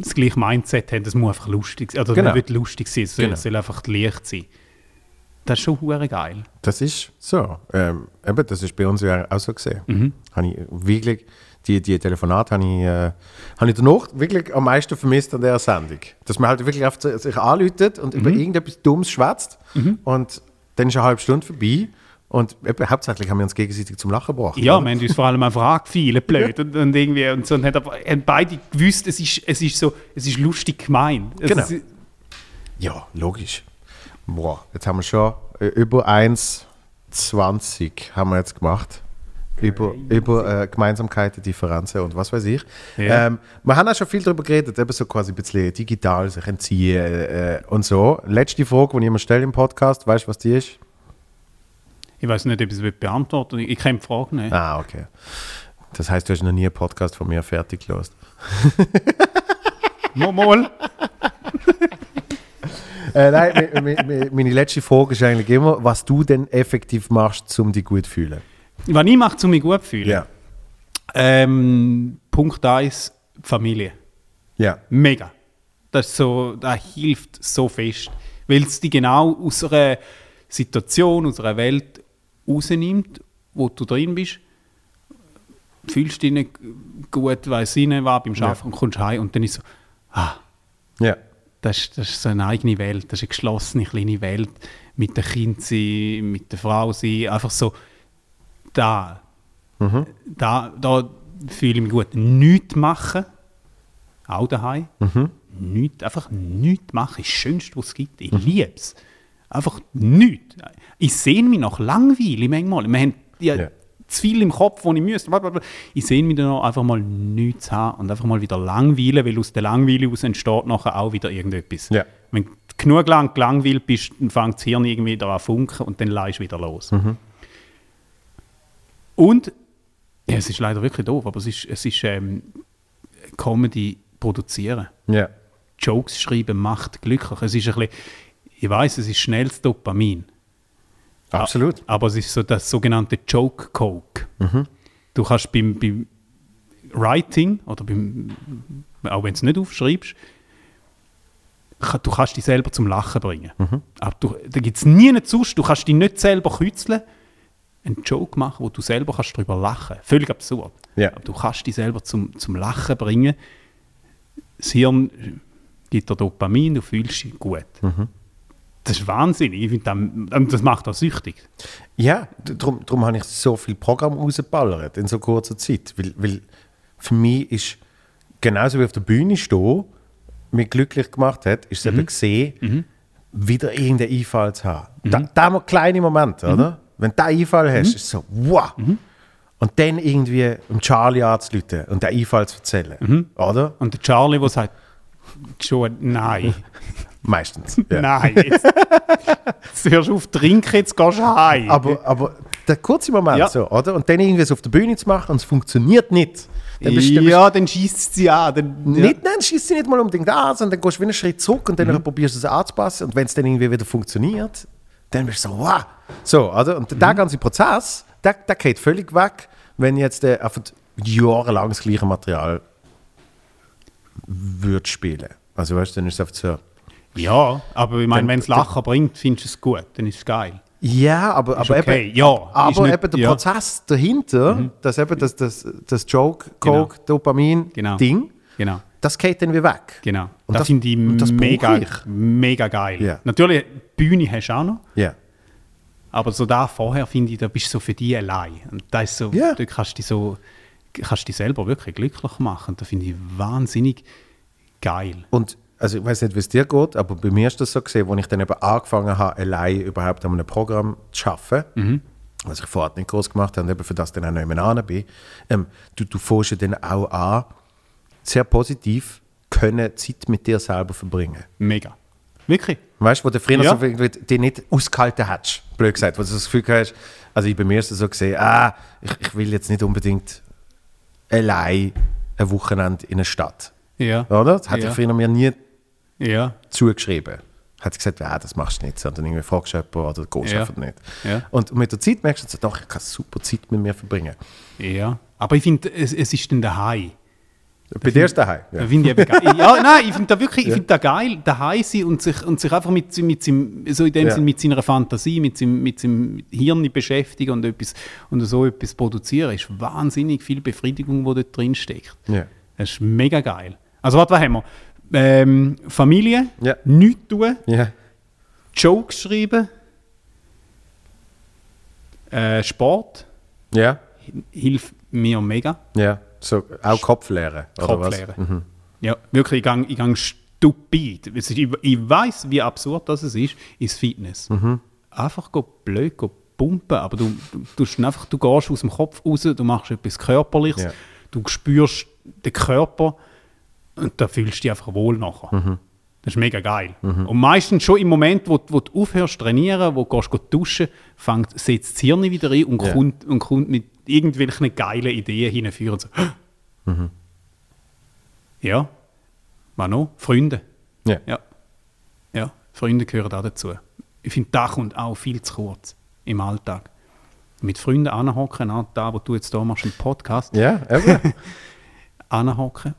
das gleiche Mindset haben, das muss einfach lustig sein. Oder Genau. nicht lustig sein, es soll, Genau. es soll einfach leicht sein. Das ist schon hure geil. Das ist so. Ähm, eben, das ist bei uns ja auch so gesehen. Mhm. Habe ich wirklich, die, die Telefonate habe ich, äh, habe ich danach wirklich am meisten vermisst an dieser Sendung. Dass man halt wirklich auf sich anläutet und Mhm. über irgendetwas Dummes schwätzt und dann ist eine halbe Stunde vorbei und eben, hauptsächlich haben wir uns gegenseitig zum Lachen gebracht. Ja, oder? wir haben uns vor allem einfach angefallen, blöd. Und, und irgendwie, und so, und haben, aber- haben beide gewusst, es ist, es ist so, es ist lustig gemeint. Es Genau. ist- Ja, logisch. Boah, jetzt haben wir schon äh, über 1,20 haben wir jetzt gemacht. Über, über äh, Gemeinsamkeiten, Differenzen und was weiß ich. Ja. Ähm, wir haben auch schon viel darüber geredet, eben so quasi ein bisschen digital sich entziehen äh, und so. Letzte Frage, die ich mir stelle im Podcast, weißt du, was die ist? Ich weiß nicht, ob ich es beantworten will. Ich kenne die Frage nicht. Ah, okay. Das heißt, du hast noch nie einen Podcast von mir fertig gelöst. Mal, mal. Äh, nein, meine letzte Frage ist eigentlich immer, was du denn effektiv machst, um dich gut zu fühlen. Was ich mache, um mich gut zu fühlen? Ja. Ähm, Punkt 1, Familie. Ja. Mega. Das, so, das hilft so fest, weil es dich genau aus einer Situation, aus einer Welt rausnimmt, wo du drin bist. Fühlst dich nicht gut, weiss ich nicht, was beim Arbeiten und kommst heim und dann ist so, ah, Ja. Das ist, das ist so eine eigene Welt, das ist eine geschlossene kleine Welt mit dem Kind sein, mit der Frau sein, einfach so da, da, da fühle ich mich gut. Nichts machen, auch daheim. Nichts, einfach nichts machen, ist das Schönste, was es gibt. Ich liebe es. Einfach nichts. Ich sehe mich nach Langweile manchmal. Wir haben ja, Ja. Zu viel im Kopf, wo ich müsste. Ich sehe mich dann einfach mal nichts haben und einfach mal wieder langweilen, weil aus der Langweile aus entsteht nachher auch wieder irgendetwas. Ja. Wenn du genug lang gelangweilt bist, dann fängt das Hirn irgendwie wieder an zu funken und dann leist du wieder los. Und, ja, es ist leider wirklich doof, aber es ist, es ist ähm, Comedy produzieren. Ja. Jokes schreiben macht glücklich. Es ist ein bisschen, ich weiß, es ist schnelles Dopamin. Absolut. Aber es ist so das sogenannte Joke Coke. Du kannst beim, beim Writing oder beim, auch wenn du es nicht aufschreibst, du kannst dich selber zum Lachen bringen. Aber du, da gibt es nie einen Zustand, du kannst dich nicht selber kützeln, einen Joke machen, wo du selber kannst darüber lachen Völlig absurd. Ja. Aber du kannst dich selber zum, zum Lachen bringen. Das Hirn gibt dir Dopamin, du fühlst dich gut. Das ist wahnsinnig. Ich finde, das, das macht auch süchtig. Ja, darum, darum habe ich so viel Programm rausgeballert in so kurzer Zeit. Weil, weil für mich ist, genauso wie auf der Bühne stehen, mich glücklich gemacht hat, ist es eben gesehen, wieder irgendeinen Einfall zu haben. Da, da mal kleine Momente, oder? Wenn du einen Einfall hast, ist es so, wow! Und dann irgendwie dem Charlie anzurufen und den Einfall zu erzählen, oder? Und der Charlie, der sagt, schon, nein, Meistens. Ja. nein, jetzt, jetzt hörst du auf trinken, jetzt gehst du heim. Aber, aber der kurze Moment Ja. so, oder? Und dann irgendwie so auf der Bühne zu machen und es funktioniert nicht. Dann bist, dann bist ja, dann schießt sie an. Dann, Nicht, nein, schießt sie nicht mal unbedingt an, sondern dann gehst du wieder einen Schritt zurück und dann Mhm. probierst du es anzupassen. Und wenn es dann irgendwie wieder funktioniert, dann bist du so, wow. So, oder? Und der Mhm. ganze Prozess, der, der geht völlig weg, wenn jetzt äh, einfach jahrelang das gleiche Material würde spielen. Also weißt du, dann ist es einfach so. Ja, aber ich meine, wenn es Lachen bringt, findest du es gut, dann ist es geil. Ja, aber, aber okay, eben, ja, aber nicht- eben der ja. Mhm. Prozess dahinter, dass eben das, das, das Joke, Coke, Dopamin Genau. Ding, Genau, das geht dann wieder weg. genau. Und das, das- finde ich mega, mega geil. Ja. Natürlich, Bühne hast du auch noch, Ja. aber so da vorher finde ich, da bist du so für dich allein. Und da ist so, Ja. dort kannst du dich so, kannst dich selber wirklich glücklich machen. Und das finde ich wahnsinnig geil. Und also ich weiß nicht, wie es dir geht, aber bei mir ist das so gesehen, als ich dann eben angefangen habe, allein überhaupt an einem Programm zu arbeiten, was ich vorher nicht groß gemacht habe und eben für das dann auch nicht mehr an bin, ähm, du, du fängst ja dann auch an, sehr positiv können Zeit mit dir selber verbringen. Mega. Wirklich. Weißt du, wo du früher Ja. so die nicht ausgehalten hättest, blöd gesagt, wo du das Gefühl hast, also ich bei mir ist das so gesehen, ah, ich, ich will jetzt nicht unbedingt allein ein Wochenende in eine Stadt. Ja. Oder? Das hätte Ja. ich früher mir nie Ja. zugeschrieben. Hat sie gesagt, ja, das machst du nicht, sondern irgendwie fragst du jemanden oder gehst Ja. einfach nicht. Ja. Und mit der Zeit merkst du, so, doch, ich kann super Zeit mit mir verbringen. Ja. Aber ich finde, es, es ist dann daheim. Bei dir ist daheim. Ja. Finde ich geil. Ja, nein, ich finde da wirklich, ich finde da geil, daheim sein und sich, und sich einfach mit, mit, seinem, so in dem Ja. Sinn, mit seiner Fantasie, mit seinem, mit seinem Hirn beschäftigen und, etwas, und so etwas produzieren, ist wahnsinnig viel Befriedigung, die dort drin steckt. Ja. Das ist mega geil. Also, warte, was haben wir? Ähm, Familie, Ja. nichts tun, Ja. Jokes schreiben, äh, Sport, Ja. hilft mir mega. Ja. So, auch Kopflehre. oder Kopf was? leeren. Mhm. Ja, wirklich, ich gehe ich gang stupid. Ich, ich weiß, wie absurd das ist, ist Fitness. Mhm. Einfach go blöd go pumpen, aber du, du, tust einfach, du gehst aus dem Kopf raus, du machst etwas Körperliches, Ja. du spürst den Körper und da fühlst du dich einfach wohl nachher. Mhm. Das ist mega geil. Und meistens schon im Moment, wo, wo du aufhörst zu trainieren, wo du gehst duschen, fängt, setzt das Hirn wieder ein und, Ja. kommt, und kommt mit irgendwelchen geilen Ideen hinführen. So, Ja. Was noch? Freunde. Ja. Ja. Ja, Freunde gehören auch dazu. Ich finde, da kommt auch viel zu kurz im Alltag. Mit Freunden anhocken, auch da, wo du jetzt da machst, im Podcast, Ja, eben. anhocken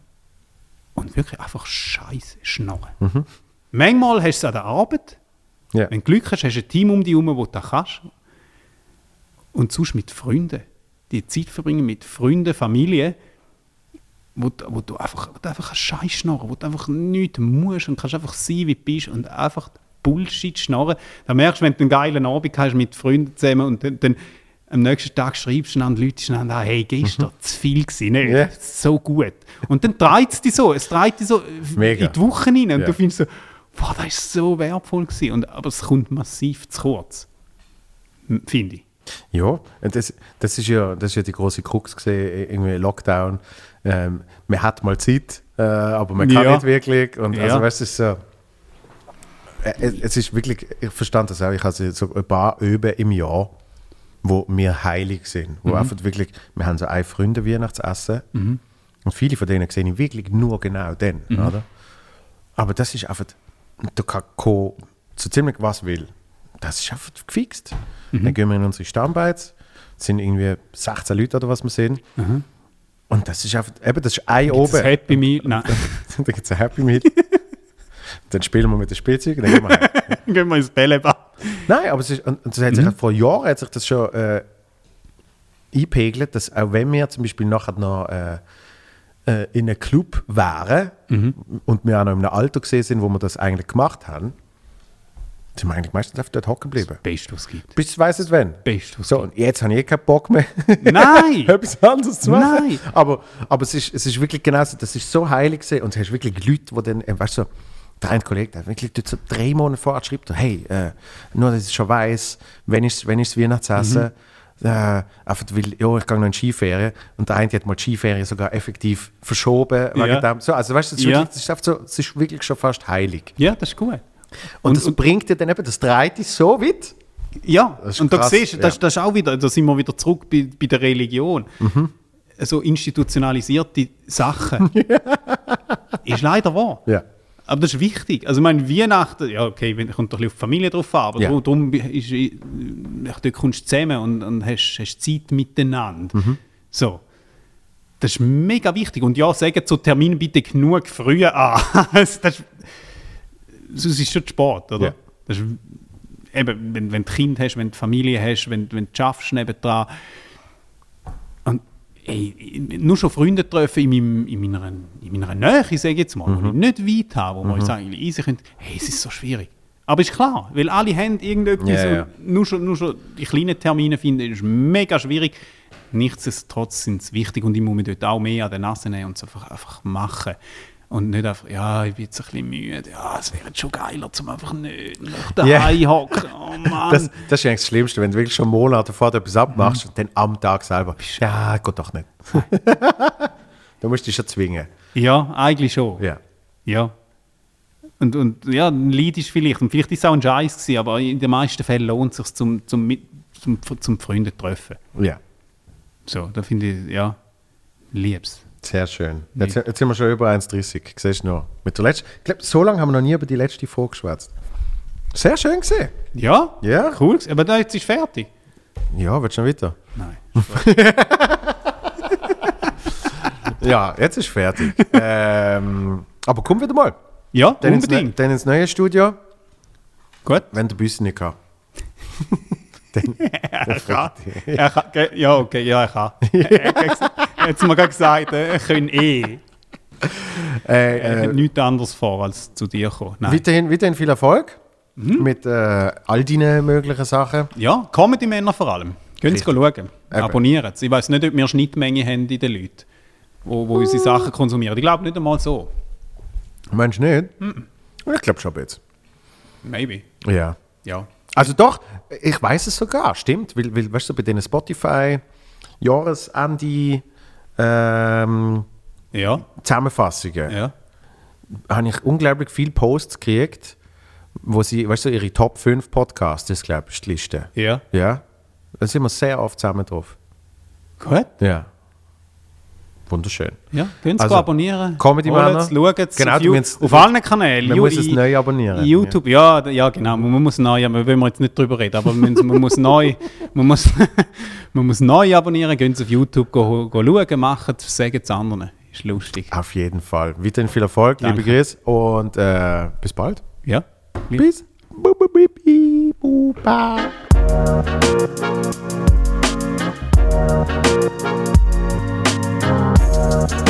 und wirklich einfach Scheiße schnarren. Manchmal hast du es an der Arbeit. ja. Wenn du Glück hast, hast du ein Team um dich herum, wo du das kannst. Und sonst mit Freunden. Die Zeit verbringen mit Freunden, Familie, wo, du- wo du einfach, wo du einfach Scheiß schnarren, wo du einfach nichts musst und kannst einfach sein, wie du bist und einfach Bullshit schnarren. Da merkst du, wenn du einen geilen Abend hast mit Freunden zusammen und dann, dann am nächsten Tag schreibst du einander Leute einander an, hey, gestern zu viel gewesen, nicht? Ja. So gut. Und dann dreht es dich so, es dreht dich so Mega. in die Woche rein und Ja. du findest so, boah, das ist so wertvoll gewesen. Und, aber es kommt massiv zu kurz, finde ich. Ja, das, das, ist ja, das ist ja die große Krux gesehen, irgendwie Lockdown. Ähm, man hat mal Zeit, äh, aber man kann Ja. nicht wirklich. Und Ja. also, weißt du, es ist so. äh, es ist wirklich, ich verstand das auch, ich habe so ein paar Öben im Jahr, wo wir heilig sind. Mhm. Wo einfach wirklich, wir haben so ein Freunde Weihnachtsessen und viele von denen sehe ich wirklich nur genau dann, Mhm. oder? Aber das ist einfach, da kann kommen, so ziemlich was will. Das ist einfach gefixt. Mhm. Dann gehen wir in unsere Stammbeiz, sind irgendwie 16 Leute oder was wir sehen. Und das ist einfach, eben, das ist ein Das oben. Happy Meal, nein, dann gibt es ein Happy Meal. dann spielen wir mit den Spielzeugen, dann gehen wir gehen wir ins Bällebad. Nein, aber es ist, und, und das hat sich, vor Jahren hat sich das schon äh, eingepegelt, dass auch wenn wir zum Beispiel nachher noch äh, äh, in einem Club wären und wir auch noch in einem Alter gesehen sind, wo wir das eigentlich gemacht haben, sind wir eigentlich meistens einfach dort hocken geblieben. Beste, was es gibt. Bis nicht wann. Beste, was So, und jetzt habe ich eh keinen Bock mehr, Nein! etwas anderes zu machen. Nein. Aber, aber es, ist, es ist wirklich genau so, das ist so heilig gewesen. und du hast wirklich Leute, die dann, äh, weißt du, so, der eine Kollege, der hat wirklich so drei Monate vorher schreibt, hey, äh, nur, dass ich schon weiss, wenn ist, wenn das Weihnachtsessen, Mhm. äh, einfach weil, ja, ich gehe noch in Skiferien und der eine hat mal die Skiferien sogar effektiv verschoben. Ja. dem. So, also weißt du, es ist, Ja. wirklich, das ist, so, es ist wirklich schon fast heilig. Ja, das ist gut. Und, das bringt dir dann eben, das dreht dich so weit. Ja, Das und da krass, siehst du, das, ja. das ist auch wieder, da sind wir wieder zurück bei, bei der Religion. Mhm. So institutionalisierte Sachen. ist leider wahr. Ja. Aber das ist wichtig. Also, ich meine, Weihnachten, ja, okay, kommt doch ein bisschen auf die Familie drauf an, aber Ja. darum, ist, äh, dort kommst du zusammen und, und hast, hast Zeit miteinander. Mhm. So. Das ist mega wichtig. Und ja, sagen zu Terminen bitte genug früher an. das, das, sonst ist schon Sport, oder? Ja. Das ist, eben, wenn, wenn du Kind hast, wenn du Familie hast, wenn, wenn du schaffst nebendran. Ey, nur schon Freunde treffen in, meinem, in, meiner, in meiner Nähe, sage ich jetzt mal, Mhm. wo ich nicht weit habe, wo man uns eigentlich easy könnte, hey, es ist so schwierig. Aber ist klar, weil alle haben irgendetwas ja. und nur schon, nur schon die kleinen Termine finden, ist mega schwierig. Nichtsdestotrotz sind es wichtig und ich muss mich dort auch mehr an den Nase nehmen und es einfach, einfach machen. Und nicht einfach, ja, ich bin jetzt ein bisschen müde, ja, es wäre schon geiler, zum einfach nicht nach daheim Ja. hocken. Oh Mann. Das, das ist eigentlich das Schlimmste, wenn du wirklich schon Monate vorher etwas abmachst und dann am Tag selber. Ja, geht doch nicht. du musst dich schon zwingen. ja, eigentlich schon. Ja. Ja. Und, und ja, ein Lied ist vielleicht, und vielleicht ist es auch ein Scheiß gewesen, aber in den meisten Fällen lohnt es sich zum, zum, mit- zum, zum Freunde treffen. ja, So, da finde ich, ja, lieb's. Sehr schön. Jetzt, jetzt sind wir schon über 1,30. Siehst du noch? Mit der letzten, ich glaube, so lange haben wir noch nie über die letzte Folge geschwätzt. Sehr schön gesehen. Ja, Ja. cool. Aber da, jetzt ist fertig. Ja, willst du noch weiter? Nein. Ja, jetzt ist fertig. ähm, aber komm wieder mal. Ja, Dann ins, ne unbedingt. dann ins neue Studio, Gut. wenn der Büsse nicht kann. dann, Er kann. Er kann. Ja, okay, ja, er kann. Er hat er mir gerade gesagt, äh, er kann eh. äh, Er äh, hat nichts anderes vor, als zu dir kommen. Nein. weiterhin, weiterhin viel Erfolg Mhm. mit äh, all deinen möglichen Sachen. Ja, Comedy-Männer vor allem. Gehen Sie schauen. Eben. Abonnieren Sie. Ich weiß nicht, ob wir Schnittmenge haben in den Leuten, wo, wo unsere Sachen konsumieren. Ich glaube nicht einmal so. Meinst du nicht? Ich glaube schon jetzt. Maybe. Ja. Ja. Also doch, ich weiß es sogar, stimmt. Weil, weil weißt du, bei den Spotify Jahresende ähm, Ja. Zusammenfassungen Ja. habe ich unglaublich viele Posts gekriegt, wo sie, weißt du, ihre Top 5 Podcasts, das glaube ich, die Liste. Ja. Ja. Da sind wir sehr oft zusammen drauf. Gut. Ja. Wunderschön. Ja, Sie Also, abonnieren. Comedy Männer. Sie Genau, auf, musst- auf allen Kanälen. Man You- muss es neu abonnieren. YouTube, ja, ja genau. Man muss neu, wollen wir jetzt nicht drüber reden, aber man, man muss neu, man muss, man muss neu abonnieren, gehen Sie auf YouTube go, go schauen, machen sagen es anderen. Ist lustig. Auf jeden Fall. Weiterhin viel Erfolg, Danke. liebe Grüße und äh, bis bald. Ja. Peace. Bu- Thank